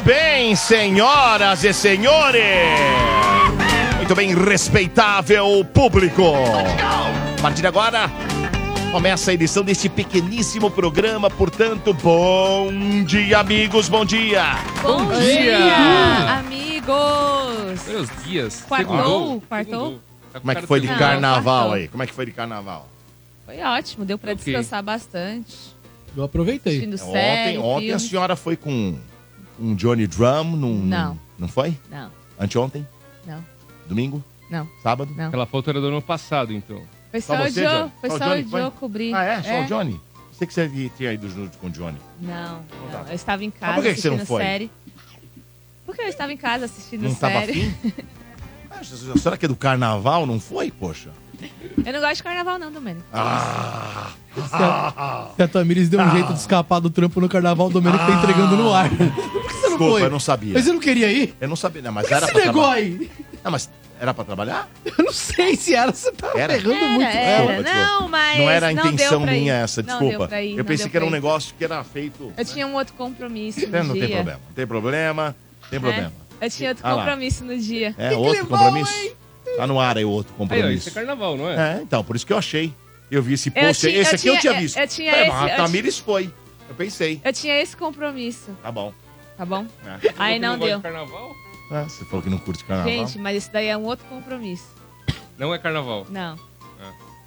Muito bem, senhoras e senhores. Muito bem, respeitável público. A partir de agora, começa a edição deste pequeníssimo programa. Portanto, bom dia, amigos, bom dia. Bom dia, amigos! Meus dias. Quartou? Quartou? Tá com Como é que foi de carnaval aí? Como é que foi de carnaval? Foi ótimo, deu pra Ok. descansar bastante. Eu aproveitei. Assistindo Ontem, série, ontem a senhora foi com um Johnny Drum num. Não. Não foi? Não, Anteontem? não, Domingo? não, Sábado? não. Aquela foto era do ano passado, então. Foi Só só, o você, Joe, Johnny? foi Só o só Johnny o foi? Joe cobrir. Ah, é? Só o Johnny? Sei que você tinha ido junto com o Johnny. Não, tá. não, eu estava em casa por que que você assistindo não foi? série. Porque eu estava em casa assistindo Não série. afim? Ah, senhora que é do carnaval, não foi, poxa? Eu não gosto de carnaval não, Domênico. Ah! Se a Tamires deu um jeito de escapar do trampo no carnaval, o Domênico tá entregando no ar. Por que você não Desculpa, foi? eu não sabia. Mas você não queria ir? Eu não sabia, não, mas Por que era você pra negou trabalhar. aí? Não, mas era pra trabalhar? Eu não sei se era, você tá Era? errando Era, muito. era. Desculpa, desculpa. Não, mas não era a não intenção minha essa, Não desculpa. deu pra ir, eu não pensei deu que era um negócio que era feito. Eu tinha um outro compromisso no É, não dia. tem problema. Não tem problema. Tem É, problema. Eu tinha outro Ah lá. compromisso no dia. É, outro compromisso? Tá no ar aí outro compromisso. isso é carnaval, não é? É, então, por isso que eu achei. Eu vi esse Eu post. tinha- esse eu aqui eu tinha- tinha visto. eu tinha É, esse- mas a eu Tamires foi. Eu pensei. Eu tinha esse compromisso, Tá bom. tá bom? É. Aí não deu. Ah, você falou que não curte carnaval. Gente, mas esse daí é um outro compromisso. Não é carnaval. Não.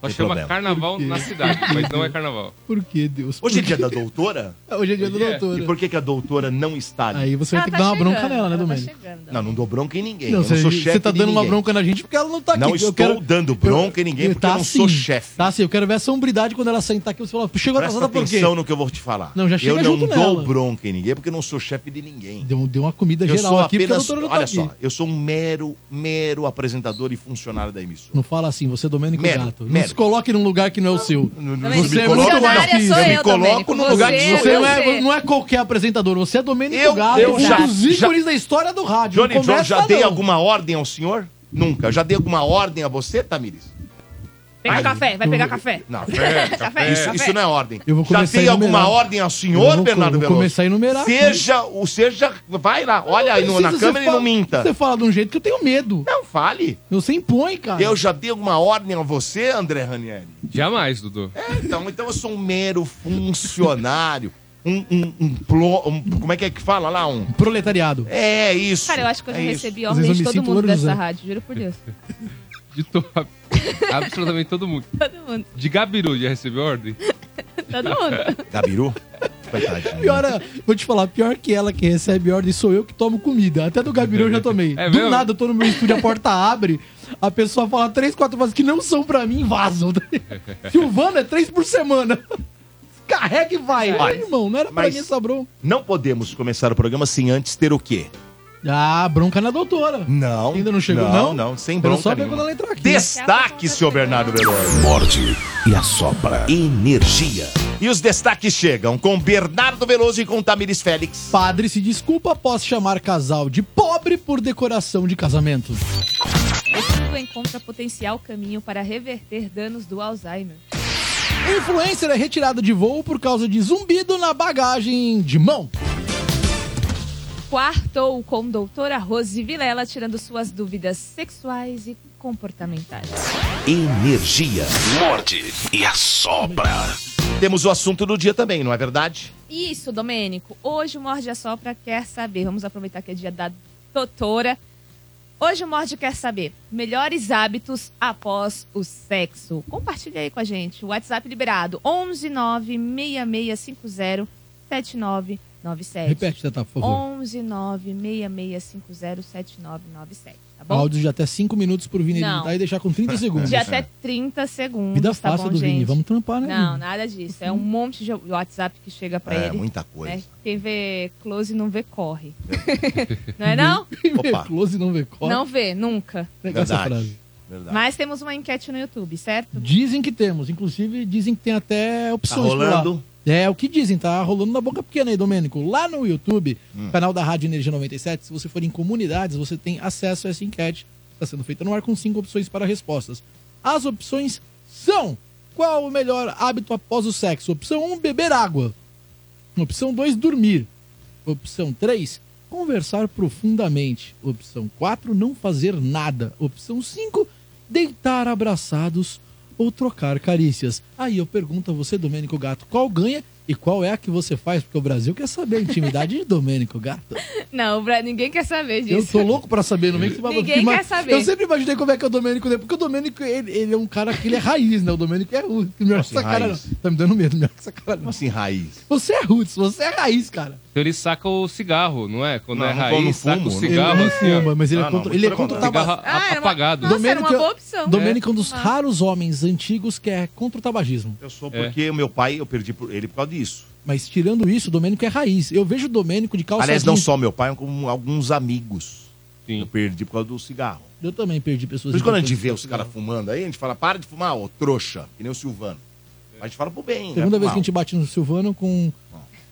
Só chama problema. carnaval na cidade, mas não é carnaval. Por que, Deus? Hoje é Por dia da doutora? Hoje é dia da Hoje é. E doutora. por que, que a doutora não está ali? Aí você vai Ela ter que tá dar uma bronca nela, né, tá Domênico? Não, não dou bronca em ninguém. Não, eu você, não sou chefe você tá dando uma bronca na gente porque ela não tá aqui. Não Eu estou quero- dando bronca em ninguém porque eu não sou chefe. Tá sim, eu quero ver essa hombridade quando ela sentar aqui. Você fala, chegou Presta atrasada por quê? atenção no que eu vou te falar. Não, já chega Eu não dou nela. bronca em ninguém porque eu não sou chefe de ninguém. Deu, deu uma comida Eu geral aqui porque a doutora não tá olha aqui. só, eu sou um mero, mero apresentador e funcionário da emissora. Não fala assim, você é Domênico Gato. Mero. Se coloque num lugar que não é o seu. Você é me muito mais que isso. eu me coloco no lugar que Você- não é, não é qualquer apresentador, você é Domênico Eu- Gato, eu um já- dos ícones da história do rádio. Johnny John, já dei alguma ordem ao senhor? Nunca. Já dei alguma ordem a você, Tamires? Pegar Ai, café, vai pegar café. Não, café, Café, isso, café. isso não é ordem. Eu vou Já a alguma ordem ao senhor, vou- Bernardo vou Veloso? começar a enumerar. Seja, o seja, vai lá, olha aí no- na câmera e não minta. Você fala de um jeito que eu tenho medo. Não fale. Você impõe, cara. Eu já dei alguma ordem a você, André Ranieri? Jamais, Dudu. Então, então eu sou um mero funcionário. Um, um, um plo- um- Como é que é que fala lá? Um. Proletariado. É isso. Cara, eu acho que eu já é recebi eu de todo mundo dessa rádio, juro por Deus. De to... Absolutamente todo mundo. Todo mundo, De Gabiru já recebeu ordem? todo mundo. Gabiru? Coitadinho. Pior, é- vou te falar, pior que ela que recebe ordem sou eu que tomo comida. Até do Gabiru eu já tomei. É do mesmo? nada, eu tô no meu estúdio, a porta abre, a pessoa fala três, quatro vozes que não são pra mim e vazam. Silvana é três por semana. Carrega e vai. Vai. Ai, irmão, não era pra Mas- mim essa bronca. Não podemos começar o programa sem antes ter o quê? Ah, bronca na doutora. Não. Ainda não chegou, não? não? Não, sem bronca só ver nenhuma. quando ela entrar aqui. Destaque, senhor Bernardo Veloso. Morde e assopra. Energia. E os destaques chegam com Bernardo Veloso e com Tamires Félix. Padre se desculpa após chamar casal de pobre por decoração de casamento. Estudo encontra potencial caminho para reverter danos do Alzheimer. Influencer é retirado de voo por causa de zumbido na bagagem de mão. Quartou com doutora Rose Vilela, tirando suas dúvidas sexuais e comportamentais. Energia. Morde e assopra. Temos o assunto do dia também, não é verdade? Isso, Domênico. Hoje o Morde a Sopra quer saber. Vamos aproveitar que é dia da doutora. Hoje o Morde quer saber melhores hábitos após o sexo. Compartilha aí com a gente. O WhatsApp liberado 11 9 6650 97. Repete, Tata, por favor. 11 966507997, tá bom? Áudio de até 5 minutos pro Vini Não. editar e deixar com 30 segundos. De até 30 segundos, Vida tá fácil bom, do Vini. gente? Vamos trampar, né? Não, Vini? nada disso. É um monte de WhatsApp que chega pra É, ele. muita coisa. né? Quem vê close não vê corre. não é não? Opa. Close não vê corre. Não vê, nunca. Legal essa Verdade. frase. Verdade. Mas temos uma enquete no YouTube, certo? Dizem que temos. Inclusive, dizem que tem até Tá opções por lá. rolando. É, o que dizem, tá rolando na boca pequena aí, Domênico. Lá no YouTube, Hum. canal da Rádio Energia 97, se você for em comunidades, você tem acesso a essa enquete. Está sendo feita no ar com cinco opções para respostas. As opções são: qual o melhor hábito após o sexo? Opção 1, beber água. Opção 2, dormir. Opção 3, conversar profundamente. Opção 4, não fazer nada. Opção 5, deitar abraçados ou trocar carícias. Aí eu pergunto a você, Domênico Gato, qual ganha e qual é a que você faz? Porque o Brasil quer saber a intimidade de Domênico Gato. Não, Brad, ninguém quer saber Eu disso. tô louco pra saber, não vem que você vai Ninguém quer saber. Eu sempre imaginei como é que é o Domênico, né? Porque o Domênico, ele, ele é um cara que ele é raiz, né? O Domênico é roots. Melhor que assim, essa cara raiz? não. Tá me dando medo, melhor que essa cara Como não. assim, raiz? Você é roots, você é raiz, cara. Então ele saca o cigarro, não é? Quando Não, é não, raiz, não saca fumo, o não. cigarro ele não assim, fuma, mas ele Ah, é não, contra, muito ele é contra o tabagismo. Ah, era uma- apagado. Nossa, era Domênico- uma boa opção. Domênico é um dos Ah. raros homens antigos que é contra o tabagismo. Eu sou porque o meu pai, eu perdi por ele por causa disso. Mas tirando isso, o Domênico é raiz. Eu vejo o Domênico de calça Aliás, não só meu pai, como alguns amigos. Sim. Eu perdi por causa do cigarro. Eu também perdi pessoas. Por isso, quando a gente vê os caras fumando aí, a gente fala, para de fumar, ô trouxa, que nem o Silvano. A gente fala pro bem, né? Segunda vez Fumar. que a gente bate no Silvano com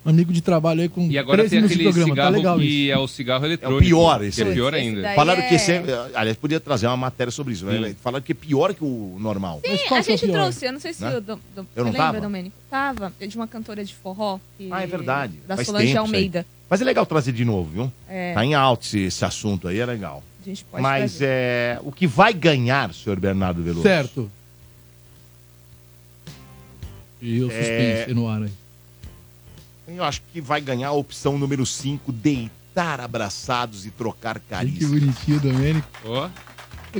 amigo de trabalho aí com E agora 13 tem minutos de aquele programa. Tá cigarro legal que isso. é o cigarro eletrônico. pior esse Que é aí. pior Esse ainda. Falaram é- que esse é, aliás, podia trazer uma matéria sobre isso. Né? Falaram que é pior que o normal. Mas Sim, qual a é o gente pior? trouxe, eu não sei se Né? o Dom, Dom, Eu não lembra, tava? Domênico? Tava, de uma cantora de forró. que- Ah, é verdade. Da Faz Solange. Almeida. Mas é legal trazer de novo, viu? É, Tá em alto esse, esse assunto aí, é legal. a gente pode Mas trazer. é, o que vai ganhar, senhor Bernardo Veloso? Certo. E o É. suspense no ar aí. Eu acho que vai ganhar a opção número 5, deitar abraçados e trocar Que carícias. bonitinho, Domênico. Ó,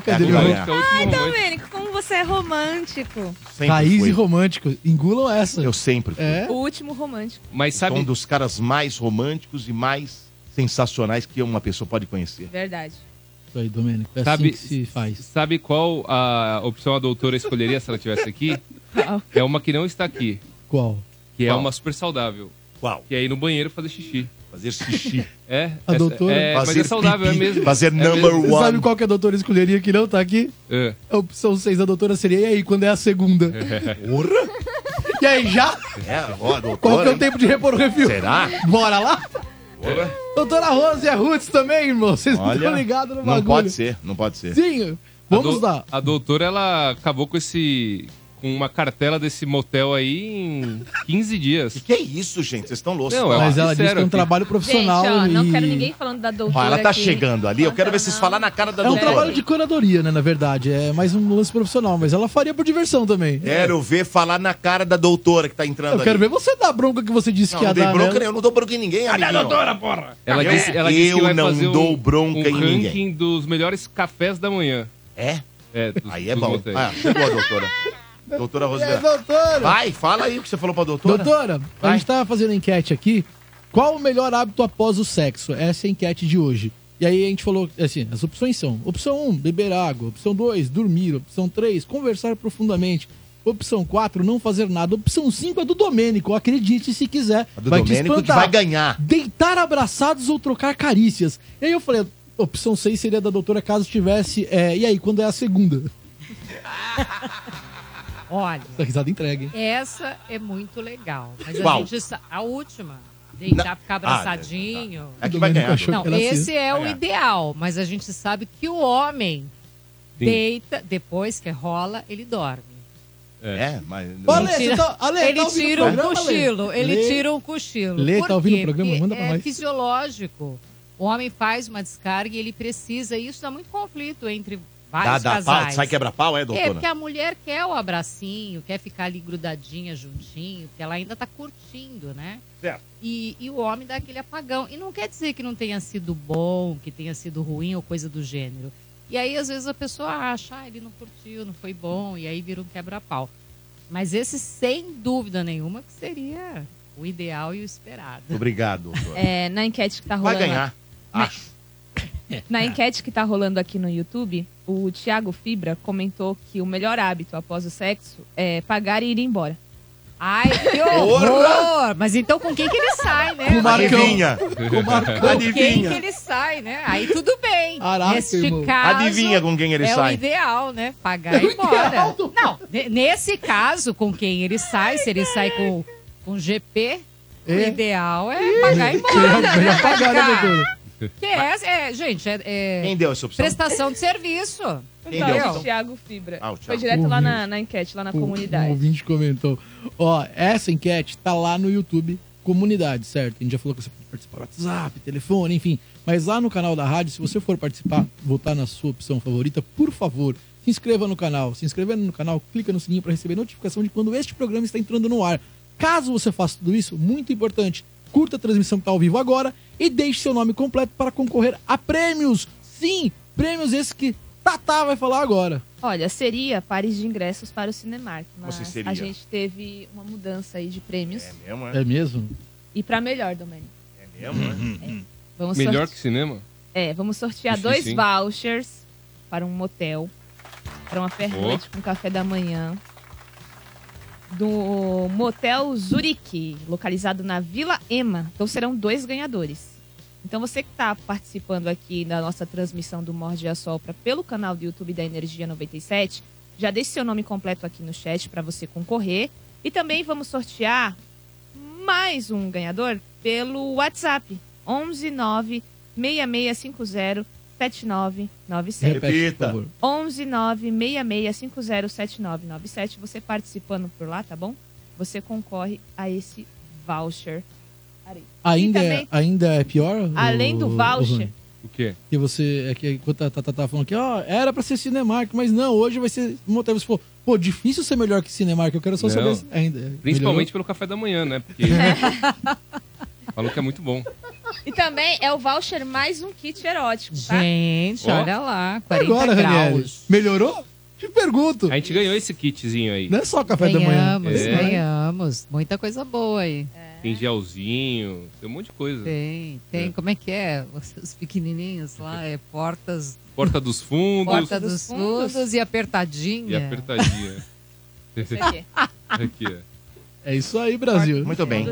Cadê É, vai Ai, Domênico, como você é romântico. Sempre Raiz foi. e romântico. Engulam essa. Eu sempre fui. É. O último romântico. Mas Sabe? um dos caras mais românticos e mais sensacionais que uma pessoa pode conhecer. Verdade. Isso aí, Domênico. É Sabe- assim que se faz. sabe qual a opção a doutora escolheria se ela estivesse aqui? É uma que não está aqui, Qual? que é uma super saudável, Qual? que é ir no banheiro fazer xixi. Fazer xixi. É, A é- doutora- é, mas é saudável, pipi, é mesmo. Fazer É number mesmo. Você sabe qual que a doutora escolheria que não tá aqui? É. A opção 6 da doutora seria, e aí, quando é a segunda? Porra! E aí, já? É, ó, doutora. Qual que é o hein? tempo de repor o refil? Será? Bora lá? Porra. Doutora Rose e a Roots também, irmão. Vocês não Olha, estão ligados no não bagulho. pode ser, não pode ser. Sim, A vamos do- lá. A doutora, ela acabou com esse. Com uma cartela desse motel aí em 15 dias. Que que é isso, gente? Vocês estão loucos. Não, Mas ela disse que é um trabalho profissional. Gente, ó, não e- quero ninguém falando da doutora Ó, ela tá aqui. chegando ali. Eu quero ver vocês falar na cara da É um doutora. trabalho de curadoria, né, na verdade. É mais um lance profissional, mas ela faria por diversão também. Quero ver falar na cara da doutora que tá entrando Eu quero ver você dar a bronca que você disse Não, que ia não dei dar. bronca, nela. eu não dou bronca em ninguém, amiguinho. Ela Eu- disse, ela disse que eu vai não fazer um, dou bronca um em ninguém. ranking dos melhores cafés da manhã. É? É, dos, Aí é dos bom. motéis. Ah, chegou a doutora. doutora É, Rosana. doutora! Vai, fala aí o que você falou pra doutora. Doutora, a Vai. gente tá fazendo enquete aqui. Qual o melhor hábito após o sexo? Essa é a enquete de hoje. E aí a gente falou, assim, as opções são: opção 1, beber água. Opção 2, dormir. Opção 3, conversar profundamente. Opção 4, não fazer nada. Opção 5 é do Domênico, acredite se quiser. A do vai te Domênico que espantar. vai ganhar. Deitar abraçados ou trocar carícias. E aí eu falei, opção 6 seria da doutora caso tivesse. é, e aí, quando é a segunda? Olha, Essa risada entregue. essa é muito legal. Mas a Qual? gente sa- A última. Deitar, Não. ficar abraçadinho. É que vai ganhar. Não, esse é o É. ideal. Mas a gente sabe que o homem Sim. deita, depois que rola, ele dorme. É, mas... Ô, Ale, tira- você tá, Ale, ele tá ouvindo tira o um programa, Ale? cochilo. Ele Lê. tira um cochilo. Lê, Por tá ouvindo quê? o programa? Porque Manda pra é nós. fisiológico. O homem faz uma descarga e ele precisa. E isso dá muito conflito entre Dá, vários dá pau, casais. sai quebra-pau, é, É, doutora? porque a mulher quer o abracinho, quer ficar ali grudadinha, juntinho, porque ela ainda tá curtindo, né? Certo. E, e o homem dá aquele apagão. E não quer dizer que não tenha sido bom, que tenha sido ruim ou coisa do gênero. E aí, às vezes, a pessoa acha, ah, ele não curtiu, não foi bom, e aí vira um quebra-pau. Mas esse, sem dúvida nenhuma, que seria O ideal e o esperado. Obrigado, doutor. É, na enquete que tá Vai rolando. ganhar, acho. Na enquete que tá rolando aqui no YouTube, o Thiago Fibra comentou que o melhor hábito após o sexo é pagar e ir embora. Ai, que horror! Mas então com quem que ele sai, né? Com o. Adivinha. Com o Marcão. Com quem que ele sai, né? Aí tudo bem. Caraca, Neste irmão. caso, Adivinha com quem ele é sai. o ideal, né? Pagar e ir embora. Não, ne- nesse caso, com quem ele sai, se ele sai com, com GP, o É. ideal é pagar e ir embora. Né? pagar, né, doutora? Que é, é, gente, é, é Quem deu essa opção? prestação de serviço. Quem Então, deu a o opção? Thiago Fibra. Ah, o Foi Thiago. direto lá na, na enquete, lá na Um comunidade. ouvinte comentou. Ó, essa enquete tá lá no YouTube, comunidade, certo? A gente já falou que você pode participar do WhatsApp, telefone, enfim. Mas lá no canal da rádio, se você for participar, votar na sua opção favorita, por favor, se inscreva no canal. Se inscrevendo no canal, clica no sininho para receber notificação de quando este programa está entrando no ar. Caso você faça tudo isso, muito importante, curta a transmissão que está ao vivo agora e deixe seu nome completo para concorrer a prêmios. Sim, prêmios esses que Tatá vai falar agora. Olha, seria pares de ingressos para o Cinemark, mas Você seria. a gente teve uma mudança aí de prêmios. É mesmo, é? É mesmo? E para melhor, Domênico. É mesmo, é? Vamos Melhor sorte- que cinema? É, vamos sortear dois hein? vouchers para um motel, para uma pernoite com café da manhã. Do Motel Zurique, localizado na Vila Ema. Então serão dois ganhadores. Então você que está participando aqui da nossa transmissão do Morde e Assopra pelo canal do YouTube da Energia 97, já deixe seu nome completo aqui no chat para você concorrer. E também vamos sortear mais um ganhador pelo WhatsApp 11 9 6650 7997. Repete, Repita. por favor. 11 9 6650 7997. Você participando por lá, tá bom? Você concorre a esse voucher. Ainda, é, também- ainda é pior? Além o- do voucher? O quê? Que você. É que enquanto a Tata tá falando que, ó, era pra ser Cinemark, mas não, hoje vai ser motel. Você falou, pô, difícil ser melhor que Cinemark, eu quero só Não. saber se ainda. é Principalmente pelo café da manhã, né? Porque. Falou que é muito bom. E também é o voucher mais um kit erótico, tá? Gente, Ó. olha lá, Melhorou? 40 Agora, Ranieri, graus. melhorou? Te pergunto. A gente ganhou esse kitzinho aí. Não é só café da manhã. Ganhamos, É. ganhamos. Muita coisa boa aí. Tem gelzinho, tem um monte de coisa. Tem, tem. É. Como é que é? Os, os pequenininhos lá, é portas, Porta dos fundos porta dos dos fundos. fundos e apertadinha. e apertadinha. Isso aqui. Aqui, ó. É isso aí, Brasil. Muito bem.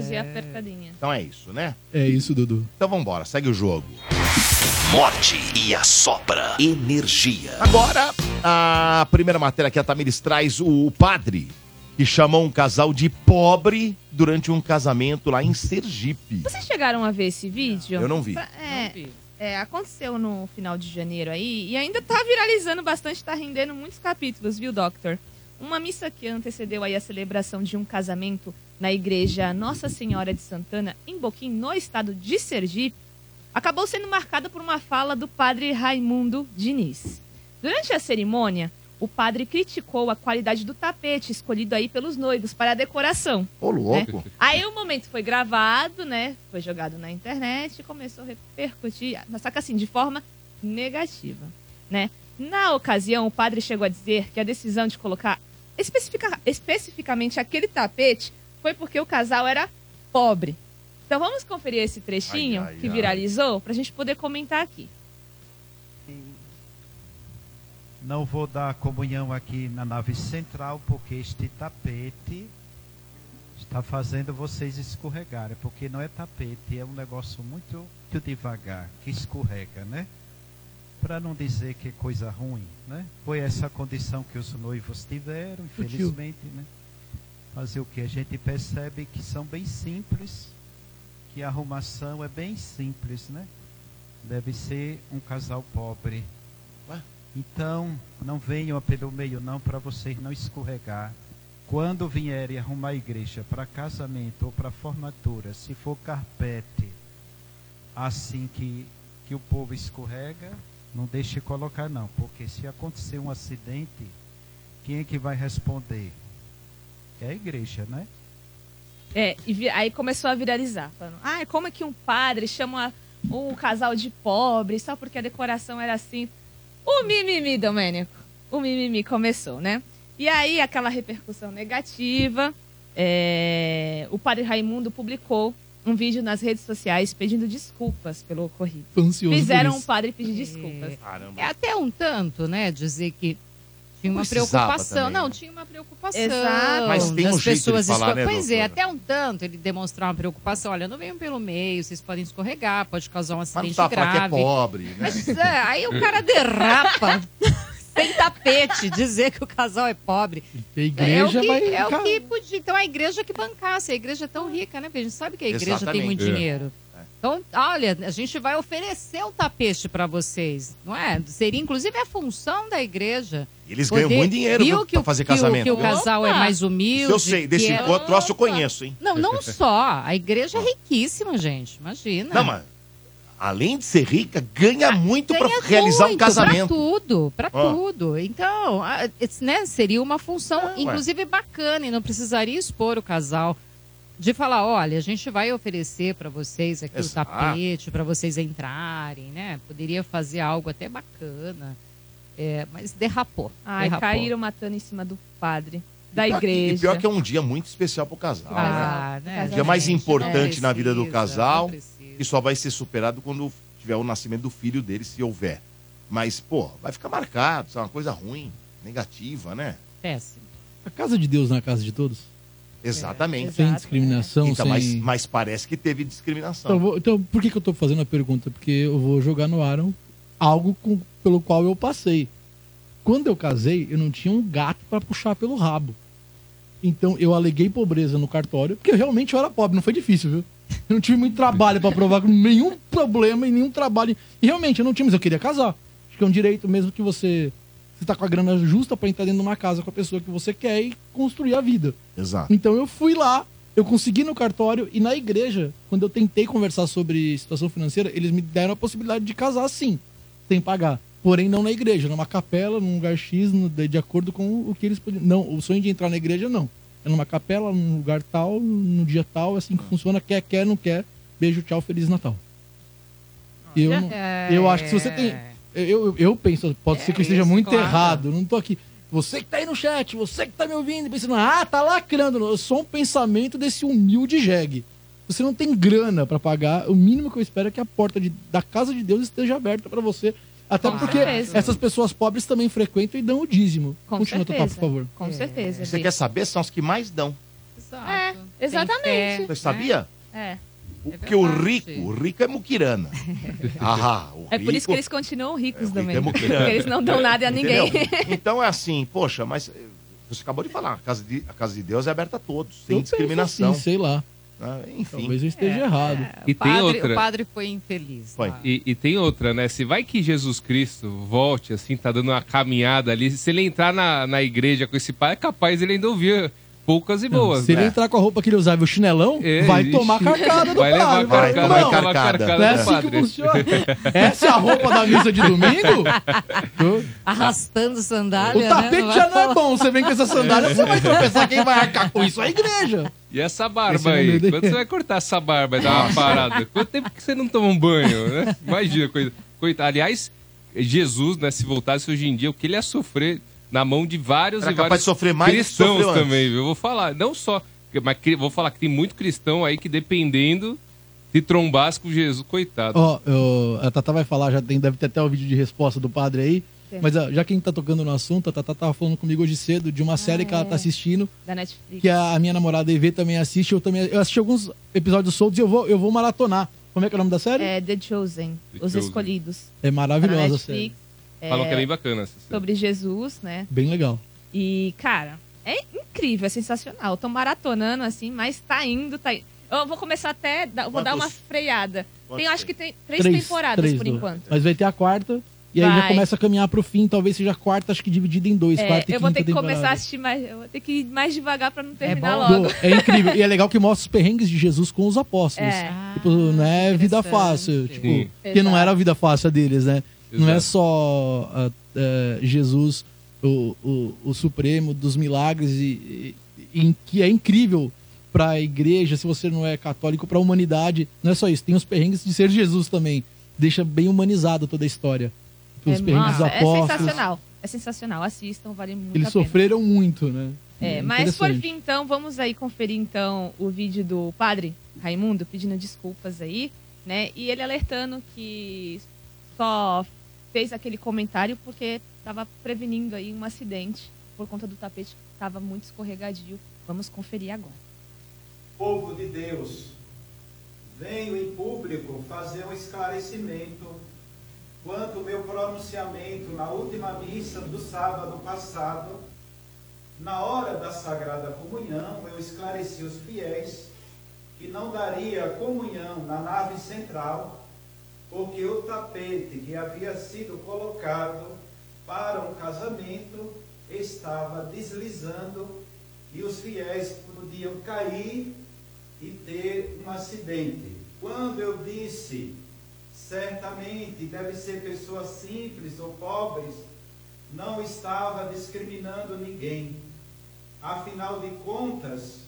Então é isso, né? É isso, Dudu. Então vambora, segue o jogo. Morte e assopra energia. Agora, a primeira matéria que a Tamires traz, o padre que chamou um casal de pobre durante um casamento lá em Sergipe. Vocês chegaram a ver esse vídeo? Eu não vi. É, é, aconteceu no final de janeiro aí e ainda tá viralizando bastante, tá rendendo muitos capítulos, viu, Doctor? Uma missa que antecedeu aí a celebração de um casamento na igreja Nossa Senhora de Santana, em Boquim, no estado de Sergipe, acabou sendo marcada por uma fala do padre Raimundo Diniz. Durante a cerimônia, o padre criticou a qualidade do tapete escolhido aí pelos noivos para a decoração. Ô, louco. Aí o momento foi gravado, né? Foi jogado na internet e começou a repercutir, só que assim, de forma negativa, né? Na ocasião, o padre chegou a dizer que a decisão de colocar especifica- especificamente aquele tapete foi porque o casal era pobre. Então vamos conferir esse trechinho Ai, ai, que ai. viralizou pra gente poder comentar aqui. Não vou dar comunhão aqui na nave central, porque este tapete está fazendo vocês escorregarem. Porque não é tapete, é um negócio muito, muito devagar, que escorrega, né? Para não dizer que é coisa ruim, né? Foi essa condição que os noivos tiveram, infelizmente, né? Fazer o que? A gente percebe que são bem simples, que a arrumação é bem simples, né? Deve ser um casal pobre. Então, não venham pelo meio não para vocês não escorregar. Quando vierem arrumar a igreja para casamento ou para formatura, se for carpete, assim que, que o povo escorrega, não deixe colocar não, porque se acontecer um acidente, quem é que vai responder? É a igreja, né? É, e aí começou a viralizar, falando, ah, como é que um padre chama um casal de pobre só porque a decoração era assim? O mimimi, Domênico. O mimimi começou, né? E aí aquela repercussão negativa. É, o padre Raimundo publicou um vídeo nas redes sociais pedindo desculpas pelo ocorrido. Tô ansioso Fizeram o padre pedir desculpas. Caramba. É até um tanto, né? Dizer que tinha uma Precisava preocupação. também, não, né? tinha uma preocupação. Exato. Mas tem um das jeito de pessoas falar, esco- né, Pois é, doutora? até um tanto ele demonstrar uma preocupação. Olha, não venham pelo meio, vocês podem escorregar, pode causar um Mas não acidente tá falando que é grave. pobre, né? Mas é, aí o cara derrapa sem tapete, dizer que o casal é pobre. A igreja é o que, vai. é o que podia. Então a igreja que bancasse. A igreja é tão rica, né? Porque a gente sabe que a igreja tem muito Exatamente. dinheiro. Então, olha, a gente vai oferecer o tapete para vocês, não é? Seria inclusive a função da igreja. Eles ganham muito dinheiro viu viu, que pra o- fazer que o- casamento. Que o viu? casal é mais humilde. Isso eu sei, desse que é- outro troço eu conheço, hein? Não, não só. A igreja é riquíssima, gente. Imagina. Não, mas além de ser rica, ganha muito pra Ganha realizar um muito, casamento. Pra tudo, pra Ó. tudo. Então, né, seria uma função, É, ué. inclusive, bacana e não precisaria expor o casal. De falar, olha, a gente vai oferecer pra vocês aqui Exato. o tapete, pra vocês entrarem, né? Poderia fazer algo até bacana. É, mas derrapou. Ai, derrapou. caíram matando em cima do padre, da E igreja. E pior que é um dia muito especial pro casal. né? Ah, né? O dia mais importante não na vida do precisa, casal. precisa. E só vai ser superado quando tiver o nascimento do filho dele, se houver. Mas, pô, vai ficar marcado, isso é uma coisa ruim, negativa, né? Péssimo. A casa de Deus não é a casa de todos? Exatamente. Sem Exato, discriminação, Então, sem... mas, mas parece que teve discriminação. Então, eu vou- então, por que, que eu tô fazendo a pergunta? Porque eu vou jogar no ar um- algo com- pelo qual eu passei. Quando eu casei, eu não tinha um gato pra puxar pelo rabo. Então eu aleguei pobreza no cartório, porque realmente eu era pobre, não foi difícil, viu? Eu não tive muito trabalho pra provar nenhum problema e nenhum trabalho. E realmente eu não tinha, mas eu queria casar. Acho que é um direito mesmo que você você tá com a grana justa pra entrar dentro de uma casa com a pessoa que você quer e construir a vida. Exato. Então eu fui lá, eu consegui no cartório e na igreja, quando eu tentei conversar sobre situação financeira, eles me deram a possibilidade de casar sim, sem pagar. Porém, não na igreja, numa capela, num lugar X, no- de, de acordo com o que eles podiam. Não, o sonho de entrar na igreja, não. É numa capela, num lugar tal, no dia tal, é assim que funciona. Quer, quer, não quer. Beijo, tchau, Feliz Natal. Eu, não- eu acho que se você tem. Eu, eu, eu penso, pode ser que eu esteja isso, muito claro. errado. eu Não tô aqui. Você que tá aí no chat, você que tá me ouvindo, pensando, ah, tá lacrando. É só um pensamento desse humilde jegue. Você não tem grana pra pagar, o mínimo que eu espero é que a porta de- da casa de Deus esteja aberta pra você. Até Com porque certeza. essas pessoas pobres também frequentam e dão o dízimo. Com Continua certeza. por favor. Com certeza. Você Bi. quer saber? São os que mais dão. Exato. É, exatamente. Você sabia? É. O- É Porque o rico, o rico é muquirana. ah, o É por isso que rico- eles continuam ricos É, rico também. é porque muquirana. eles não dão nada a ninguém. Entendeu? Então é assim, poxa, mas eh, você acabou de falar, a casa de, a casa de Deus é aberta a todos, sem Eu penso discriminação. assim, sei lá. Né? Enfim, Talvez eu esteja É, errado. é, E o, tem padre, outra. o padre foi infeliz. Foi. lá. E, e tem outra, né? Se vai que Jesus Cristo volte, assim, tá dando uma caminhada ali, se ele entrar na, na igreja com esse pai, é capaz ele ainda ouvir poucas e Não, boas. se ele né? entrar com a roupa que ele usava e o chinelão, É, vai ixi. tomar carcada do Vai levar padre. vai carcada, tomar vai tomar carcada. carcada Não é do assim que padre. funciona. Essa é a roupa da missa de domingo? Arrastando sandália, O tapete né? já não é bom. Você vem com essa sandália, você vai tropeçar. Quem vai arcar com isso é a igreja. E essa barba é aí? Quando você vai cortar essa barba e dar uma parada? Quanto tempo que você não toma um banho, né? Imagina, coisa. Coitado. Aliás, Jesus, né, se voltasse hoje em dia, o que ele ia sofrer na mão de vários Era e vários de sofrer mais cristãos também, viu? Eu vou falar, não só, mas vou falar que tem muito cristão aí que dependendo de trombasse com Jesus, coitado. Ó, eu- a Tata vai falar, já tem, deve ter até o vídeo de resposta do padre aí. Tem. Mas ó, já que a gente tá tocando no assunto, a Tata tava falando comigo hoje cedo de uma série que ela tá assistindo, Da Netflix. que a minha namorada EV também assiste. Eu também eu assisti alguns episódios soltos e eu vou, eu vou maratonar. Como é que é o nome da série? É, É The Chosen, The Os Chosen. Escolhidos. Na maravilhosa a série. Falam que é bem bacana essa série. Sobre Jesus, né? Bem legal. E, cara, é incrível, é sensacional. Eu tô maratonando assim, mas tá indo, tá indo. Eu vou começar até, vou dar uma Quantos- freada. quantos Tem, acho que tem três, temporadas três por enquanto. Mas vai ter a quarta. E aí já Vai. começa a caminhar pro fim. Talvez seja a quarta, acho que dividida em dois. É, quarta e eu vou ter que temporada. começar a assistir mais. Eu vou ter que ir mais devagar pra não terminar bom? logo. Do- É incrível. e é legal que mostra os perrengues de Jesus com os apóstolos. É. Tipo, não é vida fácil. Tipo, Sim. porque não Exato. era a vida fácil deles, né? Não é Exato. só ah, eh, Jesus, o, o, o Supremo dos milagres, e, e- em que é incrível para a igreja, se você não é católico, para a humanidade. Não é só isso, tem os perrengues de ser Jesus também. Deixa bem humanizado toda a história. Os É, perrengues é sensacional. É sensacional. Assistam, vale muito Eles a pena. sofreram muito, né? É, mas por fim, então, vamos aí conferir então o vídeo do padre Raimundo pedindo desculpas aí, né? E ele alertando que só fez aquele comentário porque estava prevenindo aí um acidente por conta do tapete que estava muito escorregadio. Vamos conferir agora. Povo de Deus, venho em público fazer um esclarecimento quanto ao meu pronunciamento na última missa do sábado passado. Na hora da Sagrada Comunhão, eu esclareci os fiéis que não daria comunhão na nave central, porque o tapete que havia sido colocado para um casamento estava deslizando e os fiéis podiam cair e ter um acidente. Quando eu disse, certamente deve ser pessoas simples ou pobres, não estava discriminando ninguém. Afinal de contas,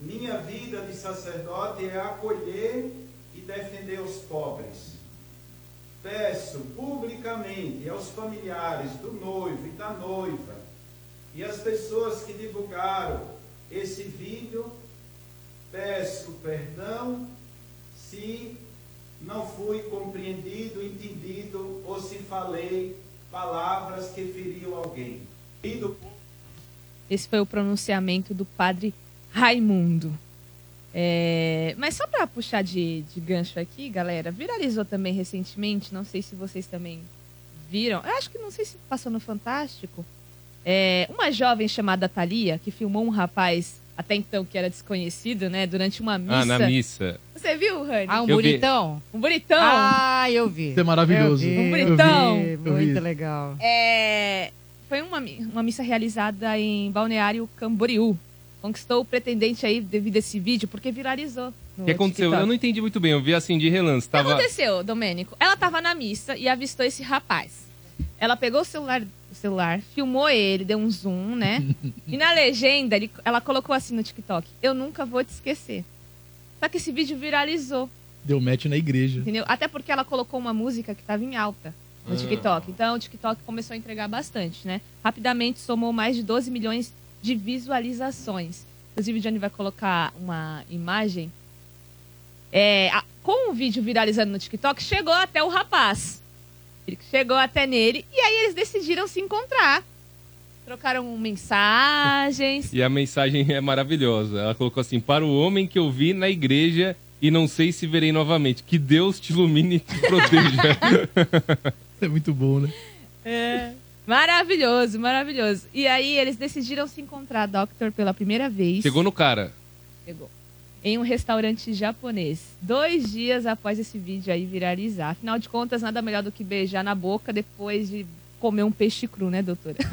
minha vida de sacerdote é acolher e defender os pobres. Peço publicamente aos familiares do noivo e da noiva e às pessoas que divulgaram esse vídeo, peço perdão se não fui compreendido, entendido ou se falei palavras que feriam alguém. Esse foi o pronunciamento do padre Raimundo. É, mas só para puxar de, de gancho aqui, galera, viralizou também recentemente, não sei se vocês também viram, eu acho que não sei se passou no Fantástico, é, uma jovem chamada Thalia, que filmou um rapaz, até então que era desconhecido, né, durante uma missa. Ah, na missa. Você viu, Rani? Ah, um Eu vi. bonitão? Um bonitão. Ah, eu vi. Isso é maravilhoso. Eu vi, Um bonitão. vi, Eu vi. Muito legal. É, foi uma, uma missa realizada em Balneário Camboriú. Conquistou o pretendente aí devido a esse vídeo, porque viralizou. O que aconteceu? TikTok. Eu não entendi muito bem. Eu vi assim de relance. O que Tava... aconteceu, Domênico? Ela tava na missa e avistou esse rapaz. Ela pegou o celular, celular, filmou ele, deu um zoom, né? e na legenda, ele- ela colocou assim no TikTok: Eu nunca vou te esquecer. Só que esse vídeo viralizou, Deu match na igreja. entendeu? Até porque ela colocou uma música que tava em alta no Ah. TikTok. Então o TikTok começou a entregar bastante, né? Rapidamente somou mais de 12 milhões de visualizações. Inclusive, o Johnny vai colocar uma imagem. É, a- com o vídeo viralizando no TikTok, chegou até o rapaz. Chegou até nele e aí eles decidiram se encontrar. Trocaram mensagens. E a mensagem é maravilhosa. Ela colocou assim: Para o homem que eu vi na igreja e não sei se verei novamente. Que Deus te ilumine e te proteja. É muito bom, né? É. Maravilhoso, maravilhoso. E aí eles decidiram se encontrar, Doctor, pela primeira vez. Chegou no cara. Chegou. Em um restaurante japonês. Dois dias após esse vídeo aí viralizar. Afinal de contas, nada melhor do que beijar na boca depois de comer um peixe cru, né, doutora?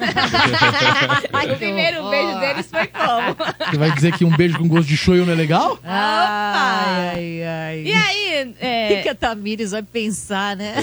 o primeiro horror. beijo deles foi como? Você vai dizer que um beijo com gosto de shoyu não é legal? Ai, ai, ai. E aí, O é, que, que a Tamires vai pensar, né?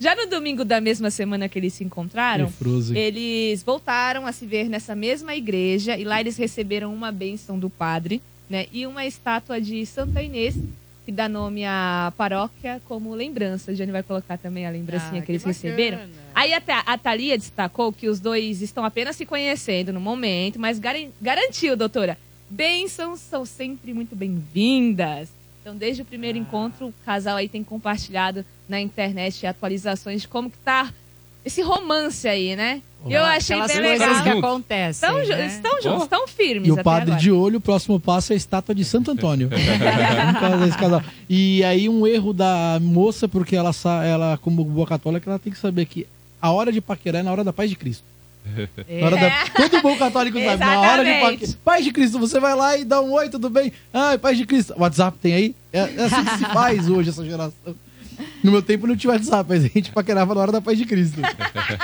Já no domingo da mesma semana que eles se encontraram. Eles voltaram a se ver nessa mesma igreja e lá eles receberam uma bênção do padre, né? E uma estátua de Santa Inês, que dá nome à paróquia como lembrança. A Jane vai colocar também a lembrancinha Ah, que eles bacana. receberam. Aí a, Tha- a Thalia destacou que os dois estão apenas se conhecendo no momento, mas garan- garantiu, doutora, bênçãos são sempre muito bem-vindas. Então, desde o primeiro Ah. encontro, o casal aí tem compartilhado na internet atualizações de como que tá esse romance aí, né? E eu achei Aquelas bem coisas legal. que Juntos. acontecem. Né? estão juntos, estão firmes E o até padre agora. de olho, o próximo passo é a estátua de Santo Antônio. E aí um erro da moça, porque ela, ela, como boa católica, ela tem que saber que a hora de paquerar é na hora da paz de Cristo. É. Na hora da- todo bom católico sabe, na hora de paquerar. Paz de Cristo, você vai lá e dá um oi, tudo bem? Ai, paz de Cristo. WhatsApp tem aí? É, é assim que se faz hoje, essa geração. No meu tempo não tinha WhatsApp, mas a gente paquerava na hora da paz de Cristo.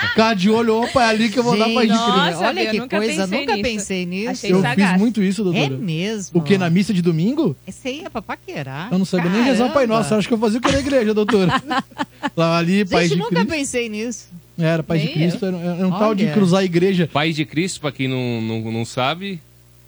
Ficar de olho, opa, é ali que eu vou dar paz de Cristo. Nossa, olha eu que nunca coisa, pensei nunca nisso. pensei nisso. Achei Eu sagaz. fiz muito isso, É doutora. mesmo? O que, na missa de domingo? Esse aí é pra paquerar. Eu não sabia nem rezar o Pai Caramba. Nosso. Eu acho que eu fazia o que na igreja, doutora. Lá ali, Pai Gente, de nunca Cristo. pensei nisso. Era, Pai de Cristo. Era, era um tal de cruzar a igreja. Paz de Cristo, pra quem não, não, não sabe,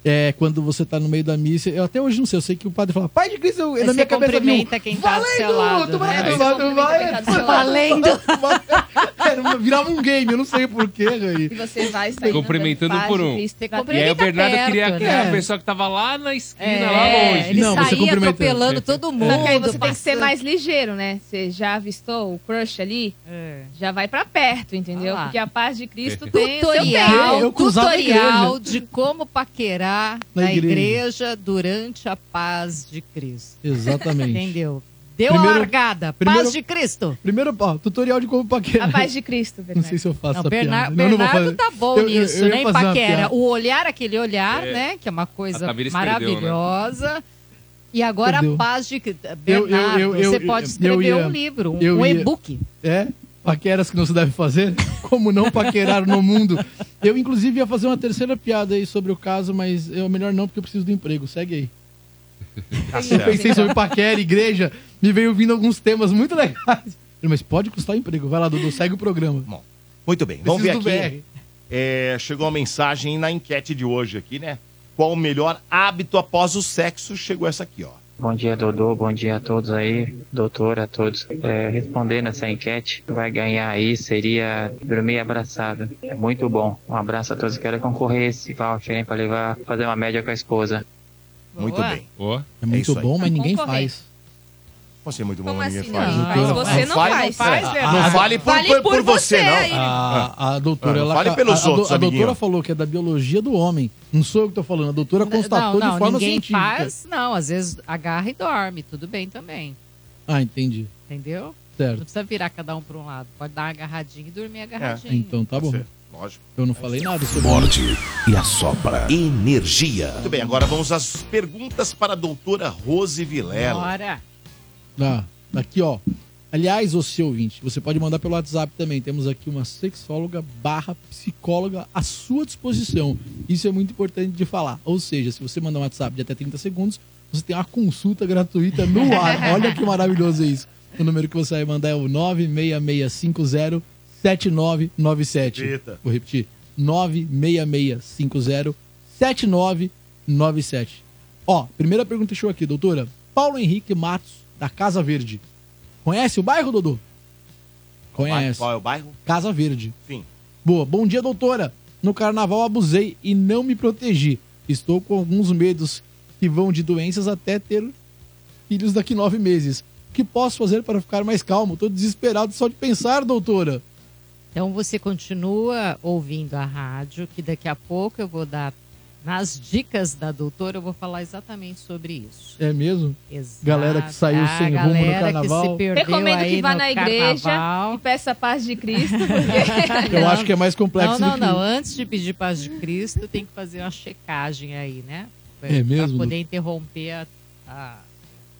É, quando você tá no meio da missa, eu até hoje não sei, eu sei que o padre fala, Pai de Cristo, eu, na você minha cabeça viu, cumprimenta quem tá do seu lado, tu vai, né? tu vai, tu vai, você cumprimenta tá lado. Valendo. Era, virava um game, eu não sei porquê. E você vai sair Cumprimentando um por um. Você E aí o cumprimenta Bernardo perto, queria né? aquela pessoa que tava lá na esquina, É, lá longe. ele Não, você saía cumprimentando. atropelando todo mundo. Só que aí você tem que ser passando. mais ligeiro, né? Você já avistou o crush ali, É. já vai pra perto, entendeu? Ah. Porque a paz de Cristo tem. Tutorial, a tutorial de como paquerar Na na, igreja. igreja. durante a paz de Cristo. Exatamente. Entendeu? Deu Primeiro- a largada. primeiro- Paz de Cristo. Primeiro, ó, tutorial de como paquerar. A paz de Cristo, Não Bernardo. sei se eu faço Não, essa Bernardo, piada. Não, não Bernardo fazer. tá bom Eu- eu- nisso, eu ia né? Em paquera. O olhar, aquele olhar, É. né? Que é uma A coisa Tamires perdeu, né? maravilhosa. E agora Perdeu. a paz de Cristo. eu- Bernardo, eu- eu- você pode eu escrever ia- um livro, um, eu um e-book. É? Paqueras que não se deve fazer? Como não paquerar no mundo? Eu, inclusive, ia fazer uma terceira piada aí sobre o caso, mas é melhor não, porque eu preciso do emprego. Segue aí. Tá Eu pensei sobre paquera, igreja, me veio vindo alguns temas muito legais. Mas pode custar emprego. Vai lá, Dudu, segue o programa. Muito bem, vamos ver Preciso do aqui. É, chegou uma mensagem na enquete de hoje aqui, né? Qual o melhor hábito após o sexo? Chegou essa aqui, ó. Bom dia, Dodô. Bom dia a todos aí, doutor, a todos. É, respondendo essa enquete, vai ganhar aí seria dormir abraçado. É muito bom. Um abraço a todos. Quero concorrer esse voucher, hein, pra levar, fazer uma média com a esposa. Muito Boa. bem. Ó, É muito aí. bom, mas ninguém Concorrer. faz. Você é muito bom, Como ninguém assim? faz. Não, Doutora, mas você não faz. faz, Não, Bernardo. não fale por, Fale por, por você, você não. aí. A, a doutora, Ah, ela. fale pelos a, a, outros, a amiguinho. doutora falou que é da biologia do homem. Não sou eu que tô falando. A doutora constatou não, não, de forma ninguém científica. faz, não. Às vezes agarra e dorme, tudo bem também. Ah, entendi. Entendeu? Não Certo. precisa virar cada um para um lado. Pode dar uma agarradinha e dormir agarradinho. Então tá bom. Você, Lógico. Eu não falei nada sobre Morde e assopra. Energia. Muito bem, agora vamos às perguntas para a doutora Rose Vilela. Bora. Ah, aqui, ó. Aliás, o seu ouvinte, você pode mandar pelo WhatsApp também. Temos aqui uma sexóloga barra psicóloga à sua disposição. Isso é muito importante de falar. Ou seja, se você mandar um WhatsApp de até 30 segundos, você tem uma consulta gratuita no ar. Olha que maravilhoso isso. O número que você vai mandar é o 966507997. Eita. Vou repetir. 966507997. Ó, primeira pergunta show aqui, doutora. Paulo Henrique Matos, da Casa Verde. Conhece o bairro, Dodô? Conhece. Qual é o bairro? Casa Verde. Sim. Boa. Bom dia, doutora. No carnaval abusei e não me protegi. Estou com alguns medos que vão de doenças até ter filhos daqui nove meses. O que posso fazer para ficar mais calmo? Estou desesperado só de pensar, doutora. Então você continua ouvindo a rádio, que daqui a pouco eu vou dar nas dicas da doutora, eu vou falar exatamente sobre isso. É mesmo? Exato. Galera que saiu A sem rumo no carnaval. Que se perdeu Recomendo aí que vá na igreja carnaval. e peça a paz de Cristo, porque Eu acho que é mais complexo Não, não, do que não. Antes de pedir paz de Cristo, tem que fazer uma checagem aí, né? É mesmo? Pra poder interromper a, a-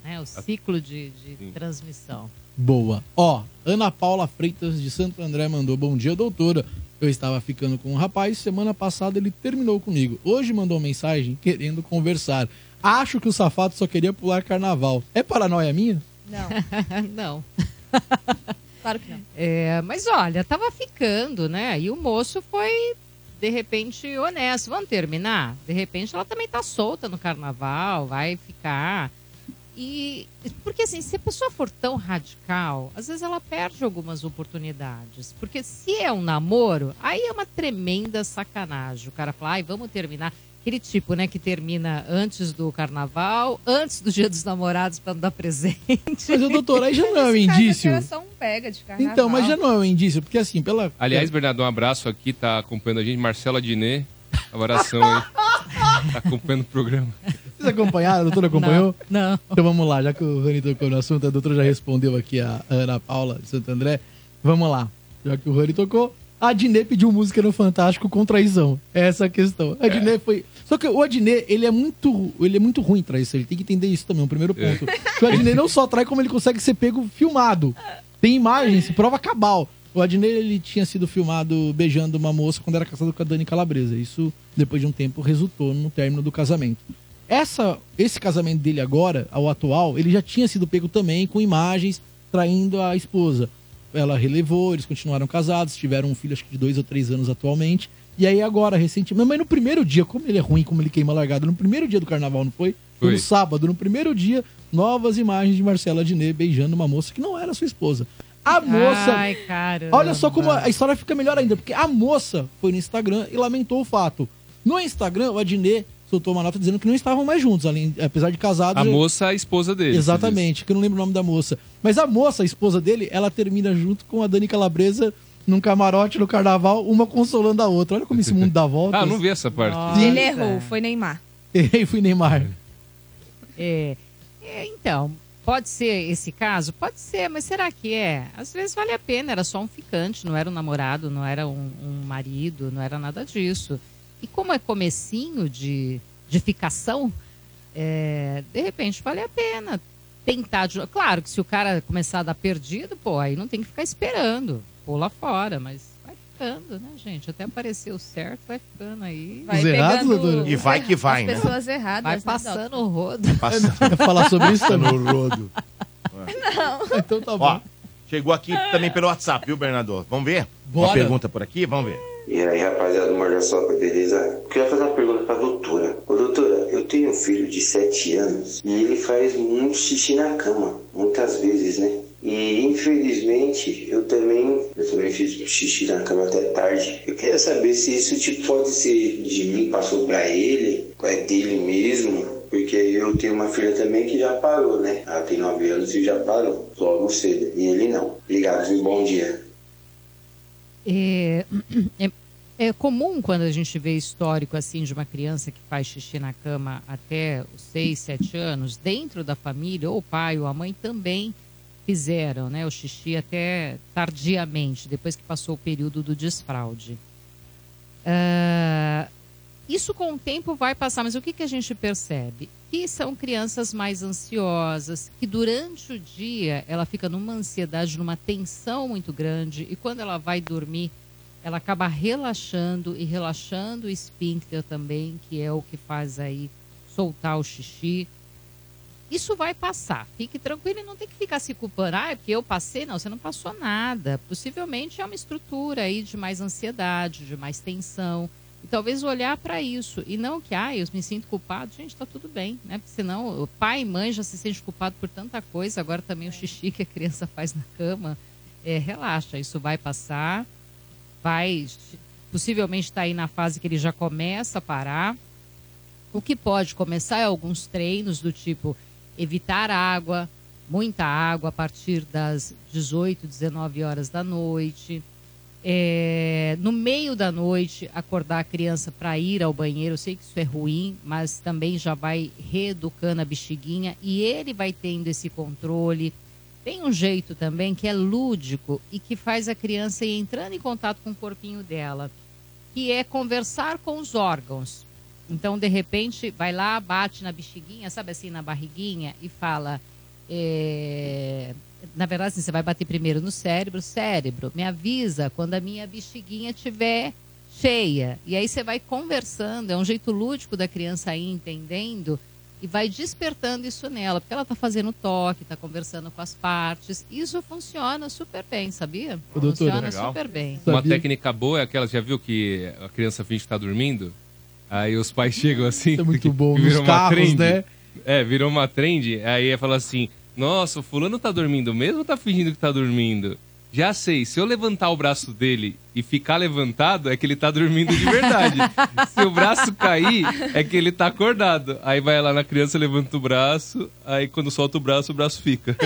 né, o ciclo de, de transmissão. Boa. Ó, Ana Paula Freitas de Santo André mandou bom dia, doutora. Eu estava ficando com um rapaz, semana passada ele terminou comigo. Hoje mandou mensagem querendo conversar. Acho que o safado só queria pular carnaval. É paranoia minha? Não, não. claro que não. É, mas olha, tava ficando, né? E o moço foi, de repente, honesto. Vamos terminar? De repente, ela também tá solta no carnaval, vai ficar. E porque assim, se a pessoa for tão radical, às vezes ela perde algumas oportunidades. Porque se é um namoro, aí é uma tremenda sacanagem. O cara fala, ai, vamos terminar. Aquele tipo, né, que termina antes do carnaval, antes do dia dos namorados para não dar presente. Mas, ô, doutor, aí já não é um indício. Um pega de carnaval. Então, mas já não é um indício, porque assim, pela. Aliás, Bernardo, um abraço aqui, tá acompanhando a gente. Marcela Diné, abração aí. Tá acompanhando o programa. Vocês acompanharam? A doutora acompanhou? Não. não. Então vamos lá, já que o Rani tocou no assunto, a doutora já respondeu aqui a Ana Paula de Santo André. Vamos lá. Já que o Rani tocou, a Adnê pediu música no Fantástico com traição. Essa é a questão. A Adnê foi. Só que o Adnê, ele é muito. Ele é muito ruim em traição. Ele tem que entender isso também, um primeiro ponto. Que o Adnê não só trai, como ele consegue ser pego filmado. Tem imagens, prova cabal. O Adnei, ele tinha sido filmado beijando uma moça quando era casado com a Dani Calabresa. Isso, depois de um tempo, resultou no término do casamento. Essa, esse casamento dele agora, ao atual, ele já tinha sido pego também com imagens traindo a esposa. Ela relevou, eles continuaram casados, tiveram um filho acho que de dois ou três anos atualmente. E aí agora, recentemente, mas no primeiro dia, como ele é ruim, como ele queima largada, no primeiro dia do carnaval, não foi? Foi no sábado, no primeiro dia, novas imagens de Marcela Diné beijando uma moça que não era sua esposa. A moça. Ai, caramba. Olha só como a a história fica melhor ainda, porque a moça foi no Instagram e lamentou o fato. No Instagram, o Adnet soltou uma nota dizendo que não estavam mais juntos, além, apesar de casados. A eu- moça, a esposa dele. Exatamente, que eu não lembro o nome da moça. Mas a moça, a esposa dele, ela termina junto com a Dani Calabresa num camarote no carnaval, uma consolando a outra. Olha como esse mundo dá volta. Ah, não vi essa parte. Sim. Ele errou, foi Neymar. E fui Neymar. É, é, então, pode ser esse caso? Pode ser, mas será que é? Às vezes vale a pena, era só um ficante, não era um namorado, não era um, um marido, não era nada disso. E como é comecinho de, de ficação, é, de repente vale a pena tentar. de- Claro que se o cara começar a dar perdido, pô, aí não tem que ficar esperando, pula fora, mas vai ficando, né, gente? Até aparecer o certo, vai ficando aí. Vai Os errados, pegando? E vai que vai, as né? pessoas erradas. Vai né, passando o rodo. Passa Quer falar sobre isso também? no rodo. então tá bom. Ó, chegou aqui também pelo WhatsApp, viu, Bernardo? Vamos ver? Uma Bora. pergunta por aqui, vamos ver. E aí, rapaziada do Morda Sopa, beleza? Queria fazer uma pergunta pra doutora. Ô, doutora, eu tenho um filho de 7 anos e ele faz muito xixi na cama, muitas vezes, né? E infelizmente eu também, eu também fiz xixi na cama até tarde. Eu queria saber se isso tipo, pode ser de mim, passou pra ele, é dele mesmo. Porque eu tenho uma filha também que já parou, né? Ela tem 9 anos e já parou, logo cedo. E ele não. Obrigado e bom dia. É, é, é comum quando a gente vê histórico assim de uma criança que faz xixi na cama até os 6, 7 anos, dentro da família, ou o pai ou a mãe também fizeram né, o xixi até tardiamente, depois que passou o período do desfraude. Ah, isso com o tempo vai passar, mas o que, que a gente percebe? Que são crianças mais ansiosas, que durante o dia ela fica numa ansiedade, numa tensão muito grande, e quando ela vai dormir, ela acaba relaxando e relaxando o esfíncter também, que é o que faz aí soltar o xixi. Isso vai passar. Fique tranquilo e não tem que ficar se culpando. Ah, é porque eu passei. Não, você não passou nada. Possivelmente é uma estrutura aí de mais ansiedade, de mais tensão. E talvez olhar para isso. E não que, ah, eu me sinto culpado. Gente, tá tudo bem, né? Porque senão o pai e mãe já se sente culpado por tanta coisa. Agora também o xixi que a criança faz na cama. É, relaxa, isso vai passar. Vai, possivelmente está aí na fase que ele já começa a parar. O que pode começar é alguns treinos do tipo evitar água, muita água a partir das 18, 19 horas da noite. É, no meio da noite, acordar a criança para ir ao banheiro. Eu sei que isso é ruim, mas também já vai reeducando a bexiguinha e ele vai tendo esse controle. Tem um jeito também que é lúdico e que faz a criança ir entrando em contato com o corpinho dela, que é conversar com os órgãos. Então, de repente, vai lá, bate na bexiguinha, sabe assim, na barriguinha, e fala. é, Na verdade, assim, você vai bater primeiro no cérebro. Cérebro, me avisa quando a minha bexiguinha estiver cheia. E aí você vai conversando, é um jeito lúdico da criança ir entendendo e vai despertando isso nela, porque ela está fazendo toque, está conversando com as partes. Isso funciona super bem, sabia? Doutora, funciona legal. super bem. Uma Sabia? técnica boa é aquela, já viu que a criança finge que tá dormindo? Aí os pais chegam assim. Isso é muito bom. que Nos virou uma carros, trend. né? É, virou uma trend. Aí fala assim: Nossa, o fulano tá dormindo mesmo ou tá fingindo que tá dormindo? Já sei, se eu levantar o braço dele e ficar levantado, é que ele tá dormindo de verdade. se o braço cair, é que ele tá acordado. Aí vai lá na criança, levanta o braço, aí quando solta o braço, o braço fica.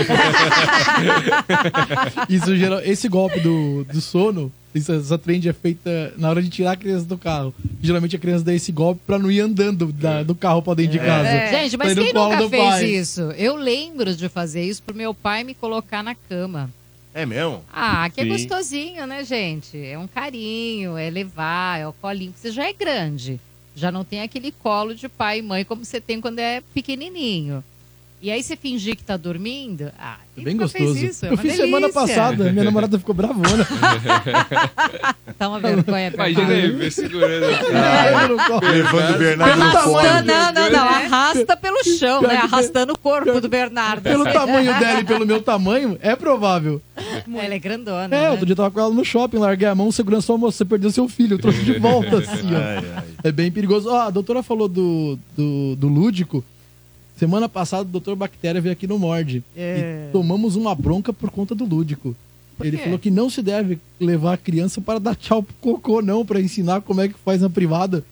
Isso geral, esse golpe do, do sono, isso- essa trend é feita na hora de tirar a criança do carro. Geralmente a criança dá esse golpe pra não ir andando da- do carro pra dentro de casa. Gente, mas quem nunca fez pai. isso? Eu lembro de fazer isso pro meu pai me colocar na cama. É mesmo? Ah, que é Sim. gostosinho, né, gente? É um carinho, é levar, é o colinho, você já é grande. Já não tem aquele colo de pai e mãe como você tem quando é pequenininho. E aí você fingir que tá dormindo, ah, É bem gostoso. isso? É eu fiz semana delícia. passada, minha namorada ficou bravona. Tá uma vergonha, Imagina ele segurando assim. Levando o Bernardo Pelo no tamanho colo. Não, não, não. Arrasta pelo chão, né? Arrastando o corpo do Bernardo. Pelo tamanho dela e pelo meu tamanho, é provável. Ela é grandona. É, né? outro dia eu tava com ela no shopping, larguei a mão, segurança falou, moço, você perdeu seu filho, eu trouxe de volta, assim, ó. Ai, ai. É bem perigoso. Ó, a doutora falou do, do, do lúdico. Semana passada o doutor Bactéria veio aqui no Morde. É. E tomamos uma bronca por conta do lúdico. Ele falou que não se deve levar a criança para dar tchau pro cocô, não, para ensinar como é que faz na privada.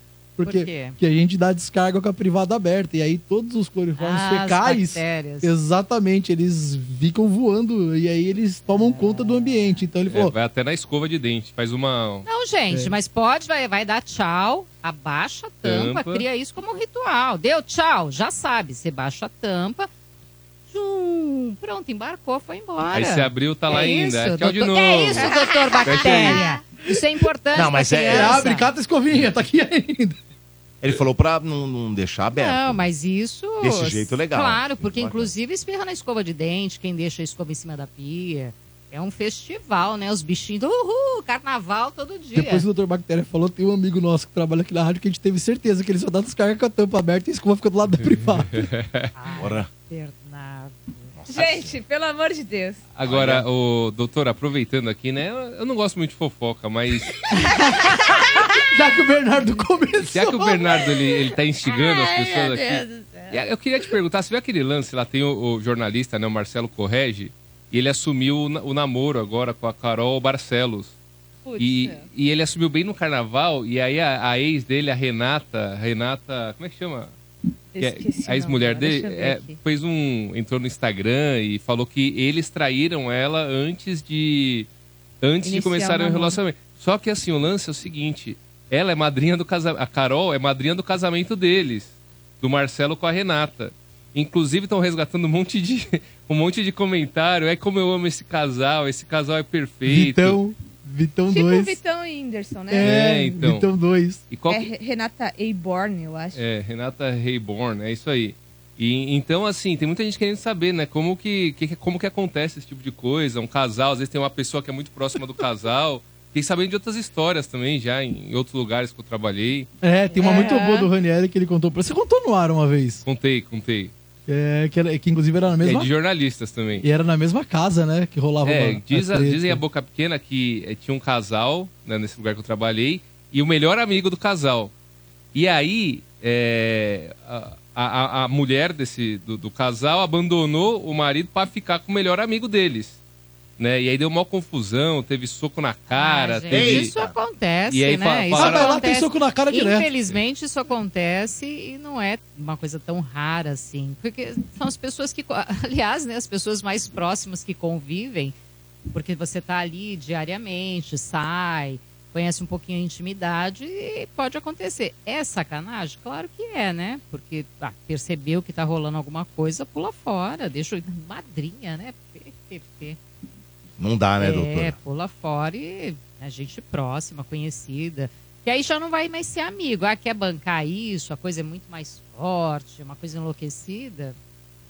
Porque Por quê? que a gente dá descarga com a privada aberta. E aí todos os cloriformes Ah, fecais. Exatamente, eles ficam voando e aí eles tomam conta do ambiente. Então ele É, falou: vai até na escova de dente. Faz uma. Não, gente, É. mas pode, vai, vai dar tchau, abaixa a tampa, Tampa. cria isso como um ritual. Deu tchau, já sabe, você baixa a tampa, tchum, pronto, embarcou, foi embora. Aí você abriu, tá lá é ainda. Isso, Tchau de novo. É isso, doutor Bactéria. Isso é importante Não, mas é- é, criança. abre, cata a escovinha, tá aqui ainda. Ele falou pra não, não deixar aberto. Não, mas isso... Desse jeito, legal. Claro, porque inclusive espirra na escova de dente, quem deixa a escova em cima da pia. É um festival, né? Os bichinhos, uhul, carnaval todo dia. Depois o Dr. Bactéria falou, tem um amigo nosso que trabalha aqui na rádio que a gente teve certeza que ele só dá descarga com a tampa aberta e a escova fica do lado da privada. Bora. Bernardo. Gente, pelo amor de Deus. Agora, o doutor, aproveitando aqui, né? eu- não gosto muito de fofoca, mas Já que o Bernardo começou. já que o Bernardo ele, ele tá instigando as pessoas aqui. E Eu queria te perguntar, você viu aquele lance lá? Tem o, o jornalista, né, o Marcelo Correge, e ele assumiu o, na- o namoro agora com a Carol Barcelos. Putz. E, e ele assumiu bem no carnaval, e aí a, a ex dele, a Renata, Renata, como é que chama? Que é- Esqueci a ex-mulher dele é, fez um entrou no Instagram e falou que eles traíram ela antes de antes de Iniciar começarem o relacionamento. Só que assim, o lance é o seguinte, ela é madrinha do casamento, a Carol é madrinha do casamento deles, do Marcelo com a Renata. Inclusive estão resgatando um monte de um monte de comentário, é como eu amo esse casal, esse casal é perfeito. Vitão, Vitão Tipo 2. Vitão e Whindersson, né? É, É, então. Vitão 2. E qual É Renata Eiborn, eu acho. É, Renata Reborn, é isso aí. E, então, assim, tem muita gente querendo saber, né? Como que, que- como que acontece esse tipo de coisa? Um casal, às vezes tem uma pessoa que é muito próxima do casal. Fiquei sabendo de outras histórias também, já em outros lugares que eu trabalhei. É, tem uma É. muito boa do Ranieri que ele contou pra você. contou no ar uma vez. Contei, contei. É, que, era- que inclusive era na É, mesma. de jornalistas também. E era na mesma casa, né? Que rolava É, uma- diz a- dizem a boca pequena que eh, tinha um casal, né, nesse lugar que eu trabalhei, e o melhor amigo do casal. E aí, é, a, a- a mulher desse, do, do casal abandonou o marido para ficar com o melhor amigo deles. Né? E aí deu uma confusão, teve soco na cara, Ah, gente, teve. Isso acontece, E aí né? Isso Ah, lá acontece. tem soco na cara direto. Infelizmente isso acontece e não é uma coisa tão rara assim. Porque são as pessoas que. Aliás, né, as pessoas mais próximas que convivem, porque você tá ali diariamente, sai, conhece um pouquinho a intimidade e pode acontecer. É sacanagem? Claro que é, né? Porque ah, percebeu que tá rolando alguma coisa, pula fora, deixa o- madrinha, né? PPP. Não dá, né, É, doutor? pula fora e a gente próxima, conhecida. Que aí já não vai mais ser amigo. Ah, quer bancar isso, a coisa é muito mais forte, uma coisa enlouquecida.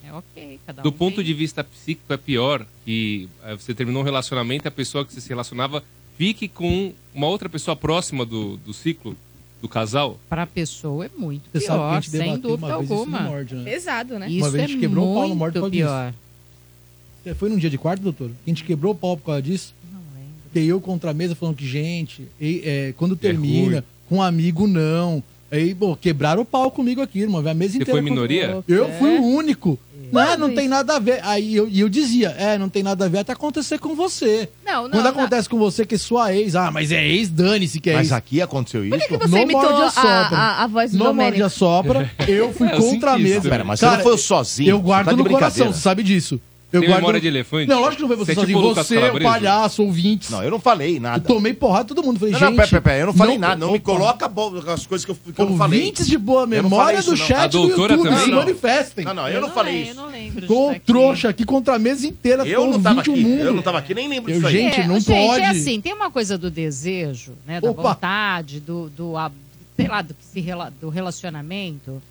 É ok, cada um. Do ponto tem- de vista psíquico, é pior que eh, você terminou um relacionamento e a pessoa que você se relacionava fique com uma outra pessoa próxima do, do ciclo do casal. Pra pessoa é muito Você a pior, sem dúvida uma vez alguma. Morde, né? Pesado, né? Isso vez a é gente quebrou o pau no muito Morde causa disso. É, Foi num dia de quarto, doutor? A gente quebrou o pau por causa disso? Não lembro. Fiquei eu contra a mesa falando que, gente, e- é, quando É termina, ruim. com um amigo não. Aí, pô, quebraram o pau comigo aqui, irmão. A mesa Você inteira. foi minoria? Eu fui o único. Não, não tem nada a ver. Aí eu, e eu dizia, é, não tem nada a ver até acontecer com você. Não, não. Quando não. acontece com você que é sua ex, ah, mas é ex, dane-se que é Mas ex. aqui aconteceu isso? Por que, que você imitou a a, a, voz do Não morde Domênico? a sopra, eu fui É, eu contra a mesa. Pera, mas você Cara, não foi sozinho. Eu Você guardo tá no coração, você sabe disso. Eu Tem guardo memória de elefante? Não, lógico que não foi você, Você é sozinho. tipo você, o palhaço, ouvintes. Não, eu não falei Eu nada. tomei porrada todo mundo. Falei, Não, gente... não, pera, pera, pera, eu não falei nada. Não me coloca bo- as coisas que eu, que eu não falei. Ouvintes de boa Eu não memória falei isso, do não. chat A do YouTube, também? se Não, não. manifestem. Não, não, eu não falei lembro, isso. Eu não lembro Tô trouxa aqui contra a mesa inteira. Eu não tava aqui. mundo. Eu não tava aqui, nem lembro Eu, disso aí. gente, É, não gente, pode. é assim, tem uma coisa do desejo, né? Da Opa. vontade, do, sei lá, do, do relacionamento.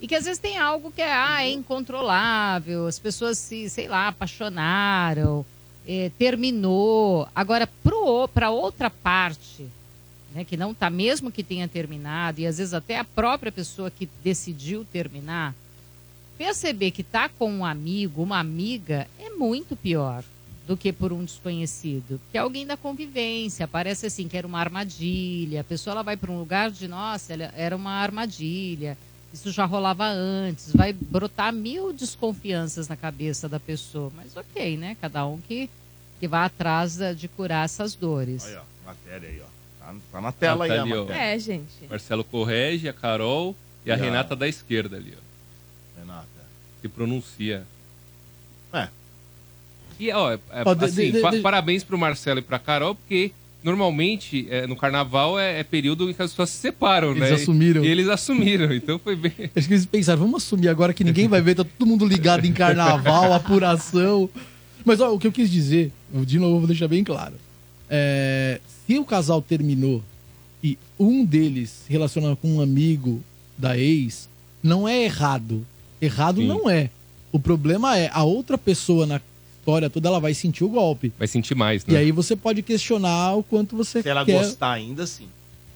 E que às vezes tem algo que é, ah, é incontrolável, as pessoas se, sei lá, apaixonaram, eh, terminou. Agora, para outra parte, né, que não tá, mesmo que tenha terminado, e às vezes até a própria pessoa que decidiu terminar, perceber que tá com um amigo, uma amiga, é muito pior do que por um desconhecido. Que é alguém da convivência, parece assim que era uma armadilha. A pessoa ela vai para um lugar de, nossa, ela- era uma armadilha. Isso já rolava antes, vai brotar mil desconfianças na cabeça da pessoa. Mas ok, né? Cada um que, que vai atrás da- de curar essas dores. Aí, ó, matéria aí, ó. Tá, tá na tela Ah, tá aí ali. É, gente. Marcelo correge, a Carol e a E a- Renata da esquerda ali, ó. Renata. Que pronuncia. É. E, ó, é- de- assim, de- pa- de- parabéns pro Marcelo e pra Carol, porque normalmente é, no carnaval é, é período em que as pessoas se separam, Eles né? assumiram. E eles assumiram, então foi bem. Acho que eles pensaram, vamos assumir agora que ninguém vai ver, tá todo mundo ligado em carnaval, apuração. Mas ó, o que eu quis dizer, de novo vou deixar bem claro. É, se o casal terminou e um deles se relaciona com um amigo da ex, não é errado. Errado Sim. não é. O problema é a outra pessoa na história toda, ela vai sentir o golpe. Vai sentir mais, né? E aí você pode questionar o quanto você Se ela quer. gostar ainda, sim.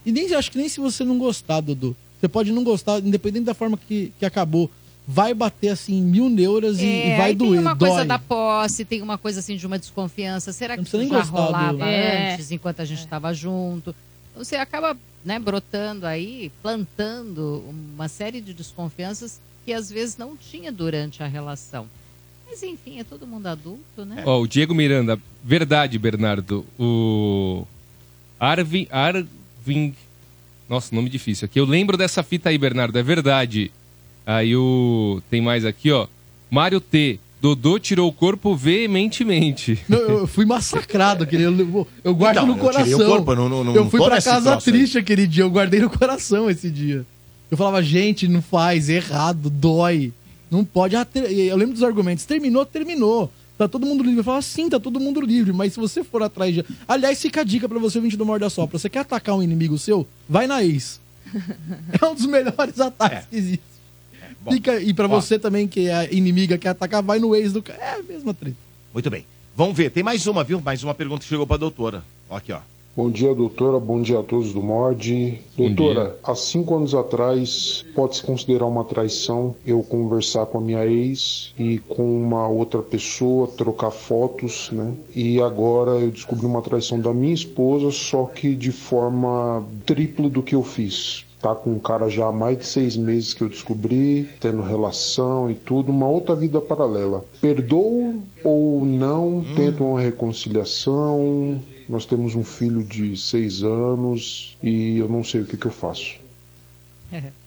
E nem acho que nem se você não gostar, Dudu. Você pode não gostar, independente da forma que, que acabou. Vai bater assim mil neuras e, É, e vai doer. Tem uma dói. coisa da posse, tem uma coisa assim de uma desconfiança. Será que isso nem já gostar do- rolava É. antes, enquanto a gente estava junto? Então, Você acaba né, brotando aí, plantando uma série de desconfianças que às vezes não tinha durante a relação. Mas enfim, é todo mundo adulto, né? Ó, o Diego Miranda, verdade, Bernardo. O Arvin, Arvin, nossa, nome difícil aqui. Eu lembro dessa fita aí, Bernardo, é verdade. Aí o tem mais aqui, ó. Mário T. Dodô tirou o corpo veementemente. Não, eu fui massacrado aquele eu, eu guardo Então, no eu tirei coração. o corpo, eu não- não- não eu fui pra casa aí. triste aquele dia, eu guardei no coração esse dia. Eu falava, gente, não faz, é errado, dói. Não pode. Ah, Eu lembro dos argumentos. Terminou, terminou. Tá todo mundo livre. Eu falava, sim, tá todo mundo livre. Mas se você for atrás de. Aliás, fica a dica pra você, ouvinte do Morda Sopra. Você quer atacar um inimigo seu? Vai na ex. é um dos melhores ataques que existe. bom. Fica, e pra Ó. você também, que é inimiga, quer atacar, vai no ex do cara. É a mesma treta. Muito bem. Vamos ver. Tem mais uma, viu? Mais uma pergunta que chegou pra doutora. Ó, Aqui, ó. Bom dia, doutora. Bom dia a todos do MOD. Doutora, há cinco anos atrás, pode-se considerar uma traição eu conversar com a minha ex e com uma outra pessoa, trocar fotos, né? E agora eu descobri uma traição da minha esposa, só que de forma tripla do que eu fiz. Tá com um cara já há mais de seis meses que eu descobri, tendo relação e tudo, uma outra vida paralela. Perdoo ou não? Tento uma reconciliação? Nós temos um filho de seis anos e eu não sei o que, que eu faço.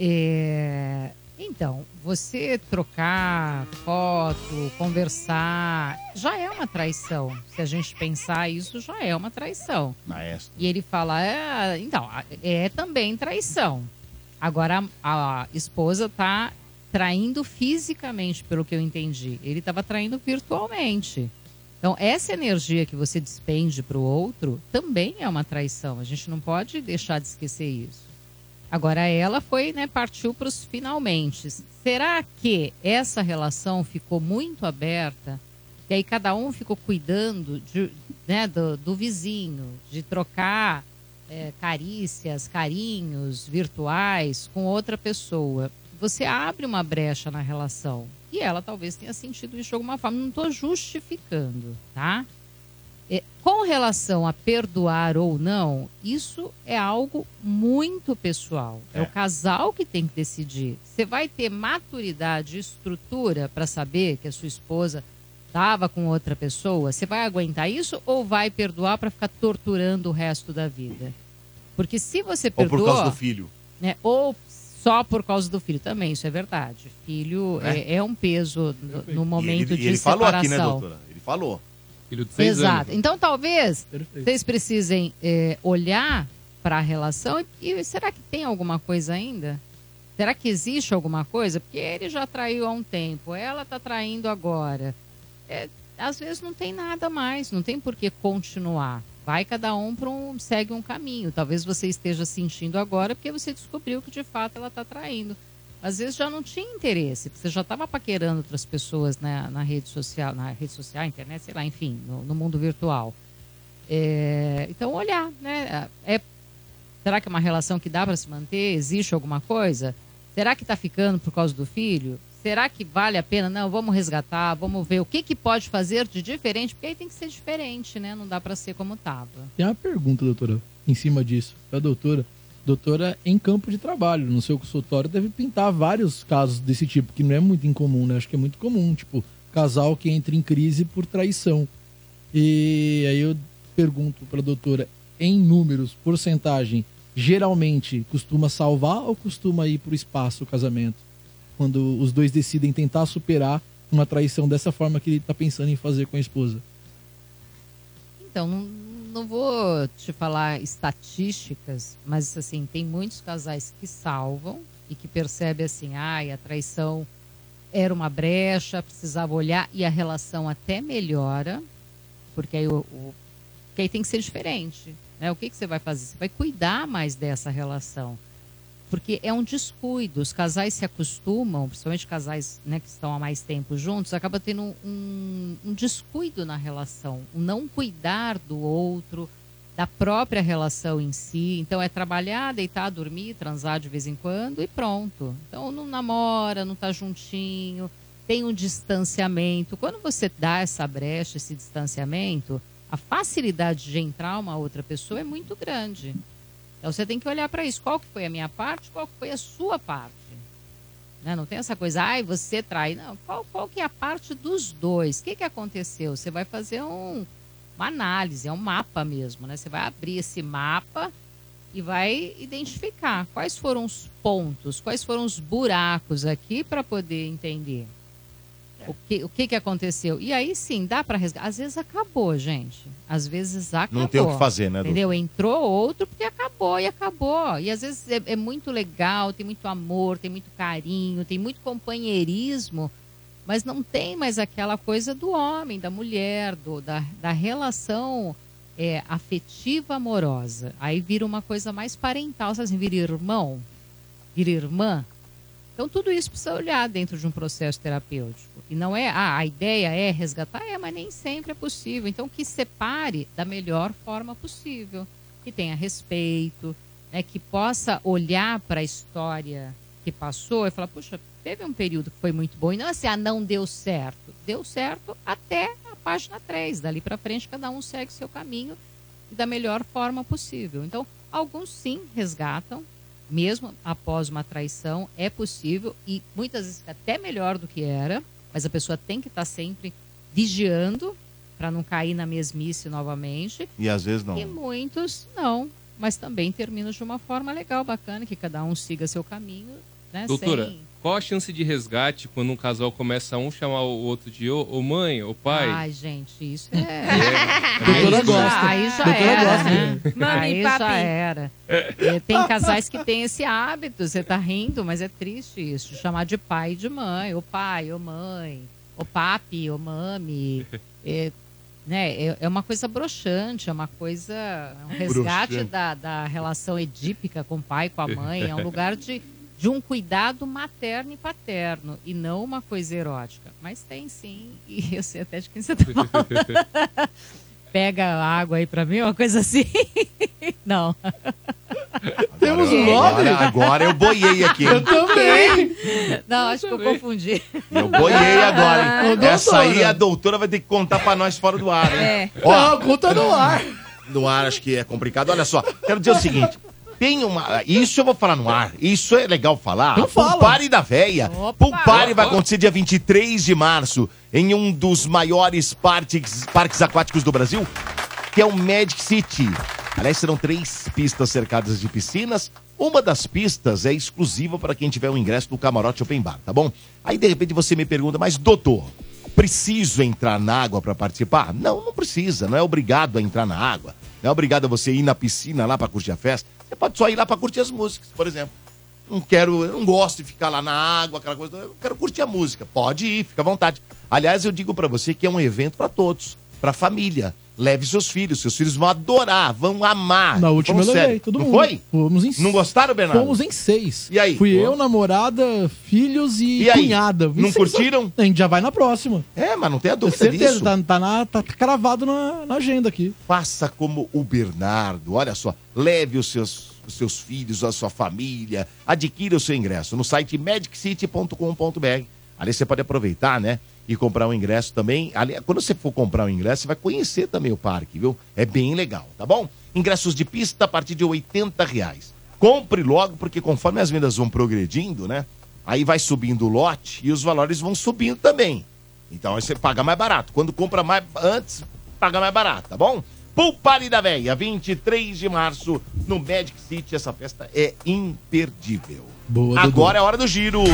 É, Então, você trocar foto, conversar, já é uma traição. Se a gente pensar isso, já é uma traição. Maestro. E ele fala, é, então, é também traição. Agora, a, a esposa tá traindo fisicamente, pelo que eu entendi. Ele estava traindo virtualmente. Então, essa energia que você despende para o outro também é uma traição. A gente não pode deixar de esquecer isso. Agora, ela foi, né, partiu para os finalmente. Será que essa relação ficou muito aberta? E aí cada um ficou cuidando de, né, do, do vizinho, de trocar é, carícias, carinhos virtuais com outra pessoa. Você abre uma brecha na relação. E ela talvez tenha sentido isso de alguma forma. Não estou justificando, tá? É, com relação a perdoar ou não, isso é algo muito pessoal. É, É. o casal que tem que decidir. Você vai ter maturidade e estrutura para saber que a sua esposa estava com outra pessoa? Você vai aguentar isso ou vai perdoar para ficar torturando o resto da vida? Porque se você Ou perdoa, por causa do filho. né, ou só por causa do filho também, isso é verdade. Filho é, é um peso no, no momento e ele, de e ele falou separação. aqui, né, doutora? Ele falou. Filho de seis Exato. anos. Então, talvez vocês precisem é, olhar para a relação e, e será que tem alguma coisa ainda? Será que existe alguma coisa? Porque ele já traiu há um tempo, ela está traindo agora. É, às vezes não tem nada mais, não tem por que continuar. Vai cada um para um segue um caminho. Talvez você esteja sentindo agora porque você descobriu que de fato ela está traindo. às vezes já não tinha interesse, você já estava paquerando outras pessoas na, na rede social, na rede social, internet, sei lá, enfim, no, no mundo virtual. É, então, olhar, né? É, será que é uma relação que dá para se manter? Existe alguma coisa? Será que está ficando por causa do filho? Será que vale a pena? Não, vamos resgatar, vamos ver o que, que pode fazer de diferente, porque aí tem que ser diferente, né? Não dá para ser como estava. Tem uma pergunta, doutora, em cima disso, pra doutora. Doutora, em campo de trabalho, no seu consultório, deve pintar vários casos desse tipo, que não é muito incomum, né? Acho que é muito comum, tipo, casal que entra em crise por traição. E aí eu pergunto pra doutora, em números, porcentagem, geralmente costuma salvar ou costuma ir pro espaço o casamento? Quando os dois decidem tentar superar uma traição dessa forma que ele tá pensando em fazer com a esposa. Então, não, vou te falar estatísticas, mas assim, tem muitos casais que salvam e que percebem assim, ai, a traição era uma brecha, precisava olhar e a relação até melhora, porque aí, o, o- porque aí tem que ser diferente. Né? O que, que você vai fazer? Você vai cuidar mais dessa relação. Porque é um descuido. Os casais se acostumam, principalmente casais né, que estão há mais tempo juntos, acaba tendo um, um descuido na relação. Um não cuidar do outro, da própria relação em si. Então é trabalhar, deitar, dormir, transar de vez em quando e pronto. Então não namora, não tá juntinho, tem um distanciamento. Quando você dá essa brecha, esse distanciamento, a facilidade de entrar uma outra pessoa é muito grande. Então você tem que olhar para isso. Qual que foi a minha parte, qual que foi a sua parte? Né? Não tem essa coisa, ai, você trai. Não, qual, qual que é a parte dos dois? O que, que aconteceu? Você vai fazer um, uma análise, é um mapa mesmo, né? Você vai abrir esse mapa e vai identificar quais foram os pontos, quais foram os buracos aqui para poder entender o que, o que, que aconteceu. E aí sim, dá para resgatar. Às vezes acabou, gente. Às vezes acabou. Não tem o que fazer, né, Entendeu? Entrou outro porque acabou e acabou. E às vezes é, é muito legal, tem muito amor, tem muito carinho, tem muito companheirismo, mas não tem mais aquela coisa do homem, da mulher, do, da, da relação é, afetiva amorosa. Aí vira uma coisa mais parental, sabe assim, vira irmão, vira irmã. Então, tudo isso precisa olhar dentro de um processo terapêutico. E não é, ah, a ideia é resgatar, é, mas nem sempre é possível. Então, que separe da melhor forma possível. Que tenha respeito, né, que possa olhar para a história que passou e falar, puxa, teve um período que foi muito bom. E não assim, ah, não deu certo. Deu certo até a página 3. Dali para frente, cada um segue seu caminho da melhor forma possível. Então, alguns sim resgatam, mesmo após uma traição, é possível e muitas vezes até melhor do que era, mas a pessoa tem que estar sempre vigiando para não cair na mesmice novamente. E às vezes não. E muitos não, mas também terminam de uma forma legal, bacana, que cada um siga seu caminho, né? Doutora, sem- qual a chance de resgate quando um casal começa a um chamar o outro de ô, ô mãe, ô pai? Ai, gente, isso é. Doutora aí, gosta. Já, aí já Doutora era, gosta. né? Mami, aí papi. já era. É, Tem casais que têm esse hábito, você tá rindo, mas é triste isso, chamar de pai e de mãe. Ô pai, ô mãe, ô papi, ô mami. É, né, é, é uma coisa broxante, é uma coisa. É um resgate da, da relação edípica com o pai, com a mãe. É um lugar de, de um cuidado materno e paterno, e não uma coisa erótica. Mas tem sim, e eu sei até de quem você tá falando. Pega água aí pra mim, uma coisa assim. Não. Temos um Agora, agora eu boiei aqui. Eu também. Não, acho que eu confundi. Eu boiei agora, hein? Essa aí a doutora vai ter que contar pra nós fora do ar, hein? É. Ó, Não, conta no ar. No ar acho que é complicado. Olha só, quero dizer o seguinte. Tem uma. Isso eu vou falar no ar. Isso é legal falar. Então fala. Pulpare da Véia. Pulpare vai acontecer dia 23 de março em um dos maiores parques, parques aquáticos do Brasil, que é o Magic City. Aliás, serão três pistas cercadas de piscinas. Uma das pistas é exclusiva para quem tiver o ingresso do camarote open bar, tá bom? Aí de repente você me pergunta, mas doutor, preciso entrar na água para participar? Não, não precisa, não é obrigado a entrar na água. Não é obrigado a você ir na piscina lá para curtir a festa. Você pode só ir lá para curtir as músicas, por exemplo. Não quero, não gosto de ficar lá na água, aquela coisa. Eu quero curtir a música. Pode ir, fica à vontade. Aliás, eu digo para você que é um evento para todos. Pra família. Leve seus filhos, seus filhos vão adorar, vão amar. Na última eu levei, todo Não mundo. foi? Fomos em Não gostaram, Bernardo? Fomos em seis. E aí? Fui Pô. eu, namorada, filhos e, E aí? cunhada. Não curtiram? A gente já vai na próxima. É, mas não tem a dúvida certeza, disso. tá, tá, na, tá cravado na, na agenda aqui. Faça como o Bernardo. Olha só, leve os seus, os seus filhos, a sua família, adquira o seu ingresso no site magiccity.com.br. Ali você pode aproveitar, né? E comprar um ingresso também. Ali, quando você for comprar um ingresso, você vai conhecer também o parque, viu? É bem legal, tá bom? Ingressos de pista a partir de 80 reais. Compre logo, porque conforme as vendas vão progredindo, né? Aí vai subindo o lote e os valores vão subindo também. Então aí você paga mais barato. Quando compra mais antes, paga mais barato, tá bom? Pool Party da Véia, 23 de março, no Magic City. Essa festa é imperdível. Boa, Agora é a hora do giro.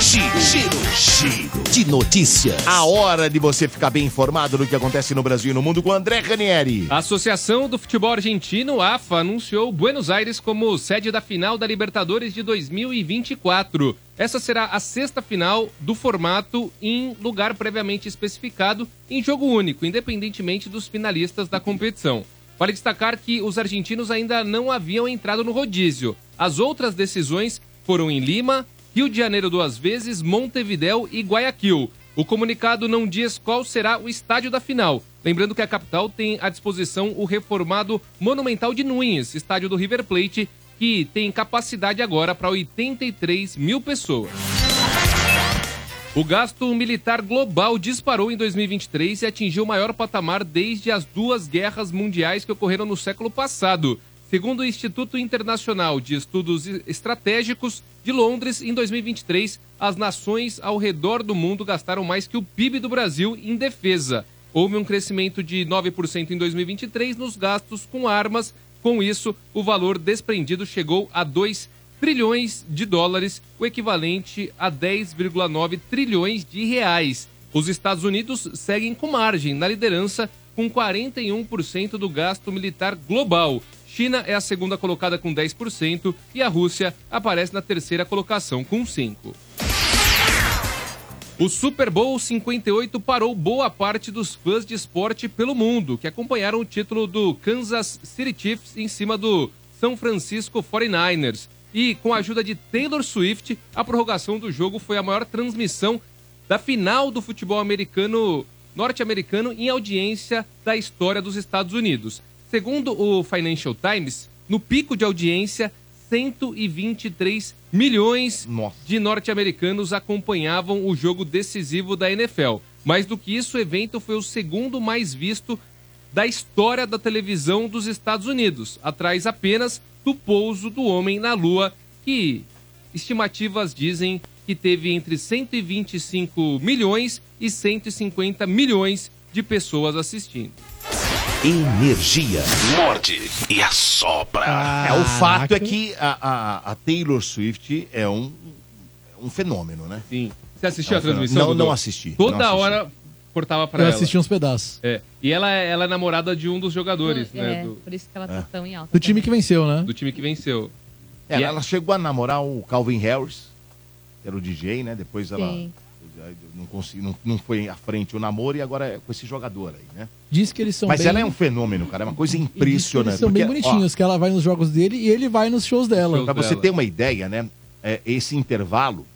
Giro, giro, giro de notícias. A hora de você ficar bem informado do que acontece no Brasil e no mundo com o André Ranieri. A Associação do Futebol Argentino, AFA, anunciou Buenos Aires como sede da final da Libertadores de 2024. Essa será a sexta final do formato em lugar previamente especificado em jogo único, independentemente dos finalistas da competição. Vale destacar que os argentinos ainda não haviam entrado no rodízio. As outras decisões foram em Lima, Rio de Janeiro duas vezes, Montevidéu e Guayaquil. O comunicado não diz qual será o estádio da final. Lembrando que a capital tem à disposição o reformado Monumental de Nunes, estádio do River Plate, que tem capacidade agora para 83 mil pessoas. O gasto militar global disparou em 2023 e atingiu o maior patamar desde as duas guerras mundiais que ocorreram no século passado. Segundo o Instituto Internacional de Estudos Estratégicos de Londres, em 2023, as nações ao redor do mundo gastaram mais que o PIB do Brasil em defesa. Houve um crescimento de 9% em 2023 nos gastos com armas. Com isso, o valor desprendido chegou a 2 trilhões de dólares, o equivalente a 10,9 trilhões de reais. Os Estados Unidos seguem com margem na liderança com 41% do gasto militar global. China é a segunda colocada com 10% e a Rússia aparece na terceira colocação com 5%. O Super Bowl 58 parou boa parte dos fãs de esporte pelo mundo, que acompanharam o título do Kansas City Chiefs em cima do São Francisco 49ers. E com a ajuda de Taylor Swift, a prorrogação do jogo foi a maior transmissão da final do futebol americano norte-americano em audiência da história dos Estados Unidos. Segundo o Financial Times, no pico de audiência, 123 milhões de norte-americanos acompanhavam o jogo decisivo da NFL. Mais do que isso, o evento foi o segundo mais visto da história da televisão dos Estados Unidos, atrás apenas do pouso do homem na Lua, que estimativas dizem que teve entre 125 milhões e 150 milhões de pessoas assistindo. Energia. Morde e assopra. É, o fato é que a, a- a Taylor Swift é um, um fenômeno, né? Sim. Você assistiu É um a transmissão? Não, Dudu? não assisti. Toda não assisti. hora cortava pra Eu ela. assisti uns pedaços. É. E ela, é- ela é namorada de um dos jogadores, né? É, Do, por isso que ela tá tão em alta. Do time que venceu, né? do time que venceu. É, E ela chegou a namorar o Calvin Harris, que era o DJ, né? Depois ela Sim. Não, consegui, não, não foi à frente o namoro e agora é com esse jogador aí, né? Diz que eles são Mas bem... ela é um fenômeno, cara. É uma coisa impressionante. Eles são bem Porque, ó, bonitinhos, que ela vai nos jogos dele e ele vai nos shows dela. Shows Pra você dela. ter uma ideia, né? é, esse intervalo,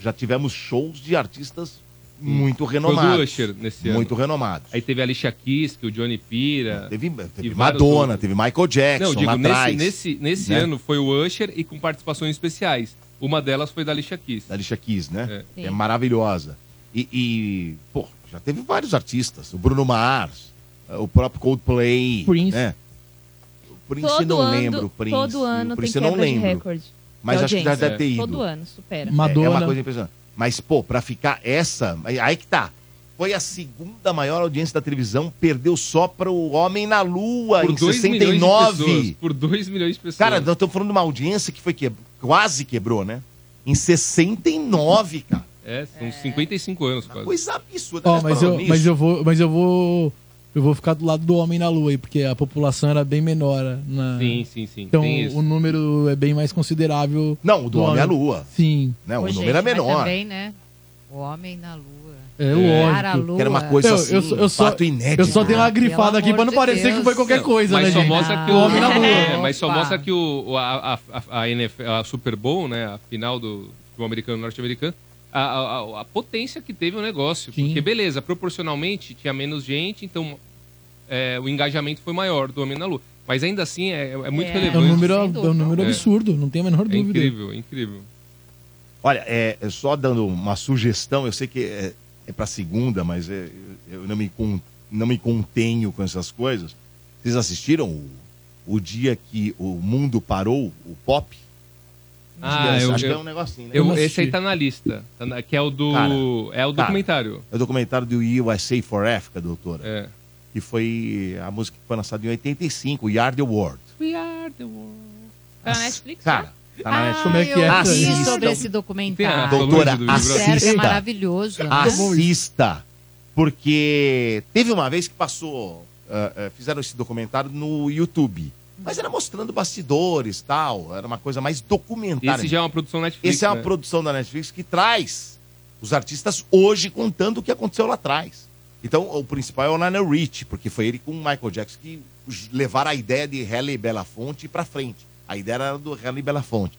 já tivemos shows de artistas muito Foi renomados. do Usher nesse ano. Muito renomados. Aí teve a Alicia Keys, que o Johnny Pira. Teve, teve e vários Madonna, teve Michael Jackson Não, eu digo, lá nesse, atrás. nesse, nesse né? ano foi o Usher e com participações especiais. Uma delas foi da Alicia Keys. Da Alicia Keys, né? É. É maravilhosa. E, e, pô, já teve vários artistas. O Bruno Mars, o próprio Coldplay. Prince. Né? O Prince Todo não ano, lembro, o Prince. todo ano o tem Prince eu não lembro. recorde. Mas acho que já deve ter ido. Todo ano, supera. Madonna. É, é uma coisa impressionante. Mas, pô, pra ficar essa. Aí que tá. Foi a segunda maior audiência da televisão, perdeu só para o Homem na Lua Por em 2 milhões de 69. pessoas. Por 2 milhões de pessoas. Cara, nós estamos falando de uma audiência que foi que... quase quebrou, né? Em 69, cara. É, são 55 anos quase. Coisa absurda. Aliás, mas eu, nisso, mas eu vou, mas eu vou, eu vou ficar do lado do homem na lua aí, porque a população era bem menor. Na... Sim, sim, sim. Então o número é bem mais considerável. Não, o do Homem à Lua. Sim. Né? O Ô, gente, número é menor. também, né? O homem na lua. É lógico. Cara, Lua. Que era uma coisa Eu- assim, eu só- eu um só- fato inédito. Eu só dei uma Ah, grifada aqui pra não de parecer Deus. que foi qualquer coisa, mas né, só gente? mostra que O homem na lua. É, mas só mostra que o, a, a, a, NFL, a Super Bowl, né, a final do futebol americano norte-americano, a, a, a- potência que teve o negócio. Sim. Porque, beleza, proporcionalmente tinha menos gente, então é, o engajamento foi maior do homem na lua. Mas ainda assim é, é muito É. É relevante. um número, é um número É. absurdo, não tem a menor É dúvida. incrível, é incrível. Olha, é, é só dando uma sugestão, eu sei que é, é para segunda, mas é- eu não me, con- não me contenho com essas coisas. Vocês assistiram o, o dia que o mundo parou, o pop? Ah, acho eu- que eu- é um negocinho, né? Eu- esse aí tá na lista, tá na- que é o do. Cara, é o cara. documentário. É o documentário do USA for Africa, doutora. É. Que foi a música que foi lançada em 85, We Are the World. We are the world. Tá na Netflix? Cara, tá na Ah, Netflix. Como é que eu é? vi Assista. sobre esse documentário. Doutora, Solange do Big Brother. Sérgio é assista. maravilhoso. né? Assista. Porque teve uma vez que passou, ah, ah, fizeram esse documentário no YouTube. Mas era mostrando bastidores tal. Era uma coisa mais documentária. Esse já é uma produção Netflix. Esse é uma né? produção da Netflix que traz os artistas hoje contando o que aconteceu lá atrás. Então, o principal é o Lionel Rich, porque foi ele com o Michael Jackson que levaram a ideia de Halle Belafonte pra frente. A ideia era do Halle Belafonte.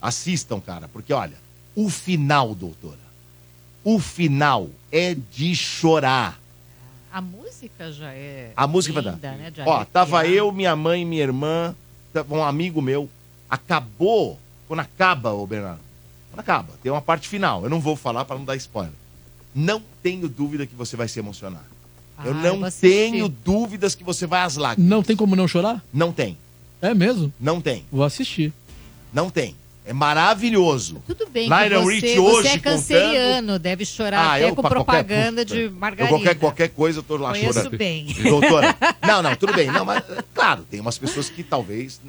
Assistam, cara, porque olha, o final, doutora, o final é de chorar. A música já é. A música vai linda, dar. né? de Ó, tava eu, minha mãe, minha irmã, tava um amigo meu. Acabou. Quando acaba, ô Bernardo. Quando acaba, tem uma parte final. Eu não vou falar para não dar spoiler. Não tenho dúvida que você vai se emocionar. eu Ah, não vou assistir. tenho dúvidas que você vai às lágrimas. Não tem como não chorar? Não tem. É mesmo? Não tem. Vou assistir. Não tem. É maravilhoso. Tudo bem Lionel que você, Rich você hoje é canceriano, deve chorar Ah, até eu com qualquer- propaganda puta. de Eu margarina. qualquer, qualquer coisa eu tô lá Conheço chorando. bem. Doutora, não, não, tudo bem. Não, mas, é, claro, tem umas pessoas que talvez.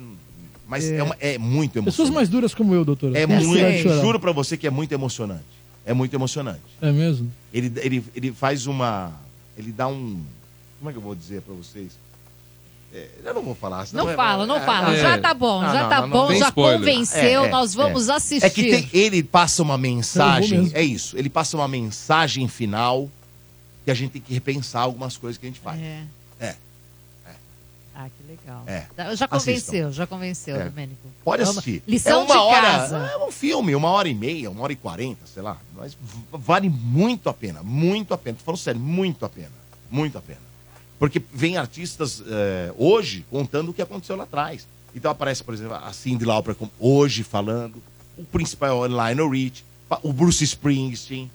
Mas é, uma- é muito emocionante. Pessoas mais duras como eu, doutora. É Tem muito. Juro pra você que é muito emocionante. É muito emocionante. É mesmo? Ele, ele, ele faz uma. Ele dá um. Como é que eu vou dizer pra vocês? É, eu não vou falar. senão Não é- fala, não é, fala. é. Já tá bom, Não, já não, tá bom, já spoiler. convenceu, É, é, nós vamos é. assistir. É que tem- ele passa uma mensagem. É isso. Ele passa uma mensagem final que a gente tem que repensar algumas coisas que a gente faz. É. É. Ah, que legal. É. Já convenceu, já convenceu, É. Domênico. Pode Vamos- assistir. Lição é uma de hora, casa. É um filme, uma hora e meia, uma hora e quarenta, sei lá. Mas vale muito a pena, muito a pena. Tô falando sério, muito a pena. Muito a pena. Porque vem artistas é, hoje contando o que aconteceu lá atrás. Então aparece, por exemplo, a Cindy Lauper hoje falando. O principal é o Lionel Rich, o Bruce Springsteen,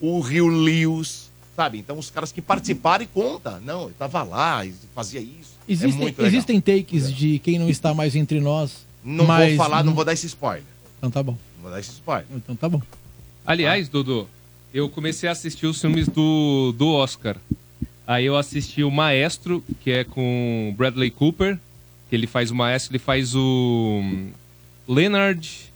o Rio Lewis, sabe? Então os caras que participaram e contam. Não, eu tava lá e fazia isso. é Existem, muito legal. existem takes de quem não está mais entre nós. Não mas vou falar, não vou dar esse spoiler. Então tá bom. Não vou dar esse spoiler. Então tá bom. Aliás, Dodô, eu comecei a assistir os filmes do, do Oscar. Aí eu assisti o Maestro, que é com Bradley Cooper, que ele faz o Maestro, ele faz o hum, Leonard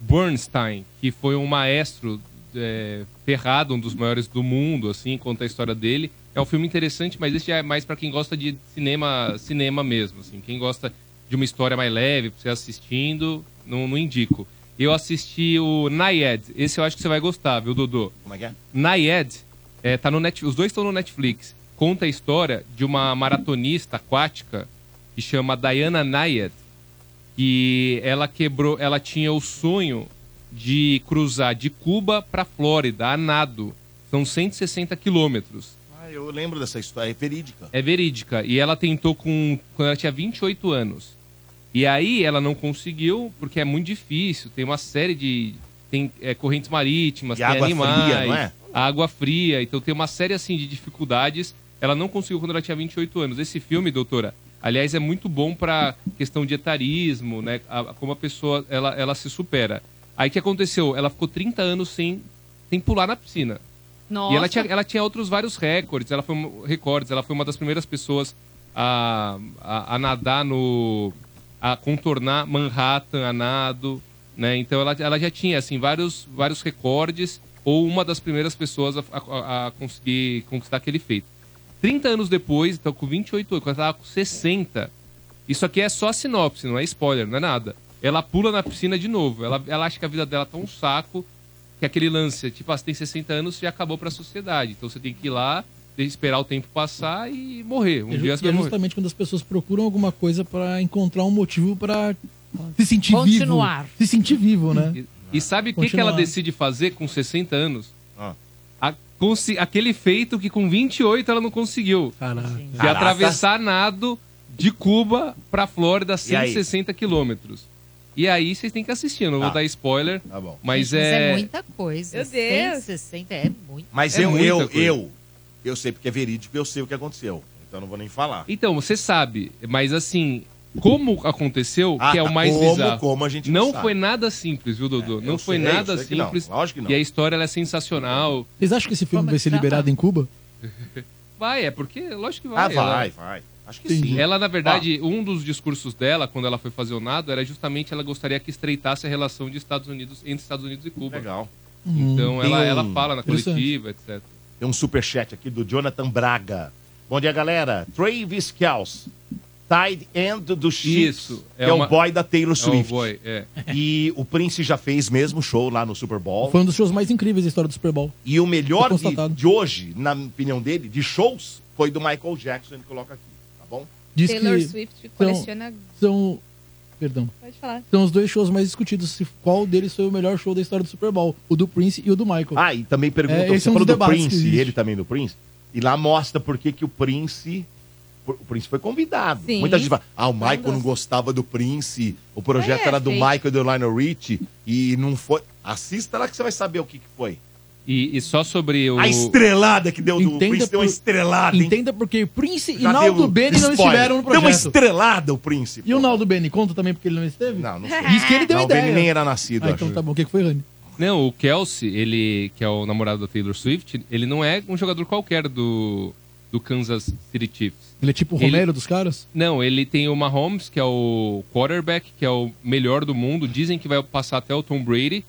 Bernstein, que foi um maestro é, ferrado, um dos maiores do mundo, assim, conta a história dele. É um filme interessante, mas esse é mais para quem gosta de cinema, cinema mesmo, assim. Quem gosta de uma história mais leve, pra você assistindo, não, não indico. Eu assisti o Nayed, esse eu acho que você vai gostar, viu, Dodô? Como é que é? Nayed, é, tá no net, os dois estão no Netflix. Conta a história de uma maratonista aquática que chama Diana Nayed, que ela quebrou, ela tinha o sonho de cruzar de Cuba para Flórida a nado. São 160 quilômetros. Ah, eu lembro dessa história, é verídica. É verídica. E ela tentou com quando ela tinha 28 anos. E aí ela não conseguiu, porque é muito difícil. Tem uma série de. Tem é, correntes marítimas, E tem água animais. fria, não é? Água fria. Então tem uma série assim de dificuldades. Ela não conseguiu quando ela tinha 28 anos. Esse filme, doutora, aliás, é muito bom para questão de etarismo, né? A- como a pessoa ela, ela se supera. Aí o que aconteceu? Ela ficou 30 anos sem, sem pular na piscina. Nossa. E ela tinha, ela tinha outros vários recordes. Ela foi recordes. Ela foi uma das primeiras pessoas a, a, a nadar no, a contornar Manhattan a nado, né? Então ela, ela já tinha assim vários vários recordes ou uma das primeiras pessoas a, a- a conseguir conquistar aquele feito. 30 anos depois, então com 28 anos, quando ela tava com 60, isso aqui é só a sinopse, não é spoiler, não é nada. Ela pula na piscina de novo. Ela, ela acha que a vida dela tá um saco. que é aquele lance, tipo, ah, você tem 60 anos, já acabou pra sociedade. Então você tem que ir lá, esperar o tempo passar e morrer. Um E é dia e você é vai morrer. justamente quando as pessoas procuram alguma coisa pra encontrar um motivo pra se sentir Continuar. vivo. Se sentir vivo, né? E, e sabe o que, que ela decide fazer com 60 anos? Aquele feito que com 28 ela não conseguiu. Caraca. De Caraca. atravessar nado de Cuba pra Flórida, E aí? 160 quilômetros. E aí vocês têm que assistir, eu não vou Tá. dar spoiler. Tá bom. Mas Gente, é. muita coisa. Meu Deus. 160 é muito. Mas É eu, muita eu, coisa. eu, eu sei porque é verídico, eu sei o que aconteceu. Então não vou nem falar. Então, você sabe, mas assim, como aconteceu, Ah, que é o mais como, bizarro. como a gente não foi nada simples, viu, Dodô? É, não foi sei, nada que não, simples. lógico que não. E a história ela é sensacional. Vocês acham que esse filme vai ser chama? liberado em Cuba? Vai, é porque, lógico que vai. Ah, vai, Ela- vai. Acho que Entendi. sim. Ela, na verdade, um dos discursos dela, quando ela foi fazer o nado, era justamente ela gostaria que estreitasse a relação de Estados Unidos entre Estados Unidos e Cuba. Legal. Então Tem ela, um- ela fala na coletiva, etc. Tem um superchat aqui do Jonathan Braga. Bom dia, galera. Travis Kelce, tied end do Chiefs. Isso, É, é o uma- boy da Taylor É o Swift. boy, é. E o Prince já fez mesmo show lá no Super Bowl. Foi um dos shows mais incríveis da história do Super Bowl. E o melhor de, de hoje, na opinião dele, de shows, foi do Michael Jackson, ele coloca aqui, tá bom? Diz Taylor que Swift coleciona. são. Perdão. Pode falar. São os dois shows mais discutidos. se- Qual deles foi o melhor show da história do Super Bowl? O do Prince e o do Michael. Ah, e também pergunta, É, você é um falou do que Prince, existe. ele também do Prince, e lá mostra por que que o Prince... O Prince foi convidado. Sim. Muita gente fala, ah, o Michael não gostava do Prince, o projeto É, era do. Michael e do Lionel Richie, e não foi... Assista lá que você vai saber o que, que foi. E, e só sobre o. A estrelada que deu do Entenda Prince, deu uma por- estrelada, hein? Entenda porque Prince e Já Naldo Beni não estiveram no Deu uma projeto. estrelada o Prince. E o pô. Naldo Beni, conta também porque ele não esteve? Não, não sei. Diz que ele deu Não, o ideia. Benny nem era nascido, Ah, acho. então tá bom. O que que foi, Rani? Não, o Kelsey, ele, que é o namorado da Taylor Swift, ele não é um jogador qualquer do, do Kansas City Chiefs. Ele é tipo o Ele- Romero dos caras? Não, ele tem o Mahomes, que é o quarterback, que é o melhor do mundo. Dizem que vai passar até o Tom Brady,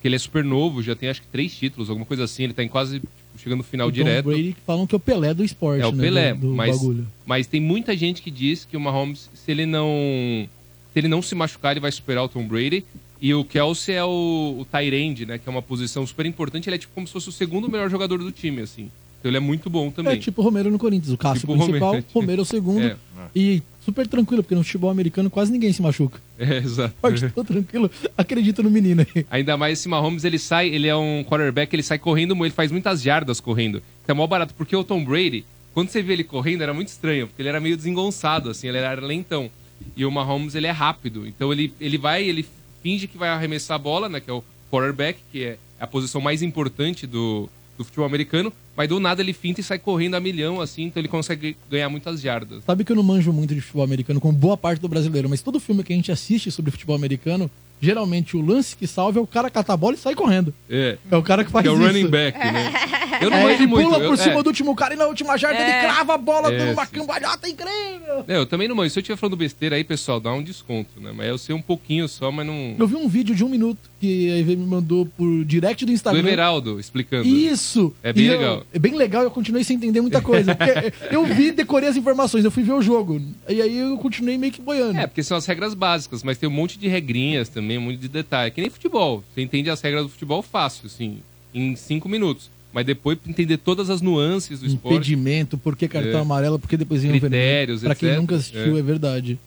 que ele é super novo, já tem acho que três títulos, alguma coisa assim. Ele tá em quase chegando no final o Tom direto. Brady que falam que é o Pelé do esporte, É o né, Pelé, do, do mas, bagulho. mas tem muita gente que diz que o Mahomes, se ele não se ele não se machucar, ele vai superar o Tom Brady. E o Kelsey é o, o tight end, né? Que é uma posição super importante. Ele é tipo como se fosse o segundo melhor jogador do time, assim. Então ele é muito bom também. É tipo o Romero no Corinthians. O Cássio Tipo principal, Romero. Romero, é o segundo. É. E super tranquilo, porque no futebol americano quase ninguém se machuca. É, exato. Pode tô tranquilo. Acredita no menino aí. Ainda mais esse Mahomes, ele sai, ele é um quarterback, ele sai correndo, ele faz muitas jardas correndo. Então é mó barato, porque o Tom Brady, quando você vê ele correndo, era muito estranho, porque ele era meio desengonçado, assim, ele era lentão. E o Mahomes, ele é rápido. Então ele, ele vai, ele finge que vai arremessar a bola, né, que é o quarterback, que é a posição mais importante do, do futebol americano, mas do nada ele finta e sai correndo a milhão, assim, então ele consegue ganhar muitas jardas. Sabe que eu não manjo muito de futebol americano, como boa parte do brasileiro, mas todo filme que a gente assiste sobre futebol americano, geralmente o lance que salva é o cara catar a bola e sai correndo. É. É o cara que faz Que é o isso. running back, né? Eu não É, ele muito, pula eu- por cima é. do último cara e na última jarda É. ele crava a bola É, dando uma sim. cambalhota incrível. É, eu também não manjo. Se eu estiver falando besteira aí, pessoal, dá um desconto, né? Mas eu sei um pouquinho só, mas não... Eu vi um vídeo de um minuto que a EV me mandou por direct do Do Instagram. Everaldo, explicando. Isso! É bem E eu- legal. é bem legal, eu continuei sem entender muita coisa. Porque eu vi, decorei as informações, eu fui ver o jogo. E aí eu continuei meio que boiando. É, porque são as regras básicas, mas tem um monte de regrinhas também, um monte de detalhe. É Que nem futebol. Você entende as regras do futebol fácil, assim, em cinco minutos. Mas depois entender todas as nuances do esporte. Impedimento, por que cartão É. amarelo, por que depois vinha o vermelho. Critérios, Pra quem etc. nunca assistiu, É. é verdade.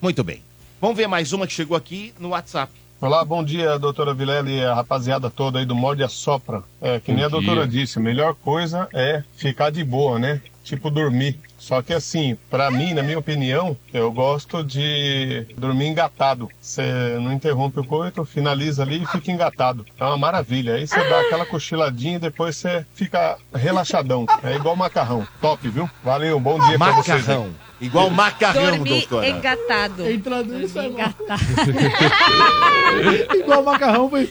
Muito bem. Vamos ver mais uma que chegou aqui no WhatsApp. Olá, bom dia, doutora Vilela e a rapaziada toda aí do Morde a Sopra. É, que Bom nem a dia. doutora disse, a melhor coisa é ficar de boa, né? Tipo dormir. Só que assim, pra mim, na minha opinião, eu gosto de dormir engatado. Você não interrompe o coito, finaliza ali e fica engatado. É uma maravilha. Aí você dá aquela cochiladinha e depois você fica relaxadão. É igual macarrão. Top, viu? Valeu, bom dia pra vocês. aí. Macarrão. Igual macarrão, Dormir doutora. engatado. E sai mal. Engatado. Igual macarrão, foi.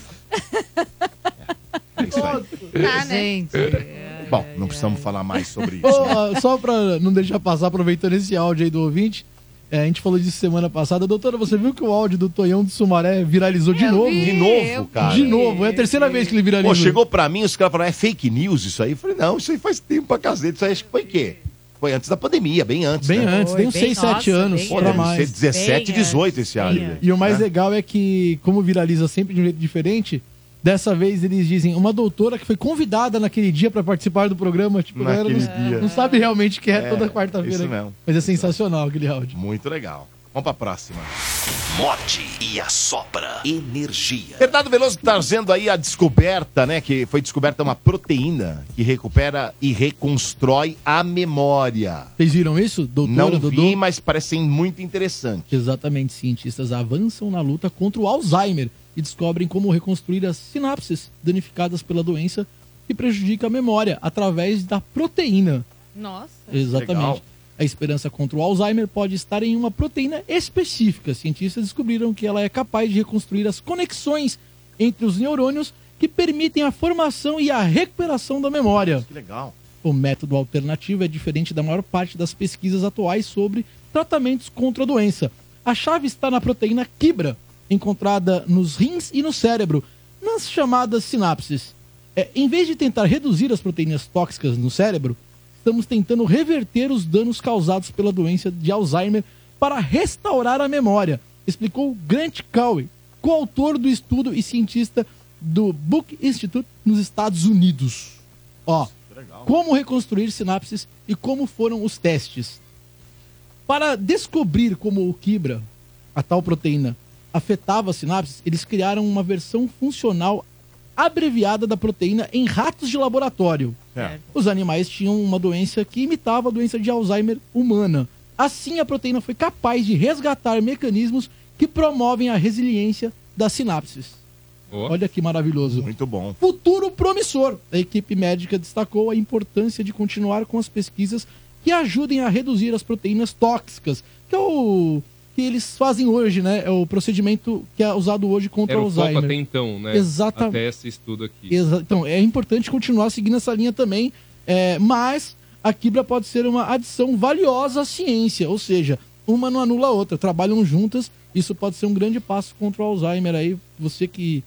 É isso aí. Tá, né? Gente. Bom, não precisamos falar mais sobre isso. Ó, só pra não deixar passar, aproveitando esse áudio aí do ouvinte, é, a gente falou disso semana passada. Doutora, você viu que o áudio do Tonhão do Sumaré viralizou de Eu novo? vi, De novo, cara. De novo, é a terceira vez que ele viralizou. Pô, chegou pra mim, os caras falaram, é fake news isso aí? Eu falei, não, isso aí faz tempo pra cacete. Isso aí acho que foi o quê? Foi antes da pandemia, bem antes. Bem né? antes, tem uns bem- 6, 7 nossa, anos Pô, deve mais. ser 17, Bem 18 antes, esse áudio. antes. E o mais né? legal é que, como viraliza sempre de um jeito diferente, Dessa vez eles dizem uma doutora que foi convidada naquele dia pra participar do programa. Tipo, a Naquele não, dia. não sabe realmente que é, É, toda quarta-feira. isso mesmo. Mas é sensacional aquele áudio. Muito legal. Vamos pra próxima. Morde e assopra. Energia. Bernardo Veloso trazendo aí a descoberta, né? Que foi descoberta uma proteína que recupera e reconstrói a memória. Vocês viram isso? Doutora, Não Dodô? vi, mas parece muito interessante. Exatamente, cientistas avançam na luta contra o Alzheimer e descobrem como reconstruir as sinapses danificadas pela doença que prejudica a memória através da proteína. Nossa. Exatamente. Legal. A esperança contra o Alzheimer pode estar em uma proteína específica. Cientistas descobriram que ela é capaz de reconstruir as conexões entre os neurônios que permitem a formação e a recuperação da memória. Que legal. O método alternativo é diferente da maior parte das pesquisas atuais sobre tratamentos contra a doença. A chave está na proteína Kibra, encontrada nos rins e no cérebro, nas chamadas sinapses. É, em vez de tentar reduzir as proteínas tóxicas no cérebro, estamos tentando reverter os danos causados pela doença de Alzheimer para restaurar a memória, explicou Grant Cowie, coautor do estudo e cientista do Book Institute nos Estados Unidos. Ó, como reconstruir sinapses e como foram os testes. Para descobrir como o Kibra, a tal proteína, afetava as sinapses, eles criaram uma versão funcional abreviada da proteína em ratos de laboratório. É. Os animais tinham uma doença que imitava a doença de Alzheimer humana. Assim, a proteína foi capaz de resgatar mecanismos que promovem a resiliência das sinapses. Olha que maravilhoso. Muito bom. Futuro promissor. A equipe médica destacou a importância de continuar com as pesquisas que ajudem a reduzir as proteínas tóxicas, que é o que eles fazem hoje, né? É o procedimento que é usado hoje contra Era o o foco Alzheimer. até então, né? Exata- Até esse estudo aqui. Exa- Então, é importante continuar seguindo essa linha também, é, mas a Kibra pode ser uma adição valiosa à ciência, ou seja, uma não anula a outra, trabalham juntas, isso pode ser um grande passo contra o Alzheimer aí, você que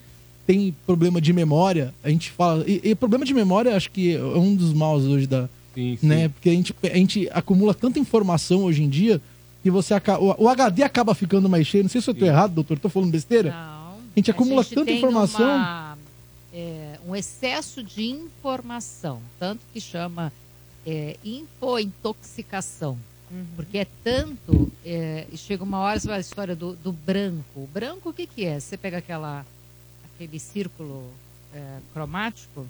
tem problema de memória, a gente fala, e, e problema de memória acho que é um dos maus hoje da, Sim, sim. né, porque a gente, a gente acumula tanta informação hoje em dia que você acaba, o, HD acaba ficando mais cheio, não sei se eu tô errado, doutor, tô falando besteira? Não. A gente acumula gente tanta tem informação. uma, é, um excesso de informação, tanto que chama é, infointoxicação. Porque é tanto, é, e chega uma hora, você vai a história do, do branco. O branco, o que, que é? Você pega aquela, aquele círculo é, cromático,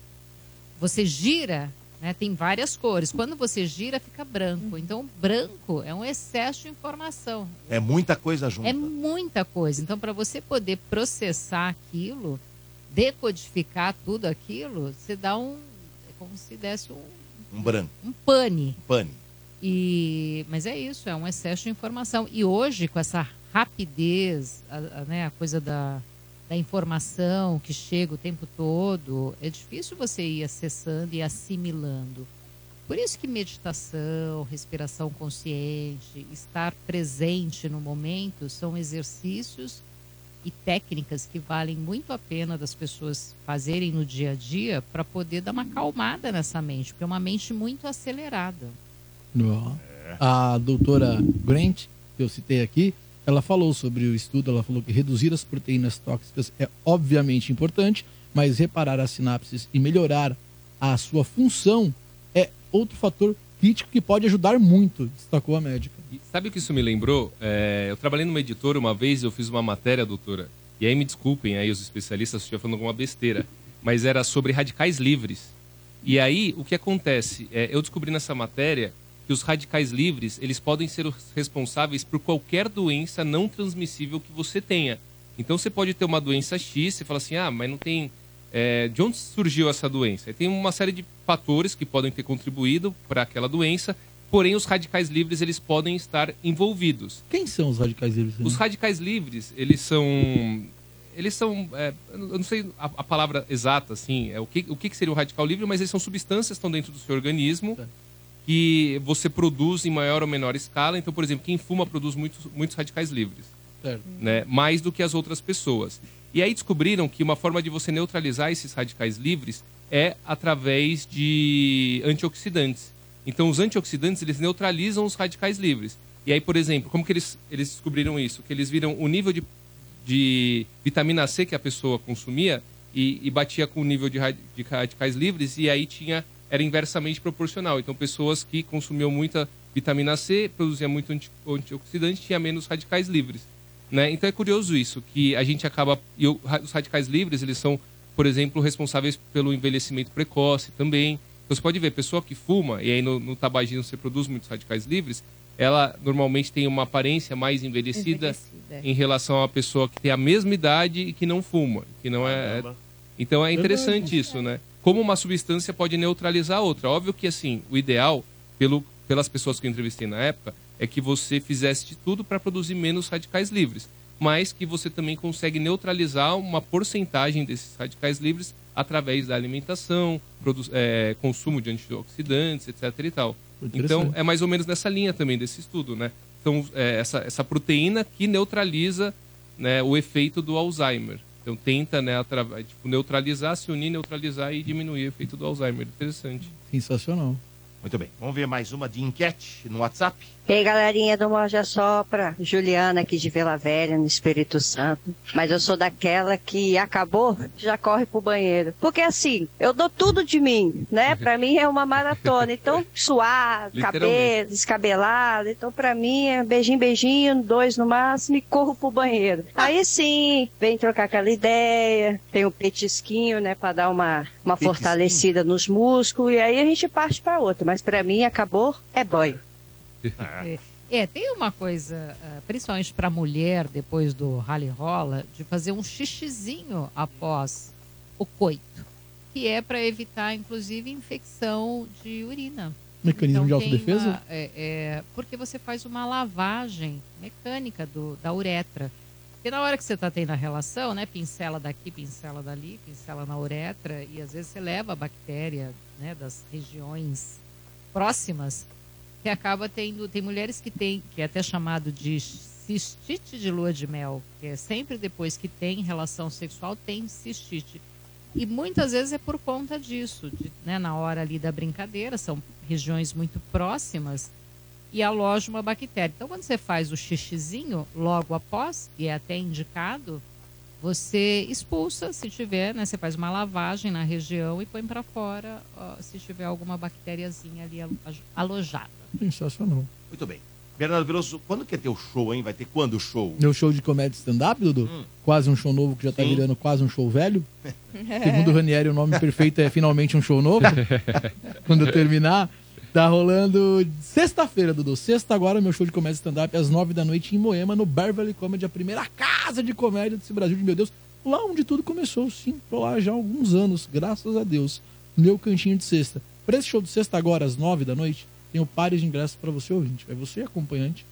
você gira, né, tem várias cores. Quando você gira, fica branco. Então, branco é um excesso de informação. É muita coisa junto. É muita coisa. Então, para você poder processar aquilo, decodificar tudo aquilo, você dá um. É como se desse um, Um branco. um pane. Pane. E, mas é isso, é um excesso de informação. E hoje, com essa rapidez, a, a, né, a coisa da, da informação que chega o tempo todo, é difícil você ir acessando e assimilando. Por isso que meditação, respiração consciente, estar presente no momento são exercícios e técnicas que valem muito a pena das pessoas fazerem no dia a dia para poder dar uma acalmada nessa mente, porque é uma mente muito acelerada. A doutora Grant, que eu citei aqui, ela falou sobre o estudo, ela falou que reduzir as proteínas tóxicas é obviamente importante, mas reparar as sinapses e melhorar a sua função é outro fator crítico que pode ajudar muito, destacou a médica. E sabe o que isso me lembrou? É, eu trabalhei numa editora uma vez, eu fiz uma matéria, doutora, e aí me desculpem aí os especialistas se estiver falando alguma besteira, mas era sobre radicais livres. E aí, o que acontece? É, eu descobri nessa matéria que os radicais livres, eles podem ser os responsáveis por qualquer doença não transmissível que você tenha. Então, você pode ter uma doença X, você fala assim, ah, mas não tem... é, de onde surgiu essa doença? E tem uma série de fatores que podem ter contribuído para aquela doença, porém os radicais livres eles podem estar envolvidos. Quem são os radicais livres? Os radicais livres, eles são. Eles são. é, eu não sei a, a palavra exata, assim, é, o, que, o que seria o radical livre, mas eles são substâncias que estão dentro do seu organismo que você produz em maior ou menor escala. Então, por exemplo, quem fuma produz muitos, muitos radicais livres Certo. né, mais do que as outras pessoas. E aí descobriram que uma forma de você neutralizar esses radicais livres é através de antioxidantes. Então, os antioxidantes eles neutralizam os radicais livres. E aí, por exemplo, como que eles, eles descobriram isso? Que eles viram o nível de, de vitamina C que a pessoa consumia e, e batia com o nível de, de radicais livres e aí tinha era inversamente proporcional. Então pessoas que consumiam muita vitamina C, produziam muito anti- antioxidante, tinha menos radicais livres. Né? Então é curioso isso, que a gente acaba. E o- os radicais livres, eles são, por exemplo, responsáveis pelo envelhecimento precoce também. Então você pode ver, pessoa que fuma, e aí no, no tabagismo você produz muitos radicais livres, ela normalmente tem uma aparência mais envelhecida, Envelhecida. em relação a pessoa que tem a mesma idade e que não fuma. Que não é. Então é interessante isso, né? Como uma substância pode neutralizar a outra. Óbvio que assim, o ideal, pelo, pelas pessoas que eu entrevistei na época, é que você fizesse de tudo para produzir menos radicais livres. Mas que você também consegue neutralizar uma porcentagem desses radicais livres através da alimentação, é, consumo de antioxidantes, etc. e tal. Então é mais ou menos nessa linha também desse estudo, né? Então é, essa, essa proteína que neutraliza né, o efeito do Alzheimer. Então tenta né, atra- tipo, neutralizar, se unir, neutralizar e diminuir o efeito do Alzheimer. Interessante. Sensacional. Muito bem. Vamos ver mais uma de enquete no WhatsApp. E aí, galerinha do Morja Sopra, Juliana aqui de Vila Velha, no Espírito Santo. Mas eu sou daquela que acabou, já corre pro banheiro. Porque assim, eu dou tudo de mim, né? Pra mim é uma maratona. Então, suar, cabelo, descabelado. Então, pra mim é beijinho, beijinho, dois no máximo e corro pro banheiro. Aí sim, vem trocar aquela ideia, tem um petisquinho, né? Pra dar uma, uma Petisquinho? fortalecida nos músculos. E aí a gente parte pra outra. Mas pra mim, acabou, é banho. É, é, tem uma coisa, ah, principalmente para mulher, depois do rally rola, de fazer um xixizinho após o coito, que é para evitar, inclusive, infecção de urina. Mecanismo de Então, tem autodefesa? uma- é, é, porque você faz uma lavagem mecânica do, da uretra. Porque na hora que você está tendo a relação, né, pincela daqui, pincela dali, pincela na uretra, e às vezes você leva a bactéria né, das regiões próximas, que acaba tendo. Tem mulheres que têm, que é até chamado de cistite de lua de mel, que é sempre depois que tem relação sexual, tem cistite. E muitas vezes é por conta disso, de, né, na hora ali da brincadeira, são regiões muito próximas e aloja uma bactéria. Então, quando você faz o xixizinho logo após, e é até indicado, você expulsa, se tiver, né? Você faz uma lavagem na região e põe para fora ó, se tiver alguma bactériazinha ali alo- alojada. Sensacional. Muito bem. Bernardo Veloso, quando que é teu show, hein? Vai ter quando o show? Meu show de comédia stand-up, Dudu? Quase um show novo que já tá Sim. virando quase um show velho. Segundo o Ranieri, o nome perfeito é finalmente um show novo. Quando eu terminar, tá rolando sexta-feira, Dudu. Sexta agora, meu show de comédia stand-up às nove da noite em Moema, no Beverly Comedy, a primeira casa de comédia desse Brasil de meu Deus. Lá onde tudo começou, sim. Tô lá já há alguns anos, graças a Deus. Meu cantinho de sexta. Pra esse show de sexta agora, às nove da noite, tem o pares de ingressos para você ouvinte. Vai você acompanhante,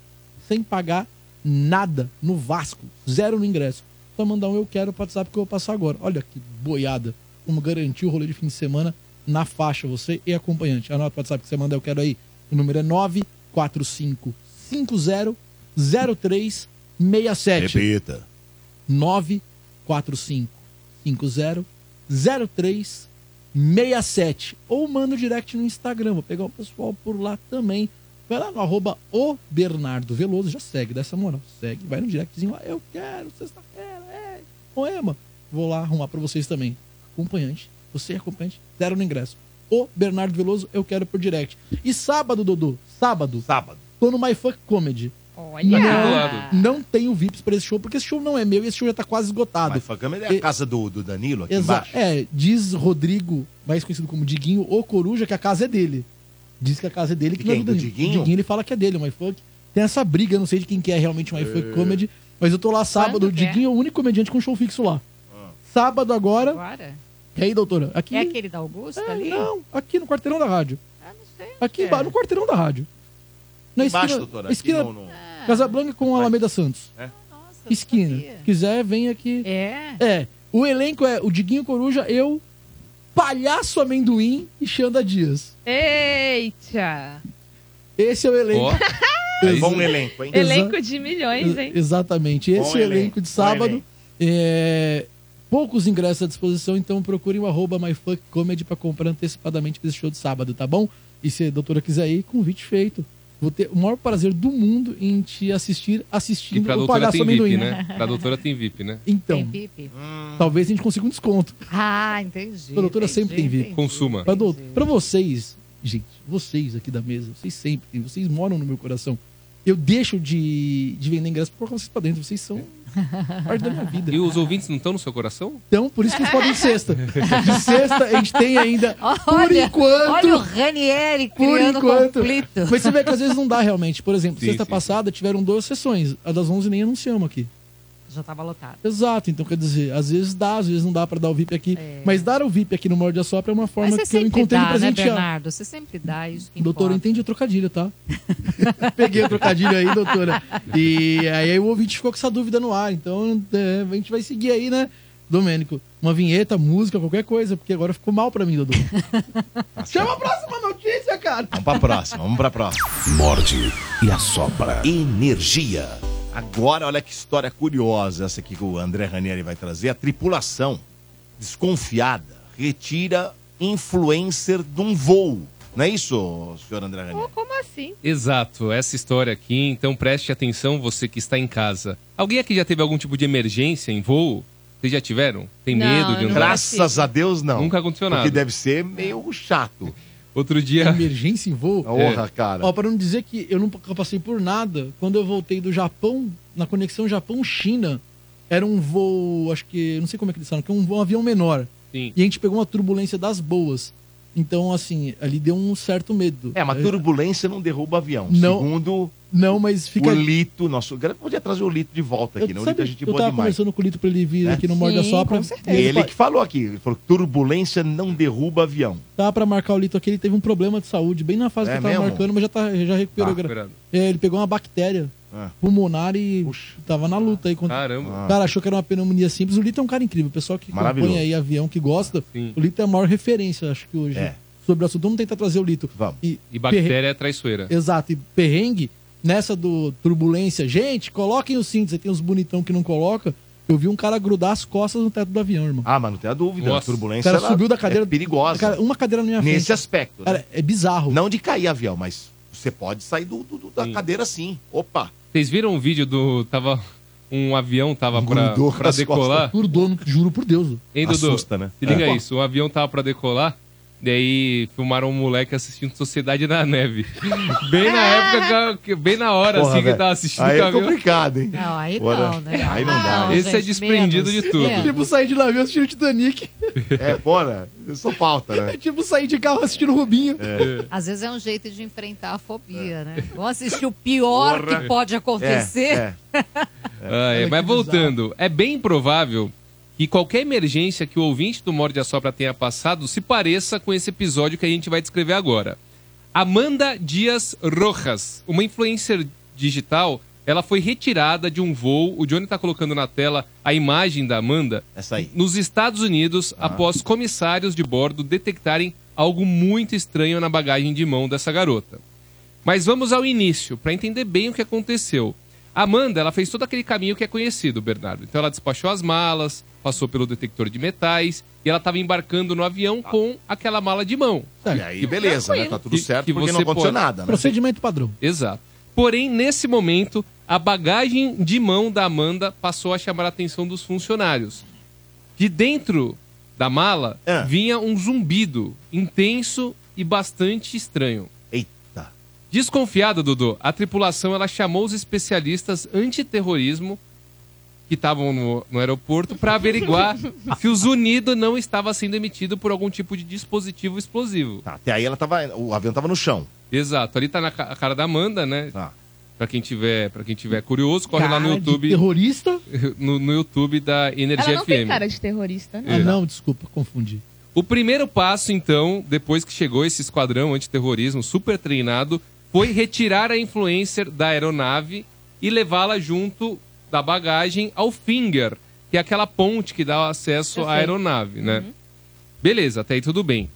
sem pagar nada no Vasco. Zero no ingresso. Só mandar um eu quero pro WhatsApp que eu vou passar agora. Olha que boiada. Como garantir o rolê de fim de semana na faixa, você e acompanhante. Anota o WhatsApp que você manda eu quero aí. O número é 945500367. Repita. 945500367. Ou manda o direct no Instagram. Vou pegar o pessoal por lá também. Vai lá no arroba o Bernardo Veloso. Já segue, dessa moral. Segue, vai no directzinho lá. Eu quero, sexta-feira, é. Poema. Vou lá arrumar pra vocês também. Acompanhante. Você é acompanhante. Zero no ingresso. O Bernardo Veloso, eu quero por direct. E sábado, Dodô. Sábado. Sábado. Tô no My Fuck Comedy. Olha! Não, não tenho VIPs pra esse show, porque esse show não é meu e esse show já tá quase esgotado. Mas Fagama é a casa do, do Danilo aqui Exa embaixo. é, diz Rodrigo, mais conhecido como Diguinho, o Coruja, que a casa é dele. Diz que a casa é dele, que De não é do Do Danilo. Diguinho? Diguinho ele fala que é dele, o MyFunk. Tem essa briga, eu não sei de quem que é realmente o MyFunk É. Comedy, mas eu tô lá sábado, o que é? Diguinho é o único comediante com show fixo lá. Sábado agora. Agora? E aí, doutora? Aqui, É aquele da Augusta É, ali? Não, aqui no quarteirão da rádio. Ah, não sei. Aqui é. embaixo, no quarteirão da rádio. Na Embaixo, esquina, doutora, aqui esquina no- no- Casablanca com Alameda Santos. É? esquina. Quiser, vem aqui. É? É. O elenco é o Diguinho Coruja, eu, Palhaço Amendoim e Xanda Dias. Eita! Esse é o elenco. Exa- bom elenco, hein? Elenco de milhões, hein? Exatamente. Esse Bom é o elenco elenco, de sábado. elenco. É, Poucos ingressos à disposição, então procurem o arroba MyFuckComedy pra comprar antecipadamente pra esse show de sábado, tá bom? E se a doutora quiser ir, convite feito. Vou ter o maior prazer do mundo em te assistir E assistindo pra o doutora Palhaço tem Amendoim. VIP, né? Pra doutora tem VIP, né? Então, Tem pipi? talvez a gente consiga um desconto. Ah, entendi. A doutora entendi, sempre tem VIP. entendi. Consuma. Pra, do... pra vocês, gente, vocês aqui da mesa, vocês sempre têm, vocês moram no meu coração. Eu deixo de, de vender ingresso por colocar vocês pra dentro. Vocês são parte da minha vida. E os ouvintes não estão no seu coração? Então, por isso que eles podem sexta. De sexta, a gente tem ainda, por Olha, enquanto... Olha o Ranieri Por criando enquanto. conflito. Mas você vê que às vezes não dá realmente. Por exemplo, Sim, sexta sim. passada tiveram duas sessões. A das 11 nem anunciamos aqui. Já tava lotado. Exato. Então, quer dizer, às vezes dá, às vezes não dá pra dar o VIP aqui. Mas dar o VIP aqui no Morde a Sopra é uma forma que eu encontrei de dá, né, presentear. Bernardo? Você sempre dá isso que Doutora, eu importa. entendi o trocadilho, tá? Peguei o trocadilho aí, doutora. E aí o ouvinte ficou com essa dúvida no ar. Então é, a gente vai seguir aí, né, Domênico? Uma vinheta, música, qualquer coisa, porque agora ficou mal pra mim, Dodô. Chama a próxima notícia, cara. Vamos pra próxima, vamos pra próxima. Morde e assopra. Energia. Agora, olha que história curiosa essa aqui que o André Ranieri vai trazer. A tripulação, desconfiada, retira influencer de um voo. Não é isso, senhor André Ranieri? Como assim? Exato, essa história aqui, então preste atenção você que está em casa. Alguém aqui já teve algum tipo de emergência em voo? Vocês já tiveram? Tem Não, medo de andar? Graças a Deus, não. Nunca aconteceu nada. Porque deve ser meio chato. Outro dia. Emergência em voo? Porra, cara. Ó, pra não dizer que eu nunca passei por nada, quando eu voltei do Japão, na conexão Japão-China, era um voo, acho que, não sei como é que eles falam, que é um, voo- um avião menor. Sim. E a gente pegou uma turbulência das boas. Então, assim, ali deu um certo medo. É, mas turbulência não derruba avião. Não. Segundo Não, mas fica. o Lito, nosso. Podia trazer o Lito de volta aqui, Eu, né? O sabe, Lito é gente eu boa tava demais. conversando com o Lito pra ele vir Né? aqui no Morda Sopra. com certeza. Ele que falou aqui, ele falou que turbulência não derruba avião. Tava pra marcar o Lito aqui, ele teve um problema de saúde, bem na fase É que eu tava mesmo? marcando, mas já, tá, já recuperou. Tá. É, ele pegou uma bactéria Ah. pulmonar e tava na luta aí. Contra... Caramba. Cara, achou que era uma pneumonia simples. O Lito é um cara incrível. O pessoal que acompanha aí avião, que gosta, Sim. o Lito é a maior referência, acho que hoje. É. Sobre o assunto, vamos tentar trazer o Lito. Vamos. E, E bactéria é traiçoeira. Exato, e perrengue, nessa do turbulência, gente, coloquem os cintos, aí tem uns bonitão que não coloca. Eu vi um cara grudar as costas no teto do avião, irmão. Ah, mas não tem a dúvida. Nossa. A turbulência O cara ela subiu da cadeira- é perigosa. Cara, uma cadeira na minha frente. Nesse aspecto. né? Cara, é bizarro. Não de cair avião, mas você pode sair do, do- do- da cadeira sim. Opa. Vocês viram o vídeo do. Tava. Um avião tava pra, Grudou pra nas decolar. Grudou, juro por Deus. Hein, Dudu? Assusta, né? Se liga É. isso, o avião tava pra decolar, daí filmaram um moleque assistindo Sociedade na Neve. Bem na época, que- bem na hora, Porra, assim, que velho. tava assistindo Aí o é avião. complicado, hein? Não, aí Bora. não, né? Aí não dá. Esse é gente, desprendido menos, de tudo. menos. Tipo sair de navio assistindo Titanic. É, bora. Só falta, né? É tipo sair de carro assistindo Rubinho. Às vezes é um jeito de enfrentar a fobia, né? Vamos assistir o pior Porra. que pode acontecer. É, Ah, é, mas voltando, é bem provável que qualquer emergência que o ouvinte do Morde a Sopra tenha passado se pareça com esse episódio que a gente vai descrever agora. Amanda Dias Rojas, uma influencer digital, ela foi retirada de um voo. O Johnny tá colocando na tela a imagem da Amanda. Essa aí. Nos Estados Unidos, após comissários de bordo detectarem algo muito estranho na bagagem de mão dessa garota. Mas vamos ao início, para entender bem o que aconteceu. Amanda, ela fez todo aquele caminho que é conhecido, Bernardo. Então ela despachou as malas, passou pelo detector de metais e ela estava embarcando no avião com aquela mala de mão. E aí, beleza, né? Tá tudo Que- certo que porque não aconteceu pode- nada, né? Procedimento padrão. Exato. Porém, nesse momento, a bagagem de mão da Amanda passou a chamar a atenção dos funcionários. De dentro da mala vinha um zumbido intenso e bastante estranho. Desconfiada, Dudu, a tripulação ela chamou os especialistas antiterrorismo que estavam no, no aeroporto para averiguar se o zunido não estava sendo emitido por algum tipo de dispositivo explosivo. Tá, até aí ela tava. O avião tava no chão. Exato. Ali tá na ca- a cara da Amanda, né? Tá. Pra quem tiver, para quem tiver curioso, corre lá no Cara de YouTube. terrorista? No, no YouTube da Energia Ela não FM. tem cara de terrorista, né? Ah, não, desculpa, confundi. O primeiro passo, então, depois que chegou esse esquadrão antiterrorismo super treinado, foi retirar a influencer da aeronave e levá-la junto da bagagem ao Finger, que é aquela ponte que dá acesso à aeronave, né? Beleza, até aí tudo bem.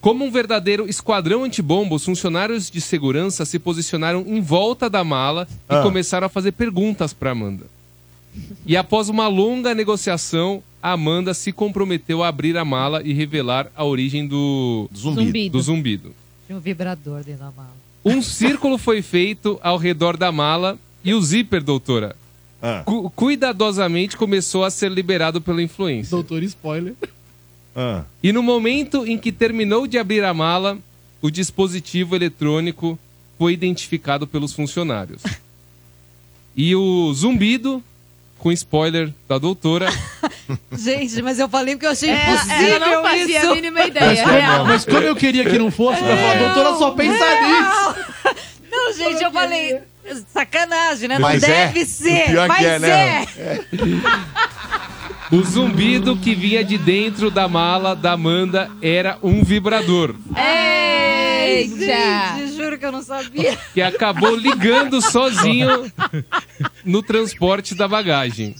Como um verdadeiro esquadrão antibomba, os funcionários de segurança se posicionaram em volta da mala e Ah. começaram a fazer perguntas para Amanda. E após uma longa negociação, a Amanda se comprometeu a abrir a mala e revelar a origem do Zumbido. Do zumbido. Tinha um vibrador dentro da mala. Um círculo foi feito ao redor da mala e o zíper, doutora, Ah. cu- cuidadosamente começou a ser liberado pelo influencer. Doutor spoiler. Ah. E no momento em que terminou de abrir a mala, o dispositivo eletrônico foi identificado pelos funcionários. E o zumbido, com spoiler da doutora, Gente, mas eu falei porque eu achei É, impossível ela não fazia isso. a mínima ideia, real. Mas como eu queria que não fosse, pra falar, doutora, só pensa nisso. Não, gente, eu falei. Sacanagem, né? Mas não é. deve ser. pior que mas é, é. né? o zumbido que vinha de dentro da mala da Amanda era um vibrador. Ei, Eita! gente, juro que eu não sabia. que acabou ligando sozinho no transporte da bagagem.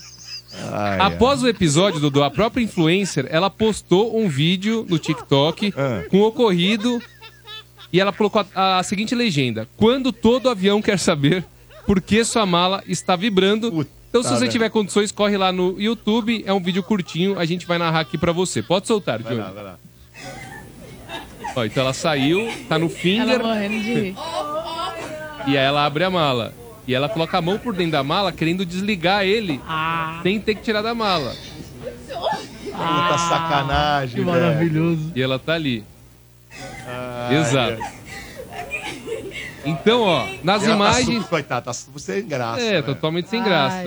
Ai, Após o episódio, Dudu, a própria influencer, ela postou um vídeo no TikTok Ah. com o ocorrido e ela colocou a, a seguinte legenda: Quando todo avião quer saber por que sua mala está vibrando. Então, se você merda. tiver condições, corre lá no YouTube. É um vídeo curtinho, a gente vai narrar aqui pra você. Pode soltar, Vai lá, vai lá. Ó, então ela saiu, tá no Ela finger. morrendo de rir. E aí ela abre a mala. E ela coloca a mão por dentro da mala, querendo desligar ele, sem ter que tirar da mala. Puta sacanagem, Que velho. maravilhoso. E ela tá ali. Ai, Exato. ai. Então, ó, nas E ela tá imagens. super- Coitada, tá sem graça. É, né? totalmente sem graça.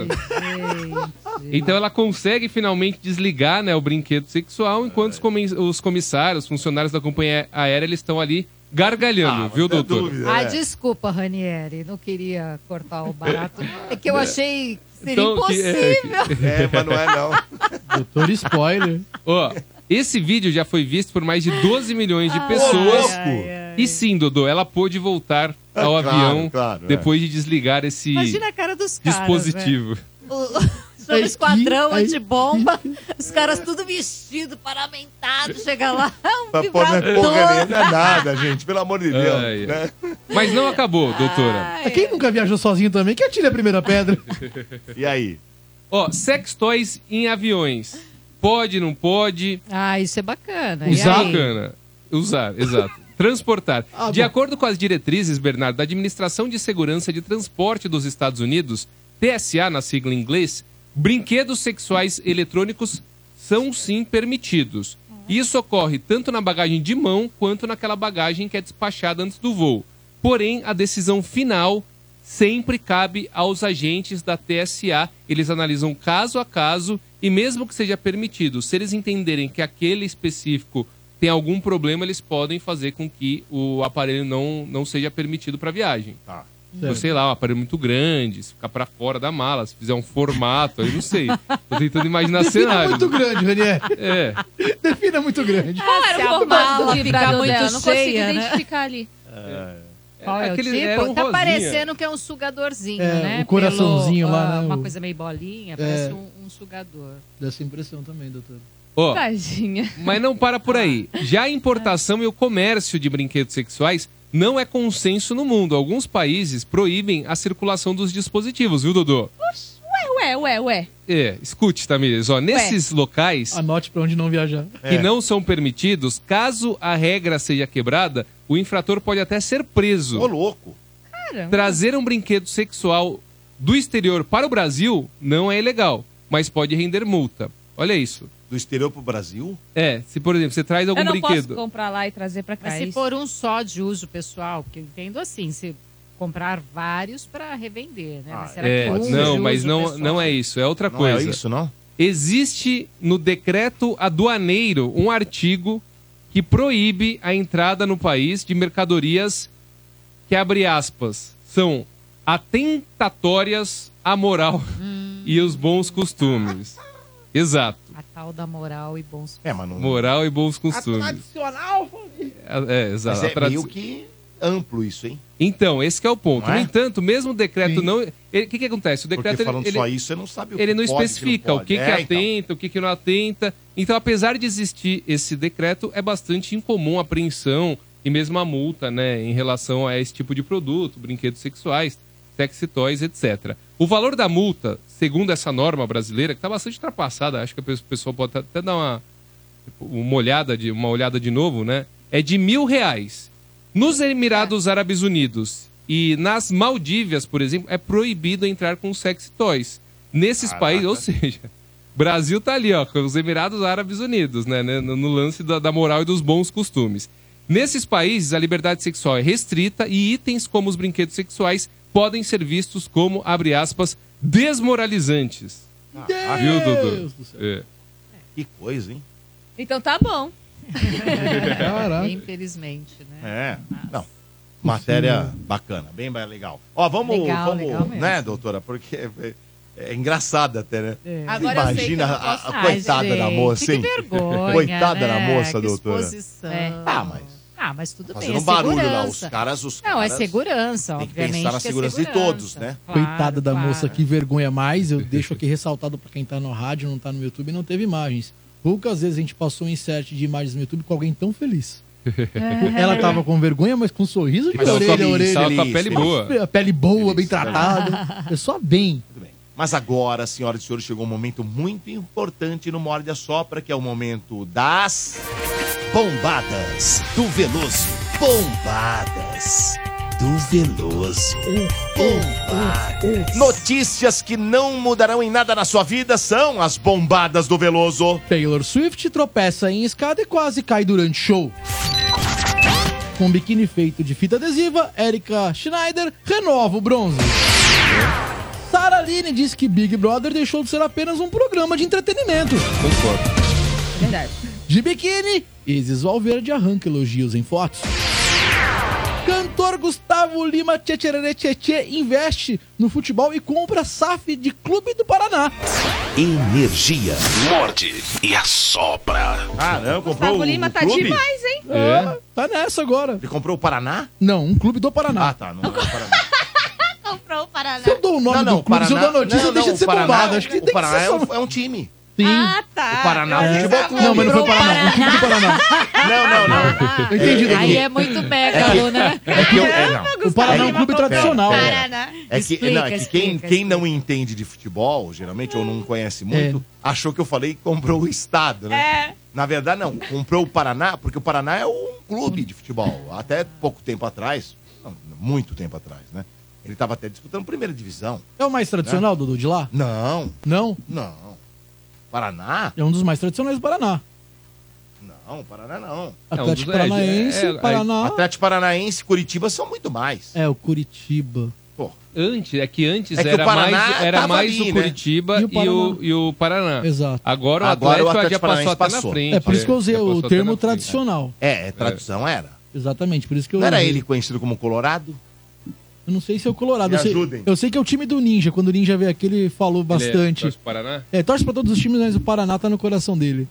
Então ela consegue finalmente desligar né, o brinquedo sexual, enquanto os, comi- os comissários, os funcionários da companhia aérea, eles estão ali gargalhando, viu, doutor? Ah, é. desculpa, Ranieri. Não queria cortar o barato. É que eu achei que seria Então, que- impossível. É, mas não é não. Doutor spoiler. Ó, esse vídeo já foi visto por mais de 12 milhões de Ai, pessoas. ai, E sim, Dodô, ela pôde voltar ao É, claro, avião claro, é. depois de desligar esse Imagina a cara dos caras. dispositivo. Né? O, sobre o esquadrão antibomba, os caras tudo vestido, paramentado, chega lá, um é vibrador. não é nada, gente. Pelo amor de Deus. Ai, né? Mas não acabou, doutora. Quem nunca viajou sozinho também, que atire a primeira pedra. E aí? Ó, sex toys em aviões. Pode, não pode? Ah, isso é bacana. E Usar. aí? Bacana. Usar, exato. Transportar. Ah, de bom. acordo com as diretrizes, Bernardo, da Administração de Segurança de Transporte dos Estados Unidos, TSA na sigla em inglês, brinquedos sexuais eletrônicos são sim permitidos. Isso ocorre tanto na bagagem de mão quanto naquela bagagem que é despachada antes do voo. Porém, a decisão final sempre cabe aos agentes da TSA. Eles analisam caso a caso e, mesmo que seja permitido, se eles entenderem que aquele específico tem algum problema, eles podem fazer com que o aparelho não, não seja permitido para viagem. Tá. Ou, sei lá, um aparelho muito grande, se ficar para fora da mala, se fizer um formato, aí não sei. Tô tentando imaginar Defina cenário. muito grande, Ranier. É. Defina muito grande. Qual era a formato mala do fica vibrador muito dela? Não consigo né? identificar ali. Qual é o Aquele- tipo? um tá rosinha. parecendo que é um sugadorzinho, É, né? o coraçãozinho Pelo, lá, ah, né? Uma O- coisa meio bolinha, É. parece um, um sugador. Dessa impressão também, doutor. Ó, Tadinha. Mas não para por aí. Já a importação e o comércio de brinquedos sexuais não é consenso no mundo. Alguns países proíbem a circulação dos dispositivos, viu, Dodô? Ué, ué, ué, ué. É, escute, Tamires, ó, nesses locais Anote pra onde não viajar. que não são permitidos, caso a regra seja quebrada, o infrator pode até ser preso. Ô, louco. Caramba. Trazer um brinquedo sexual do exterior para o Brasil não é ilegal, mas pode render multa. Olha isso. Do exterior pro Brasil? É, se por exemplo você traz algum Eu não brinquedo. posso comprar lá e trazer pra cá. Mas se isso. for um só de uso pessoal, porque eu entendo assim, se comprar vários para revender, né? Mas será É, que um não, de mas uso não, pessoal? não é isso, é outra Não coisa. é isso, não? Existe no decreto aduaneiro um artigo que proíbe a entrada no país de mercadorias que, abre aspas, são atentatórias à moral e os bons costumes. Exato. A tal da moral e bons É, mas não... Moral e bons costumes. Tradicional. É, é, exato. Mas A é tradi- meio que amplo isso, hein? Então, esse que é o ponto. Não é? No entanto, mesmo o decreto Sim. não. ele- O que, que acontece? O decreto Porque ele- falando ele, só isso, você não sabe o ele que não pode, especifica não o que, pode. que É, então. atenta, o que, que não atenta. Então, apesar de existir esse decreto, é bastante incomum a apreensão e mesmo a multa, né, em relação a esse tipo de produto, brinquedos sexuais, sexy toys, etc. O valor da multa, segundo essa norma brasileira, que está bastante ultrapassada, acho que o pessoal pode até dar uma, uma olhada de uma olhada de novo, né? É de mil reais. Nos Emirados Árabes Unidos e nas Maldívias, por exemplo, é proibido entrar com sex toys. Nesses Caraca. países, ou seja, Brasil tá ali, ó, com os Emirados Árabes Unidos, né, né, no, no lance da, da moral e dos bons costumes. Nesses países, a liberdade sexual é restrita e itens como os brinquedos sexuais podem ser vistos como, abre aspas, desmoralizantes. Ah, Viu, Dudu? Deus do céu. É. Que coisa, hein? Então tá bom. Caraca. Infelizmente, né? É. Não. Matéria bacana, bem legal. Ó, vamos, Legal, vamos legal né, doutora? Porque é, é engraçado até, né? É. Agora Imagina a, a Ai, coitada da gente, moça, que hein? vergonha, coitada né? da moça, Que doutora. exposição. É. Ah, mas Ah, mas tudo fazendo bem, é um barulho lá, segurança. os caras, os Não, é segurança, tem que obviamente. pensar na que é segurança de todos, né? Claro, Coitada da claro. moça, que vergonha mais. Eu deixo aqui ressaltado pra quem tá no rádio, não tá no YouTube, não teve imagens. Poucas vezes a gente passou um insert de imagens no YouTube com alguém tão feliz. Ela tava com vergonha, mas com um sorriso de Mas orelha a feliz, orelha. Tava com a Feliz, pele feliz. boa. A pele boa, bem tratada. Pessoa bem. Mas agora, senhoras e senhores, chegou um momento muito importante no Morde a Sopra, que é o momento das Bombadas do Veloso. Bombadas do Veloso. Bombadas. notícias que não mudarão em nada na sua vida são as bombadas do Veloso. Taylor Swift tropeça em escada e quase cai durante show. Com biquíni feito de fita adesiva, Erika Schneider renova o bronze. Sarah Line diz que Big Brother deixou de ser apenas um programa de entretenimento. Concordo. Verdade. De biquíni, Isis Valverde arranca elogios em fotos. Cantor Gustavo Lima Tchetcherere Tchetche investe no futebol e compra SAF de Clube do Paraná. Energia. Morde e assopra. Caramba, comprou Gustavo o, Lima o tá clube? demais, hein? Ah, tá nessa agora. Ele comprou o Paraná? Não, um clube do Paraná. Ah, tá. Não é o Paraná. Comprou o Paraná. Se eu dou o nome não, não, do clube, se eu dou a notícia, não, deixa não, de ser o Paraná, bombado. Acho que o tem Paraná que ser é, só... um, é um time. Sim. Ah, tá. O Paraná É. Futebol Clube. Não, mas não foi o Paraná. Clube do Paraná. Não, não, não. Eu entendi. Aí é muito megalo, né? É que eu, é, não. O Paraná é um clube tradicional. É. Paraná. É que, Explica, não, é que quem, quem não entende de futebol, geralmente, ou não conhece muito, achou que eu falei que comprou o estado, né? É. Na verdade, não. Comprou o Paraná, porque o Paraná é um clube de futebol. Até pouco tempo atrás, não, muito tempo atrás, né? Ele estava até disputando primeira divisão. É o mais tradicional, Dudu, de lá? Não, Não? não. Paraná? É um dos mais tradicionais do Paraná. Não, Paraná não. Atlético dos- é, Paranaense, é, é, Paraná. Atlético Paranaense e Curitiba são muito mais. É, o Curitiba. Pô, Antes, é que antes É que o era Paraná mais, era mais ali, o né? Curitiba E e o o, Paraná. e o Paraná. Exato. Agora o Agora o Atlético, Atlético já passou Paranaense até passou. na frente. É por isso que eu usei o passou termo tradicional. é, é tradução era. Exatamente, por isso que eu Não era ele conhecido como Colorado? Eu não sei se é o Colorado. Me Eu sei, ajudem. eu sei que é o time do Ninja. Quando o Ninja veio aqui, ele falou Ele é- bastante. torce pro Paraná? É, torce pra todos os times, mas o Paraná tá no coração dele.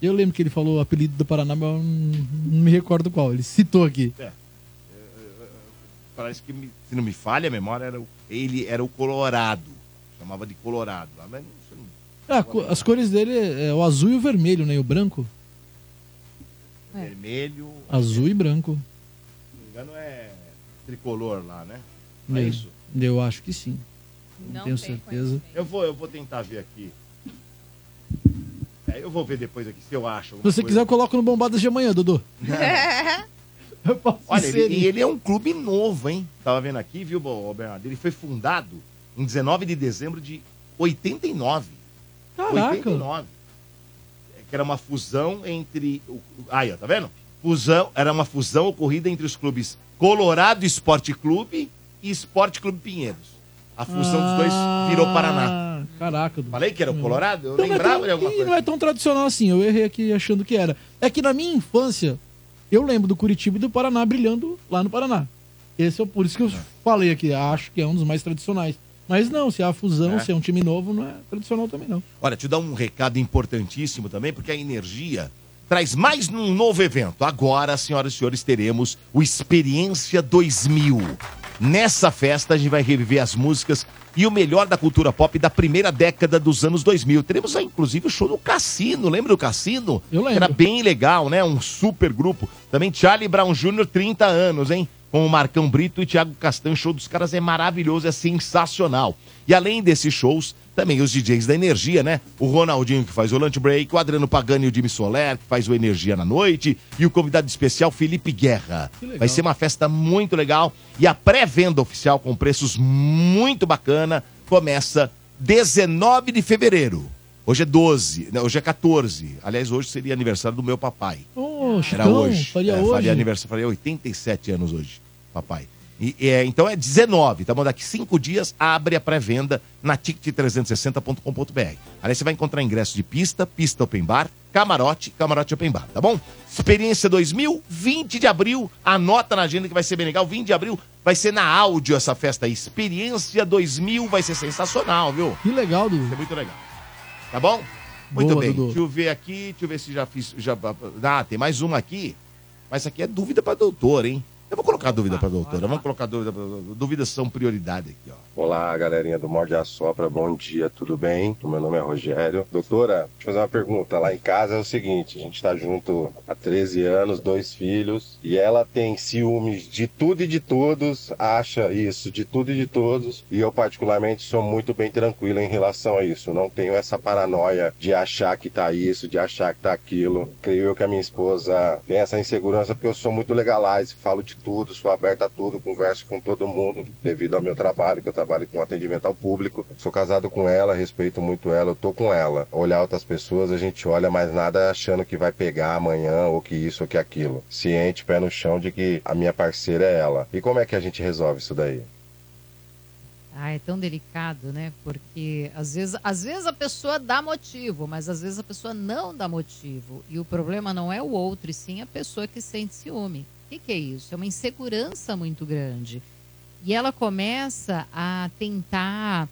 Eu lembro que ele falou o apelido do Paraná, mas eu não, não me recordo qual. Ele citou aqui. Parece que, se não me falha a memória, era o- ele era o Colorado. Chamava de Colorado. lá, Mas não, não- Ah, co- as cores dele é o azul e o vermelho, né? E o branco? É. vermelho. Azul e branco. Se não me engano, é tricolor lá, né? Não é Eu- isso? Eu acho que sim. Não, Não tenho tem certeza. Eu vou, eu vou tentar ver aqui. É, eu vou ver depois aqui se eu acho. Se você coisa. quiser, eu coloco no Bombadas de amanhã, Dudu. Eu posso Olha, ele, e ele é um clube novo, hein? Tava vendo aqui, viu, Bernardo? Ele foi fundado em 19 de dezembro de 89. Caraca. 89. É, Que era uma fusão entre. Aí, ó, tá vendo? Fusão, era uma fusão ocorrida entre os clubes Colorado Esporte Clube e Esporte Clube Pinheiros. A fusão dos dois virou Paraná. Ah, Caraca, Dudu. Falei que era o Colorado? Eu Então não é lembrava tão- de alguma e coisa. não é tão tradicional assim. Eu errei aqui achando que era. É que na minha infância, eu lembro do Curitiba e do Paraná brilhando lá no Paraná. Esse é o- por isso que eu falei aqui. Acho que é um dos mais tradicionais. Mas não, se é a fusão, É. se é um time novo, não é tradicional também não. Olha, te dar um recado importantíssimo também, porque a energia traz mais num novo evento. Agora, senhoras e senhores, teremos o Experiência 2000. Nessa festa, a gente vai reviver as músicas e o melhor da cultura pop da primeira década dos anos 2000. Teremos, aí, inclusive, o show do Cassino. Lembra do Cassino? Eu lembro. Era bem legal, né? Um super grupo. Também Charlie Brown Jr., 30 anos, hein? Com o Marcão Brito e Thiago Castanho. O show dos caras é maravilhoso, é sensacional. E além desses shows, também os DJs da Energia, né? O Ronaldinho que faz o lunch break, o Adriano Pagani e o Jimmy Soler que faz o Energia na noite e o convidado especial Felipe Guerra. Vai ser uma festa muito legal e a pré-venda oficial com preços muito bacana começa 19 de fevereiro. Hoje é 12, né, hoje é 14. Aliás, hoje seria aniversário do meu papai. Ô, Era Chicão, hoje. faria É, hoje. Faria aniversário, faria 87 anos hoje, papai. E, é, então é 19, tá bom? Daqui cinco dias abre a pré-venda na ticket360.com.br. Aliás, você vai encontrar ingresso de pista, pista open bar, camarote, camarote open bar, tá bom? Experiência 2000, 20 de abril, anota na agenda que vai ser bem legal. 20 de abril vai ser na áudio essa festa aí. Experiência 2000 vai ser sensacional, viu? Que legal, Dudu. Ser muito legal. Tá bom? Muito Boa, bem. Dudu. Deixa eu ver aqui, deixa eu ver se já fiz. Já... Ah, tem mais uma aqui. Mas aqui é dúvida pra doutor, hein? Eu vou colocar dúvida pra doutora. Vamos colocar dúvida pra. Dúvidas são prioridade aqui, ó. Olá, galerinha do Morde a Sopra, bom dia, tudo bem? Meu nome é Rogério. Doutora, deixa eu fazer uma pergunta. Lá em casa é o seguinte, a gente tá junto há 13 anos, dois filhos, e ela tem ciúmes de tudo e de todos, acha isso de tudo e de todos, e eu particularmente sou muito bem tranquilo em relação a isso. Não tenho essa paranoia de achar que tá isso, de achar que tá aquilo. Creio eu que a minha esposa tem essa insegurança porque eu sou muito legalize, falo de tudo, sou aberta a tudo, converso com todo mundo devido ao meu trabalho, que eu trabalho com atendimento ao público. Sou casado com ela, respeito muito ela, eu tô com ela. Olhar outras pessoas, a gente olha, mas nada achando que vai pegar amanhã ou que isso ou que aquilo. Ciente, pé no chão de que a minha parceira é ela. E como é que a gente resolve isso daí? Ah, é tão delicado, né? Porque às vezes, às vezes a pessoa dá motivo, mas às vezes a pessoa não dá motivo. E o problema não é o outro, e sim a pessoa que sente ciúme. O que, que é isso? É uma insegurança muito grande. E ela começa a tentar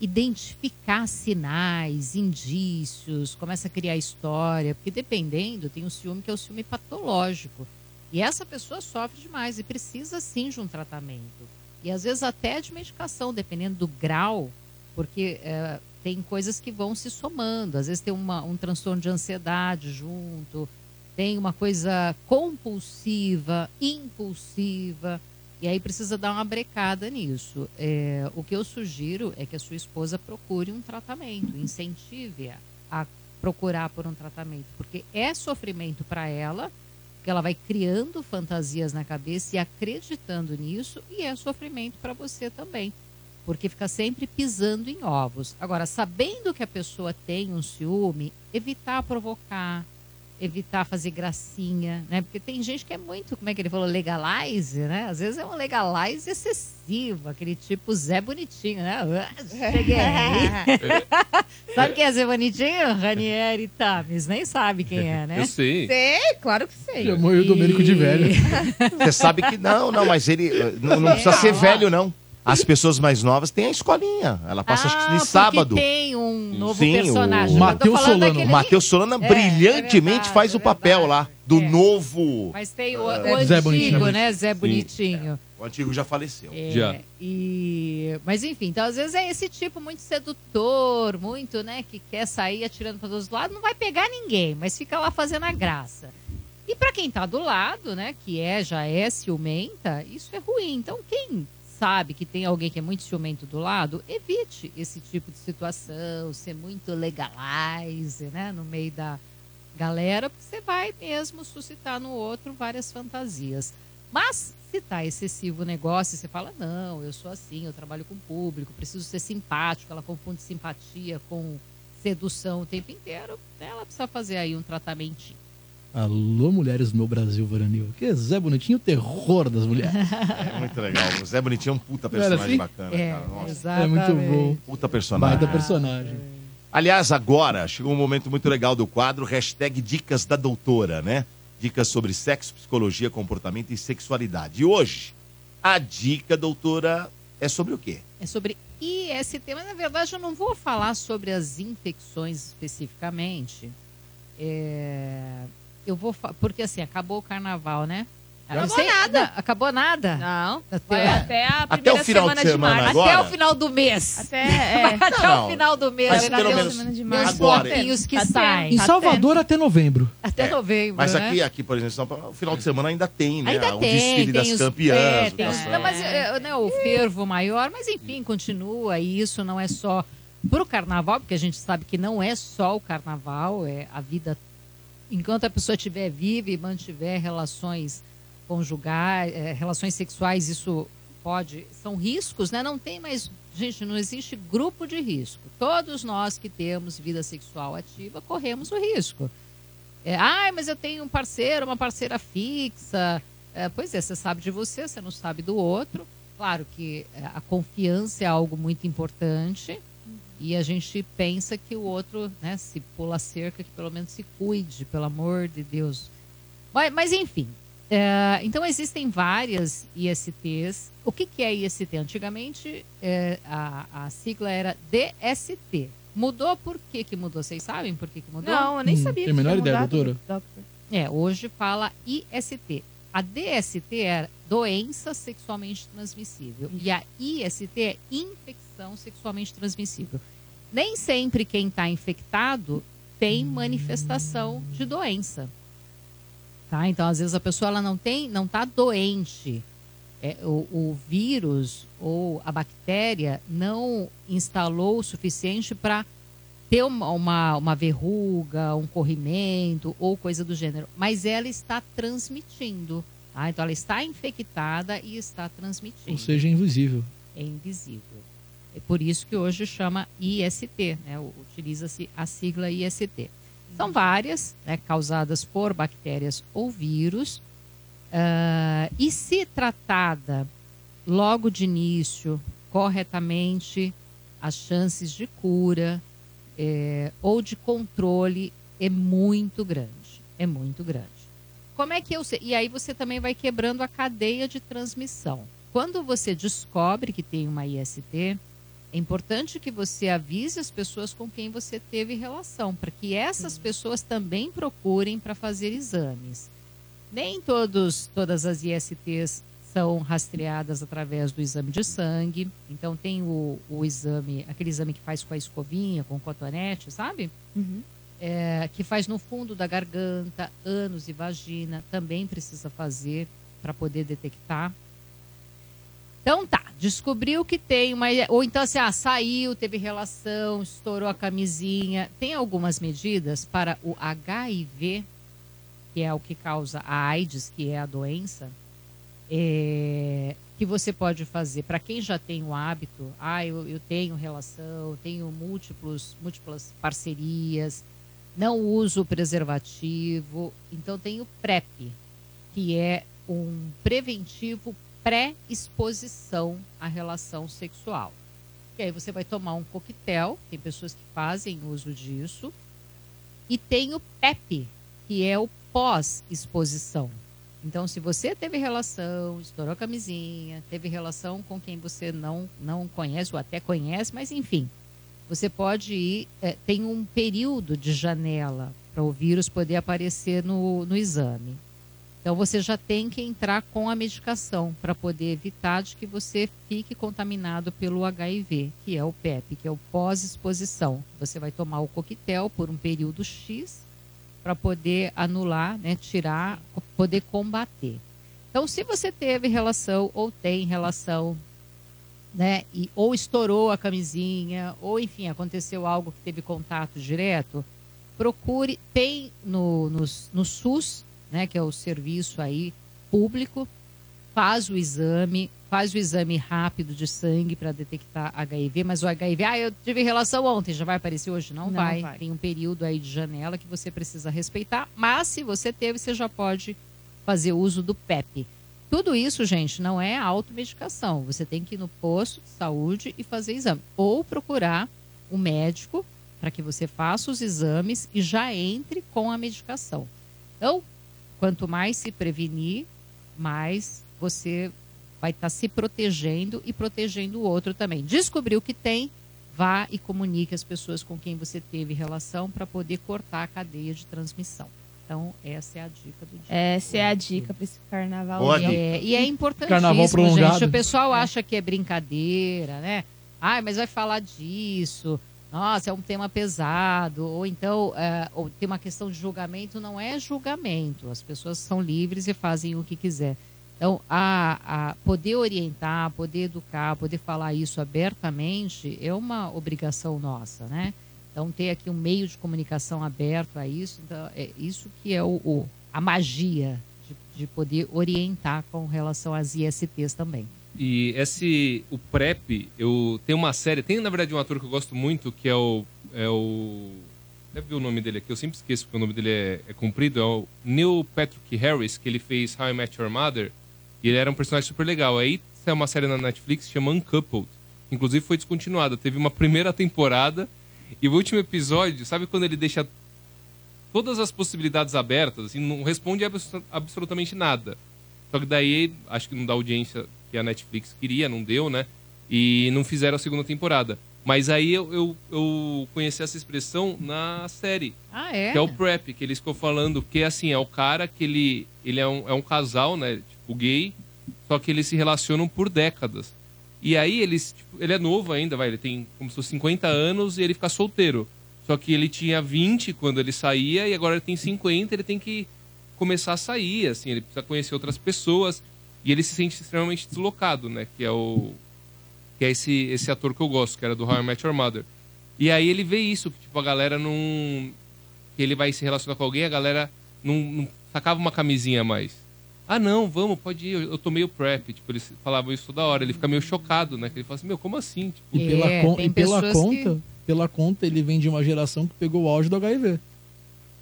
identificar sinais, indícios, começa a criar história, porque dependendo, tem um ciúme que é o ciúme patológico. E essa pessoa sofre demais e precisa sim de um tratamento. E às vezes até de medicação, dependendo do grau, porque eh, tem coisas que vão se somando. Às vezes tem uma, um transtorno de ansiedade junto, tem uma coisa compulsiva, impulsiva, e aí precisa dar uma brecada nisso. É, o que eu sugiro é que a sua esposa procure um tratamento, incentive-a a procurar por um tratamento, porque é sofrimento para ela, porque ela vai criando fantasias na cabeça e acreditando nisso, e é sofrimento para você também, porque fica sempre pisando em ovos. Agora, sabendo que a pessoa tem um ciúme, evitar provocar, evitar fazer gracinha, né? Porque tem gente que é muito, como é que ele falou, legalize, né? Às vezes é um legalize excessivo, aquele tipo Zé Bonitinho, né? Cheguei. sabe quem é Zé Bonitinho? Ranieri Tames, nem sabe quem é, né? Eu sei. Sei, claro que sei. Chamou o Domênico de velho. Você sabe que não, não, mas ele eh, não, não precisa ser velho, não. As pessoas mais novas têm a escolinha. Ela passa acho que Ah, de porque sábado. tem um novo Sim, personagem. o Eu tô falando O daquele- Matheus Solana É, brilhantemente faz o papel lá do novo. Mas tem o, É. o Zé antigo, Bonitinho. né? Zé. Bonitinho. O antigo já faleceu. É, E... Mas enfim, então às vezes é esse tipo muito sedutor, muito, né, que quer sair atirando para todos os lados, não vai pegar ninguém, mas fica lá fazendo a graça. E para quem tá do lado, né, que é já é ciumenta, isso é ruim. Então quem sabe que tem alguém que é muito ciumento do lado, evite esse tipo de situação, ser muito legalize, né, no meio da galera, porque você vai mesmo suscitar no outro várias fantasias. Mas se tá excessivo o negócio, você fala, não, eu sou assim, eu trabalho com público, preciso ser simpático, ela confunde simpatia com sedução o tempo inteiro, ela precisa fazer aí um tratamentinho. Alô, mulheres do meu Brasil, Varanil. Que Zé Bonitinho, o terror das mulheres. É muito legal. O Zé Bonitinho é um puta personagem assim? bacana, É, cara. Nossa. exatamente. É muito bom. Puta personagem. Baita personagem. Aliás, agora chegou um momento muito legal do quadro, hashtag Dicas da Doutora, né? Dicas sobre sexo, psicologia, comportamento e sexualidade. E hoje, a dica, doutora, é sobre o quê? É sobre IST, mas na verdade eu não vou falar sobre as infecções especificamente. É, Eu vou porque assim, acabou o carnaval, né? Acabou Não sei- nada. não, acabou nada? Não. Até, Vai até a Até primeira o final de semana de, semana março. agora? Até o final do mês. Até, é. Até Não, o final do mês. mas né? pelo menos os- semana de os março. Agora, bloquinhos que Tá saem. Em Até- Salvador até novembro. Até É, novembro, Mas né? aqui, aqui, por exemplo, o final de semana ainda tem, né? Ainda o tem, desfile tem das os- campeãs. é, o tem os- não, mas é, né, o fervo maior, mas enfim, continua. E isso não é só pro carnaval, porque a gente sabe que não é só o carnaval, é a vida. Enquanto a pessoa estiver viva e mantiver relações conjugais, eh, relações sexuais, isso pode. São riscos, né? Não tem mais. Gente, não existe grupo de risco. Todos nós que temos vida sexual ativa corremos o risco. É, ah, mas eu tenho um parceiro, uma parceira fixa. É, pois é, você sabe de você, você não sabe do outro. Claro que é, a confiança é algo muito importante e a gente pensa que o outro, né, se pula cerca, que pelo menos se cuide, pelo amor de Deus. Mas, mas enfim, é, então existem várias ISTs. O que, que é IST? Antigamente é, a, a sigla era DST. Mudou por que, que mudou? Vocês sabem por que, que mudou? Não, eu nem sabia tem a que menor ideia, doutora? É, hoje fala IST. A DST é doença sexualmente transmissível. E a IST é infecção sexualmente transmissível. Nem sempre quem está infectado tem manifestação de doença. Tá? Então, às vezes, a pessoa ela não tem, não está doente. É, o, o vírus ou a bactéria não instalou o suficiente para ter uma, uma, uma verruga, um corrimento ou coisa do gênero. Mas ela está transmitindo. tá? Então, ela está infectada e está transmitindo. Ou seja, invisível. É invisível. É por isso que hoje chama IST, né? utiliza-se a sigla IST. São várias, né, causadas por bactérias ou vírus. Ah, e se tratada logo de início, corretamente, as chances de cura eh, ou de controle é muito grande. É muito grande. Como é que eu sei? E aí você também vai quebrando a cadeia de transmissão. Quando você descobre que tem uma IST, é importante que você avise as pessoas com quem você teve relação, para que essas pessoas também procurem para fazer exames. Nem todos, todas as ISTs são rastreadas através do exame de sangue. Então tem o, o exame, aquele exame que faz com a escovinha, com o cotonete, sabe? É, que faz no fundo da garganta, ânus e vagina, também precisa fazer para poder detectar. Então tá, descobriu que tem uma. Ou então assim, ah, saiu, teve relação, estourou a camisinha. Tem algumas medidas para o HIV, que é o que causa a AIDS, que é a doença, é, que você pode fazer. Para quem já tem o hábito, ah, eu, eu tenho relação, tenho múltiplos, múltiplas parcerias, não uso preservativo, então tem o PrEP, que é um preventivo pré-exposição à relação sexual. E aí você vai tomar um coquetel, tem pessoas que fazem uso disso, e tem o PEP, que é o pós-exposição. Então, se você teve relação, estourou a camisinha, teve relação com quem você não, não conhece ou até conhece, mas enfim, você pode ir, eh, tem um período de janela para o vírus poder aparecer no, no exame. Então você já tem que entrar com a medicação para poder evitar de que você fique contaminado pelo HIV, que é o PEP, que é o pós-exposição. Você vai tomar o coquetel por um período X para poder anular, né, tirar, poder combater. Então, se você teve relação ou tem relação, né, e, ou estourou a camisinha, ou enfim, aconteceu algo que teve contato direto, procure, tem no, no, no SUS, né, que é o serviço aí público, faz o exame, faz o exame rápido de sangue para detectar HIV, mas o HIV, ah, eu tive relação ontem, já vai aparecer hoje? Não, Não vai. vai. Tem um período aí de janela que você precisa respeitar, mas se você teve, você já pode fazer uso do PEP. Tudo isso, gente, não é automedicação. Você tem que ir no posto de saúde e fazer exame. Ou procurar um médico para que você faça os exames e já entre com a medicação. Então, quanto mais se prevenir, mais você vai estar se protegendo e protegendo o outro também. Descobriu que tem, vá e comunique as pessoas com quem você teve relação para poder cortar a cadeia de transmissão. Então, essa é a dica do dia. Essa é a dica para esse carnaval. Boa. É, e é importantíssimo, Carnaval prolongado. gente. O pessoal acha que é brincadeira, né? Ai, mas vai falar disso. Nossa, é um tema pesado. Ou então, é, ou tem uma questão de julgamento. Não é julgamento. As pessoas são livres e fazem o que quiser. Então, a, a poder orientar, poder educar, poder falar isso abertamente é uma obrigação nossa, né? Então, ter aqui um meio de comunicação aberto a isso, então, é isso que é o, o- a magia de, de poder orientar com relação às ISTs também. E esse, o PrEP, eu tenho uma série, tem na verdade um ator que eu gosto muito, que é o. É o deve ver o nome dele aqui, eu sempre esqueço porque o nome dele é, é comprido, é o Neil Patrick Harris, que ele fez How I Met Your Mother, e ele era um personagem super legal. Aí tem uma série na Netflix que chama Uncoupled, inclusive foi descontinuada, teve uma primeira temporada, e o último episódio, sabe quando ele deixa todas as possibilidades abertas, assim, não responde abs- absolutamente nada. Só que daí, acho que não dá audiência que a Netflix queria, não deu, né? E não fizeram a segunda temporada. Mas aí eu, eu, eu conheci essa expressão na série. Ah, é? Que é o PrEP, que eles ficam falando que, assim, é o cara que ele, ele é, um, é um casal, né? Tipo, gay, só que eles se relacionam por décadas. E aí eles, tipo, ele é novo ainda, vai, ele tem como se fosse 50 anos e ele fica solteiro. Só que ele tinha 20 quando ele saía e agora ele tem 50, ele tem que começar a sair, assim, ele precisa conhecer outras pessoas e ele se sente extremamente deslocado, né? Que é o que é esse esse ator que eu gosto, que era do How I Met Your Mother. E aí ele vê isso, que tipo a galera não que ele vai se relacionar com alguém, a galera não, não sacava uma camisinha a mais. Ah, não, vamos, pode ir, eu, eu tomei o PrEP. Tipo, eles falavam isso toda hora. Ele fica meio chocado, né? Que ele fala assim, meu, como assim? Tipo, E pela, con- e pela conta, pela conta, ele vem de uma geração que pegou o auge do HIV.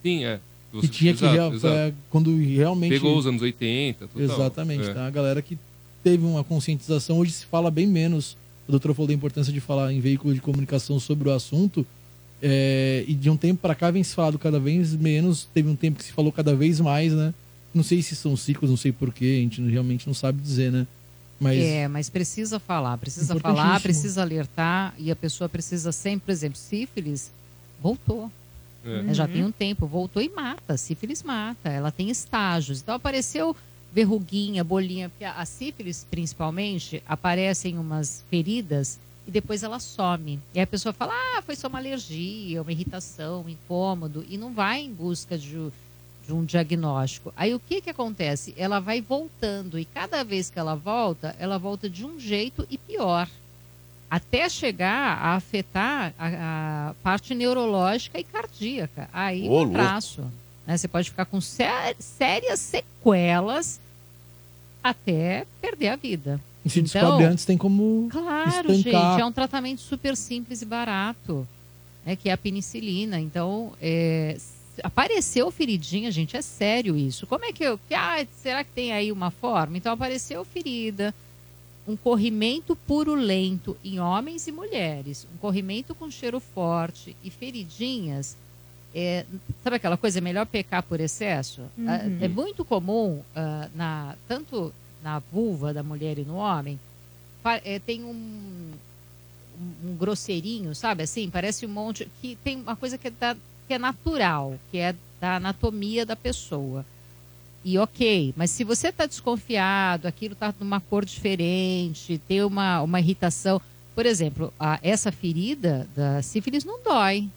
Sim, é. Que tinha que Exato, real- exato. é, quando realmente Pegou os anos 80, total. Exatamente, É. tá? A galera que teve uma conscientização, hoje se fala bem menos. O doutor falou da importância de falar em veículo de comunicação sobre o assunto. é, e de um tempo pra cá vem se falado cada vez menos. Teve um tempo que se falou cada vez mais, né? Não sei se são ciclos, não sei porquê, a gente realmente não sabe dizer, né? Mas É, mas precisa falar, precisa falar, precisa alertar e a pessoa precisa sempre, por exemplo, sífilis voltou. É. Já Uhum. tem um tempo, voltou e mata. Sífilis mata, ela tem estágios. Então apareceu verruguinha, bolinha, porque a sífilis, principalmente, aparece em umas feridas e depois ela some. E a pessoa fala: ah, foi só uma alergia, uma irritação, um incômodo, e não vai em busca de, um- de um diagnóstico. Aí o que, que acontece? Ela vai voltando, e cada vez que ela volta, ela volta de um jeito e pior até chegar a afetar a, a parte neurológica e cardíaca. Aí Ô, louco. abraço. Né? Você pode ficar com sé- sérias sequelas até perder a vida. e se Então, descobre antes, tem como Claro, estancar. gente, é um tratamento super simples e barato, né, que é a penicilina. Então, é, apareceu feridinha, gente, é sério isso. Como é que eu. que- Ah, será que tem aí uma forma? Então, apareceu ferida, um corrimento purulento em homens e mulheres, um corrimento com cheiro forte e feridinhas. é, sabe aquela coisa, é melhor pecar por excesso? Uhum. Ah, É muito comum, ah, na, tanto na vulva da mulher e no homem, é, tem um, um, um grosseirinho, sabe assim? Parece um monte. que tem uma coisa que é, da- que é natural, que é da anatomia da pessoa. E ok, mas se você está desconfiado, aquilo está numa cor diferente, tem uma, uma irritação. Por exemplo, a- essa ferida da sífilis não dói.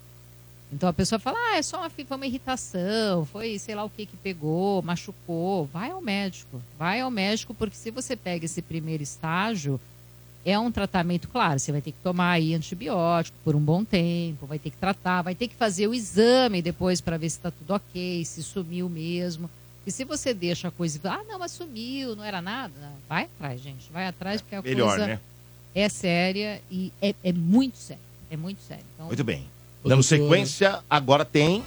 Então a pessoa fala, ah, é só uma, foi uma irritação, foi sei lá o que que pegou, machucou. Vai ao médico, vai ao médico, porque se você pega esse primeiro estágio, é um tratamento, claro, você vai ter que tomar aí antibiótico por um bom tempo, vai ter que tratar, vai ter que fazer o exame depois para ver se está tudo ok, se sumiu mesmo. E se você deixa a coisa, ah, não, mas sumiu, não era nada, não. vai atrás, gente, vai atrás, porque a melhor, coisa né? é séria e é, é muito sério, é muito sério. Então, Muito bem. Dando sequência, agora tem.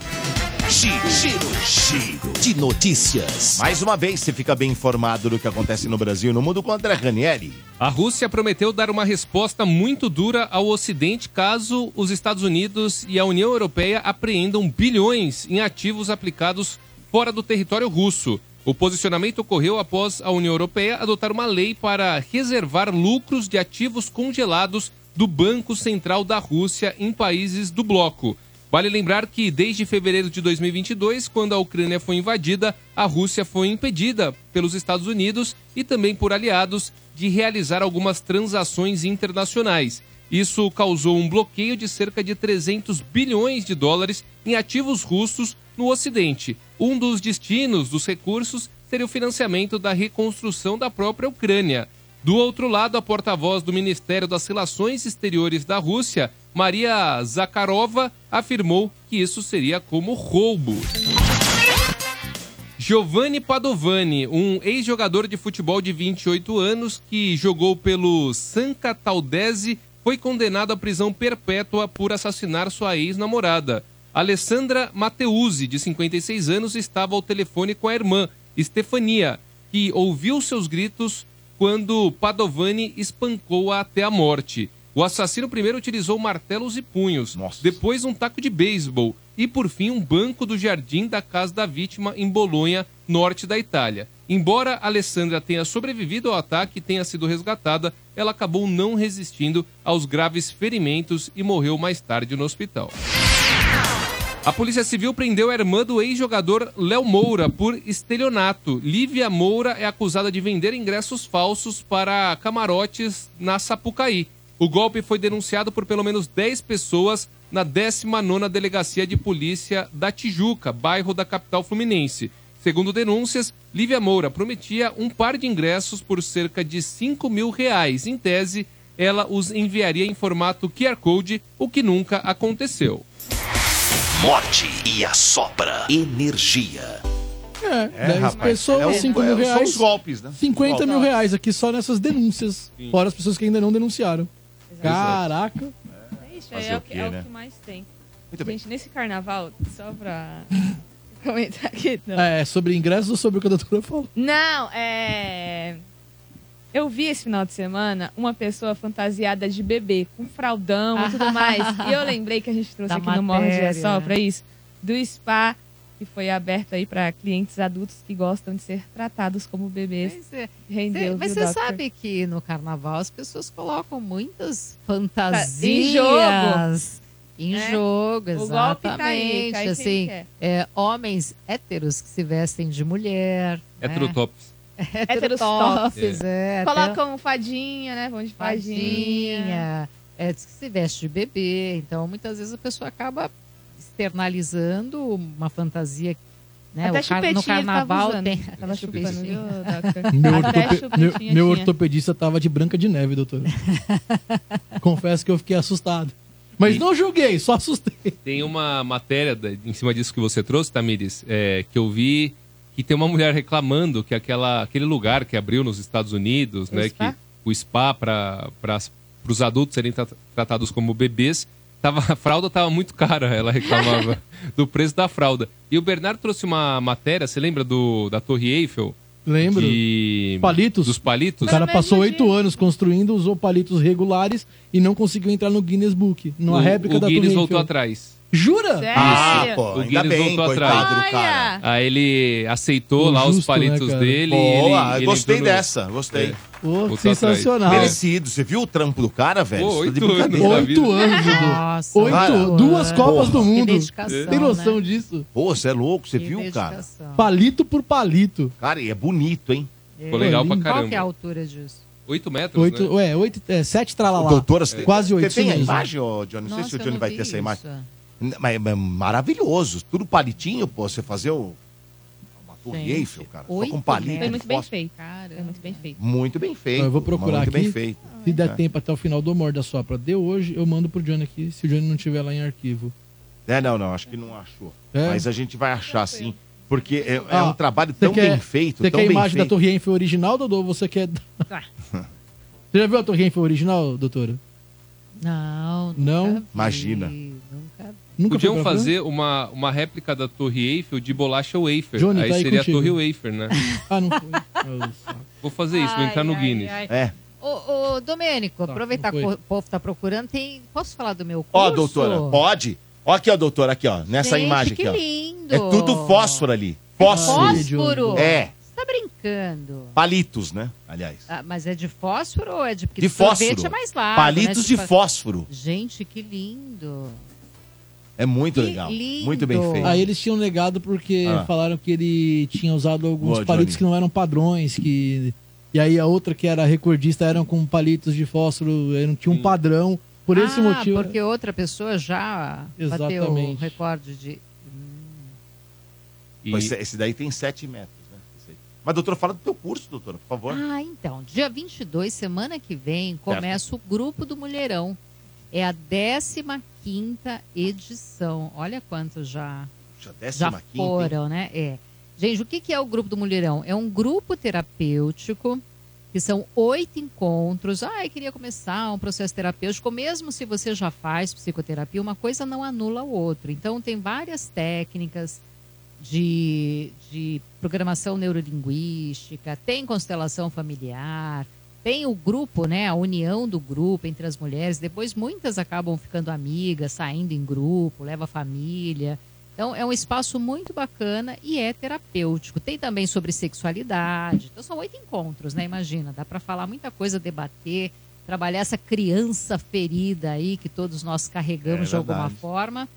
Giro, giro, giro de notícias. Mais uma vez, você fica bem informado do que acontece no Brasil e no mundo com André Ranieri. A Rússia prometeu dar uma resposta muito dura ao Ocidente caso os Estados Unidos e a União Europeia apreendam bilhões em ativos aplicados fora do território russo. O posicionamento ocorreu após a União Europeia adotar uma lei para reservar lucros de ativos congelados do Banco Central da Rússia em países do bloco. Vale lembrar que desde fevereiro de 2022, quando a Ucrânia foi invadida, a Rússia foi impedida pelos Estados Unidos e também por aliados de realizar algumas transações internacionais. Isso causou um bloqueio de cerca de 300 bilhões de dólares em ativos russos no Ocidente. Um dos destinos dos recursos teria o financiamento da reconstrução da própria Ucrânia. Do outro lado, a porta-voz do Ministério das Relações Exteriores da Rússia, Maria Zakharova, afirmou que isso seria como roubo. Giovanni Padovani, um ex-jogador de futebol de 28 anos que jogou pelo San Cataldese, foi condenado à prisão perpétua por assassinar sua ex-namorada. Alessandra Mateusi, de 56 anos, estava ao telefone com a irmã, Stefania, que ouviu seus gritos quando Padovani espancou-a até a morte. O assassino primeiro utilizou martelos e punhos, depois um taco de beisebol e, por fim, um banco do jardim da casa da vítima em Bolonha, norte da Itália. Embora Alessandra tenha sobrevivido ao ataque e tenha sido resgatada, ela acabou não resistindo aos graves ferimentos e morreu mais tarde no hospital. A Polícia Civil prendeu a irmã do ex-jogador Léo Moura por estelionato. Lívia Moura é acusada de vender ingressos falsos para camarotes na Sapucaí. O golpe foi denunciado por pelo menos 10 pessoas na 19ª Delegacia de Polícia da Tijuca, bairro da capital fluminense. Segundo denúncias, Lívia Moura prometia um par de ingressos por cerca de 5 mil reais. Em tese, ela os enviaria em formato QR Code, o que nunca aconteceu. Morde e assopra energia. É, É, 10 rapaz, pessoas, é o- 5 é- mil são reais. os golpes, né? 50 Os mil golpes. reais aqui só nessas denúncias. Fora as pessoas que ainda não denunciaram. Caraca. Isso Fazer é, o que, quê, é né? o que mais tem. Muito bem. Gente, nesse carnaval, só pra comentar aqui. Não. É, sobre ingressos ou sobre o que a doutora falou? Não, é. Eu vi esse final de semana uma pessoa fantasiada de bebê, com fraldão e tudo mais. e eu lembrei que a gente trouxe Da aqui no Morde é matéria, Só né? pra isso, do spa que foi aberto aí pra clientes adultos que gostam de ser tratados como bebês. É. Rendeu, Cê- mas você sabe que no carnaval as pessoas colocam muitas fantasias Em jogo. Em É. jogo, O golpe tá aí, exatamente. cai assim, é, homens héteros que se vestem de mulher. Heterotops. Né? Heterotops, top. é. até Colocam fadinha, né? Vão de fadinha. fadinha, é, diz que se veste de bebê. Então, muitas vezes a pessoa acaba externalizando uma fantasia. Né? Até O car- no tava carnaval tem. Tava chupando, chupetinha. viu, Doctor? Meu, ortope- meu, meu ortopedista tava de branca de neve, doutora. Confesso que eu fiquei assustado. Mas não julguei, só assustei. Tem uma matéria da- em cima disso que você trouxe, Tamires, é, que eu vi que tem uma mulher reclamando que aquela, aquele lugar que abriu nos Estados Unidos, O né, spa? que o spa para os adultos serem tra- tratados como bebês, tava, a fralda estava muito cara, ela reclamava do preço da fralda. E o Bernardo trouxe uma matéria, você lembra do, da Torre Eiffel? Lembro. De... Palitos? Dos palitos? O cara passou oito anos construindo, usou palitos regulares e não conseguiu entrar no Guinness Book. Numa o, réplica o da Guinness Torre voltou atrás. Jura? Ah, pô, o ainda Guinness bem, voltou atrás. do cara. Aí ele aceitou lá os justo, palitos né, dele. Boa, ele, ele gostei entrou dessa, gostei. É. Pô, Voltou sensacional. Merecido. Você viu o trampo do cara, velho? Pô, tá oito brincadeira. anos. Oito anos, Dudu. Nossa, Oito, cara. duas Copas do. Mundo. Tem noção né? disso? Pô, você é louco, você Que viu, cara? Palito por palito. Cara, e é bonito, hein? Ficou legal pra lindo. Qual que é a caramba. altura disso? 8 metros, Oito, né? ué, oito, é, sete tralalá. Doutora, você Quase você oito. tem a imagem, ô, Johnny? Não sei se o Johnny vai ter essa imagem. isso. Mas é maravilhoso. Tudo palitinho, pô. Você fazer o... torre Gente, Eiffel, cara. Só oito com palito. Foi muito bem feito. Cara, Foi muito bem feito. Muito bem feito. Então, eu vou procurar Muito aqui. bem feito. Se der É. tempo até o final do Morde a Sopra de hoje, eu mando pro Johnny aqui, se o Johnny não tiver lá em arquivo. É, não, não. Acho que não achou. É? Mas a gente vai achar sim. Porque é, é Ah, um trabalho tão quer- bem feito, Você quer a imagem da. Torre Eiffel original, Dodô? Você quer... Você já viu a Torre Eiffel original, doutora? Não, Não? nunca vi, Imagina. Nunca Podiam fazer uma, uma réplica da Torre Eiffel de bolacha wafer. Johnny, aí tá aí seria contigo. a Torre wafer, né? Ah, não foi. Vou fazer isso, vou entrar no Ai, ai, Guinness. ai. É. Ô, ô, Domênico, Tá, aproveitar que o povo tá procurando, tem... Posso falar do meu curso? Ó, doutora, pode? Ó aqui, ó, doutora, aqui, ó. Nessa Gente, imagem que aqui, ó. lindo. É tudo fósforo ali. Fósforo. Fósforo? É. Você tá brincando? Palitos, né? Aliás. Ah, mas é de fósforo ou é de... Porque De sorvete fósforo. é mais largo, Palitos né? de fa- fósforo. Gente, que lindo. É muito Que legal. lindo. Muito bem feito. Aí eles tinham negado porque Ah. falaram que ele tinha usado alguns Boa, palitos Johnny. que não eram padrões, que... E aí a outra que era recordista eram com palitos de fósforo, não tinha um padrão. Por esse ah, motivo... porque outra pessoa já bateu o Exatamente. recorde de... E Pô, Esse, esse daí tem 7 metros, né? Esse. Mas, doutora, fala do teu curso, doutora, por favor. Ah, então, dia 22, semana que vem, começa o Grupo do Mulherão. É a 15ª edição. Olha quantos já, Já, já hein? foram, né? É. Gente, o que que é o Grupo do Mulherão? É um grupo terapêutico, que são oito encontros. Ah, eu queria começar um processo terapêutico. Mesmo se você já faz psicoterapia, uma coisa não anula o outro. Então, tem várias técnicas de, de programação neurolinguística, tem constelação familiar, tem o grupo, né, a união do grupo entre as mulheres. Depois muitas acabam ficando amigas, saindo em grupo, leva a família. Então é um espaço muito bacana e é terapêutico. Tem também sobre sexualidade. Então são oito encontros, né? Imagina, dá para falar muita coisa, debater, trabalhar essa criança ferida aí que todos nós carregamos É de alguma forma.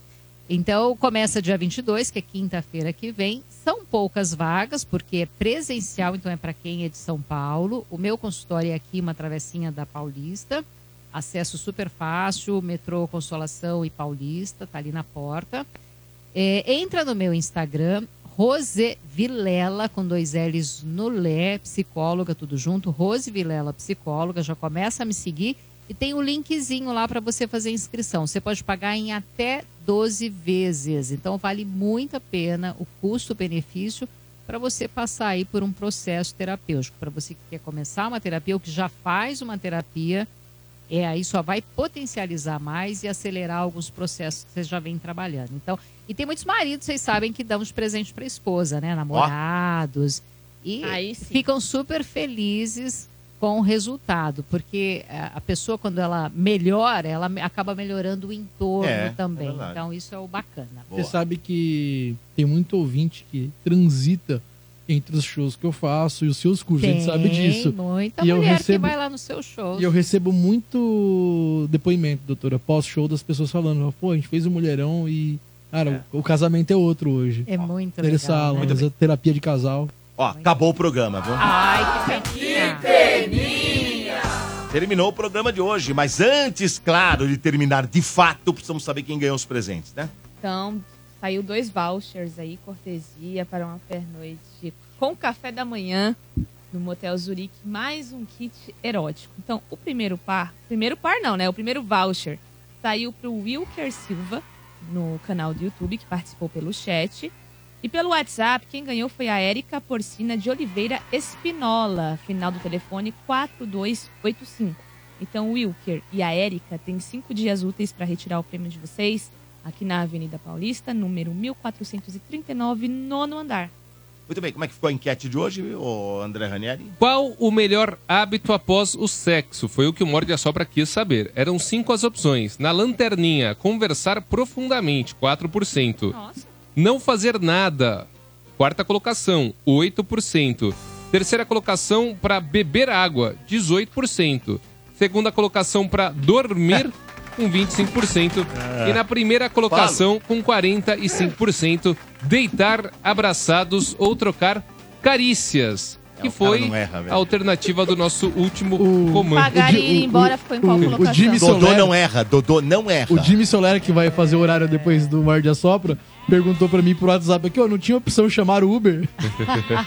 Então, começa dia 22, que é quinta-feira que vem. São poucas vagas, porque é presencial, então é para quem é de São Paulo. O meu consultório é aqui, uma travessinha da Paulista. Acesso super fácil, metrô Consolação e Paulista, tá ali na porta. É, entra no meu Instagram, Rose Vilela, com dois L's no Lé, psicóloga, tudo junto. Rose Vilela, psicóloga, já começa a me seguir. E tem o linkzinho lá para você fazer inscrição. Você pode pagar em até 12 vezes. Então vale muito a pena o custo-benefício para você passar aí por um processo terapêutico. Para você que quer começar uma terapia ou que já faz uma terapia, é aí só vai potencializar mais e acelerar alguns processos que você já vem trabalhando. Então, e tem muitos maridos, vocês sabem, que dão de presente para a esposa, né? Namorados. E ficam super felizes com o resultado, porque eh, a pessoa, quando ela melhora, ela acaba melhorando o entorno É, é também. verdade. então, isso é o bacana. Você sabe que tem muito ouvinte que transita entre os shows que eu faço e os seus cursos. a gente sabe Tem disso. muita e eu mulher recebo, que vai lá no seu show. E eu recebo muito depoimento, doutora, pós-show das pessoas falando, pô, a gente fez um mulherão e, cara, o, o casamento é outro hoje. É muito Teresa legal, Allan, né? terapia de casal. Ó, acabou o programa, viu? Ai, que peninha! Terminou o programa de hoje, mas antes, claro, de terminar de fato, precisamos saber quem ganhou os presentes, né? Então, saiu dois vouchers aí, cortesia para uma pernoite com café da manhã no Motel Zurique, mais um kit erótico. Então, o primeiro par, primeiro par não, né? O primeiro voucher saiu para o Wilker Silva no canal do YouTube, que participou pelo chat. E pelo WhatsApp, quem ganhou foi a Érica Porcina de Oliveira Espinola, final do telefone 4285. Então, o Wilker e a Érica têm cinco dias úteis para retirar o prêmio de vocês aqui na Avenida Paulista, número 1439, nono andar. Muito bem, como é que ficou a enquete de hoje, ô André Ranieri? Qual o melhor hábito após o sexo? Foi o que o Morde a Sopra quis saber. Eram cinco as opções. Na lanterninha, conversar profundamente, 4%. Não fazer nada, quarta colocação, 8%. Terceira colocação para beber água, 18%. Segunda colocação para dormir, com 25%. E na primeira colocação, com 45%, deitar abraçados ou trocar carícias. Que É, o foi erra, a alternativa do nosso último comando. Pagar e ir embora ficou em qual colocação? Jimmy Dodô Solera- não erra, Dodô não erra. O Jimmy Solera, que vai fazer o horário depois do Mar de Assopra, perguntou pra mim por WhatsApp aqui, ó, não tinha opção de chamar o Uber?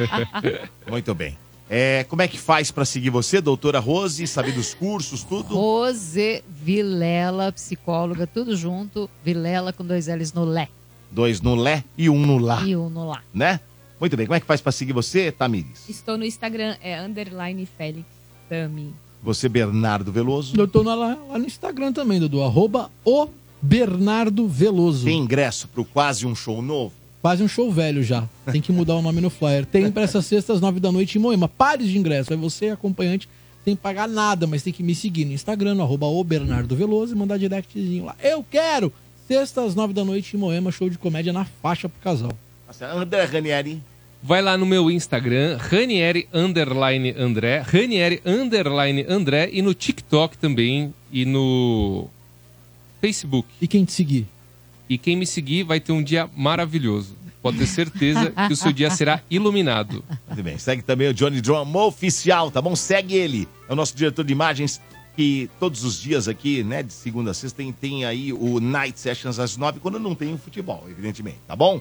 Muito bem. É, como é que faz pra seguir você, doutora Rose, saber dos cursos, tudo? Rose Vilela, psicóloga, tudo junto. Vilela com dois L's no Lé. Dois no Lé e um no Lá, E um no Lá. né? Muito bem, como é que faz pra seguir você, Tamires? Estou no Instagram, é underline Félix Tami. Você, Bernardo Veloso. Eu tô na- lá, lá no Instagram também, Dudu, arroba o Bernardo Veloso. Tem ingresso pro quase um show novo? Quase um show velho já. Tem que mudar o nome no flyer. Tem pra essa sexta às nove da noite em Moema. Pares de ingresso. Aí você, acompanhante, tem que pagar nada, mas tem que me seguir no Instagram, no arroba o Bernardo Veloso e mandar directzinho lá. Eu quero! Sexta às nove da noite em Moema, show de comédia na faixa pro casal. André Ranieri. Vai lá no meu Instagram, Ranieri underline André, Ranieri underline André e no TikTok também e no Facebook. E quem te seguir? E quem me seguir vai ter um dia maravilhoso. Pode ter certeza que o seu dia será iluminado. Muito bem, segue também o Johnny Drum Oficial, tá bom? Segue ele. É o nosso diretor de imagens que todos os dias aqui, né, de segunda a sexta, tem, tem aí o Night Sessions às nove, quando não tem o futebol, evidentemente, tá bom?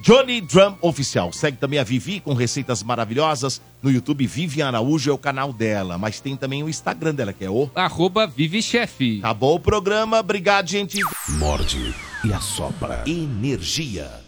Johnny Drum Oficial. Segue também a Vivi com receitas maravilhosas. No YouTube, Vivi Araújo é o canal dela. Mas tem também o Instagram dela, que é o... Arroba Vivi Chef. Acabou o programa. Obrigado, gente. Morde e assopra. Energia.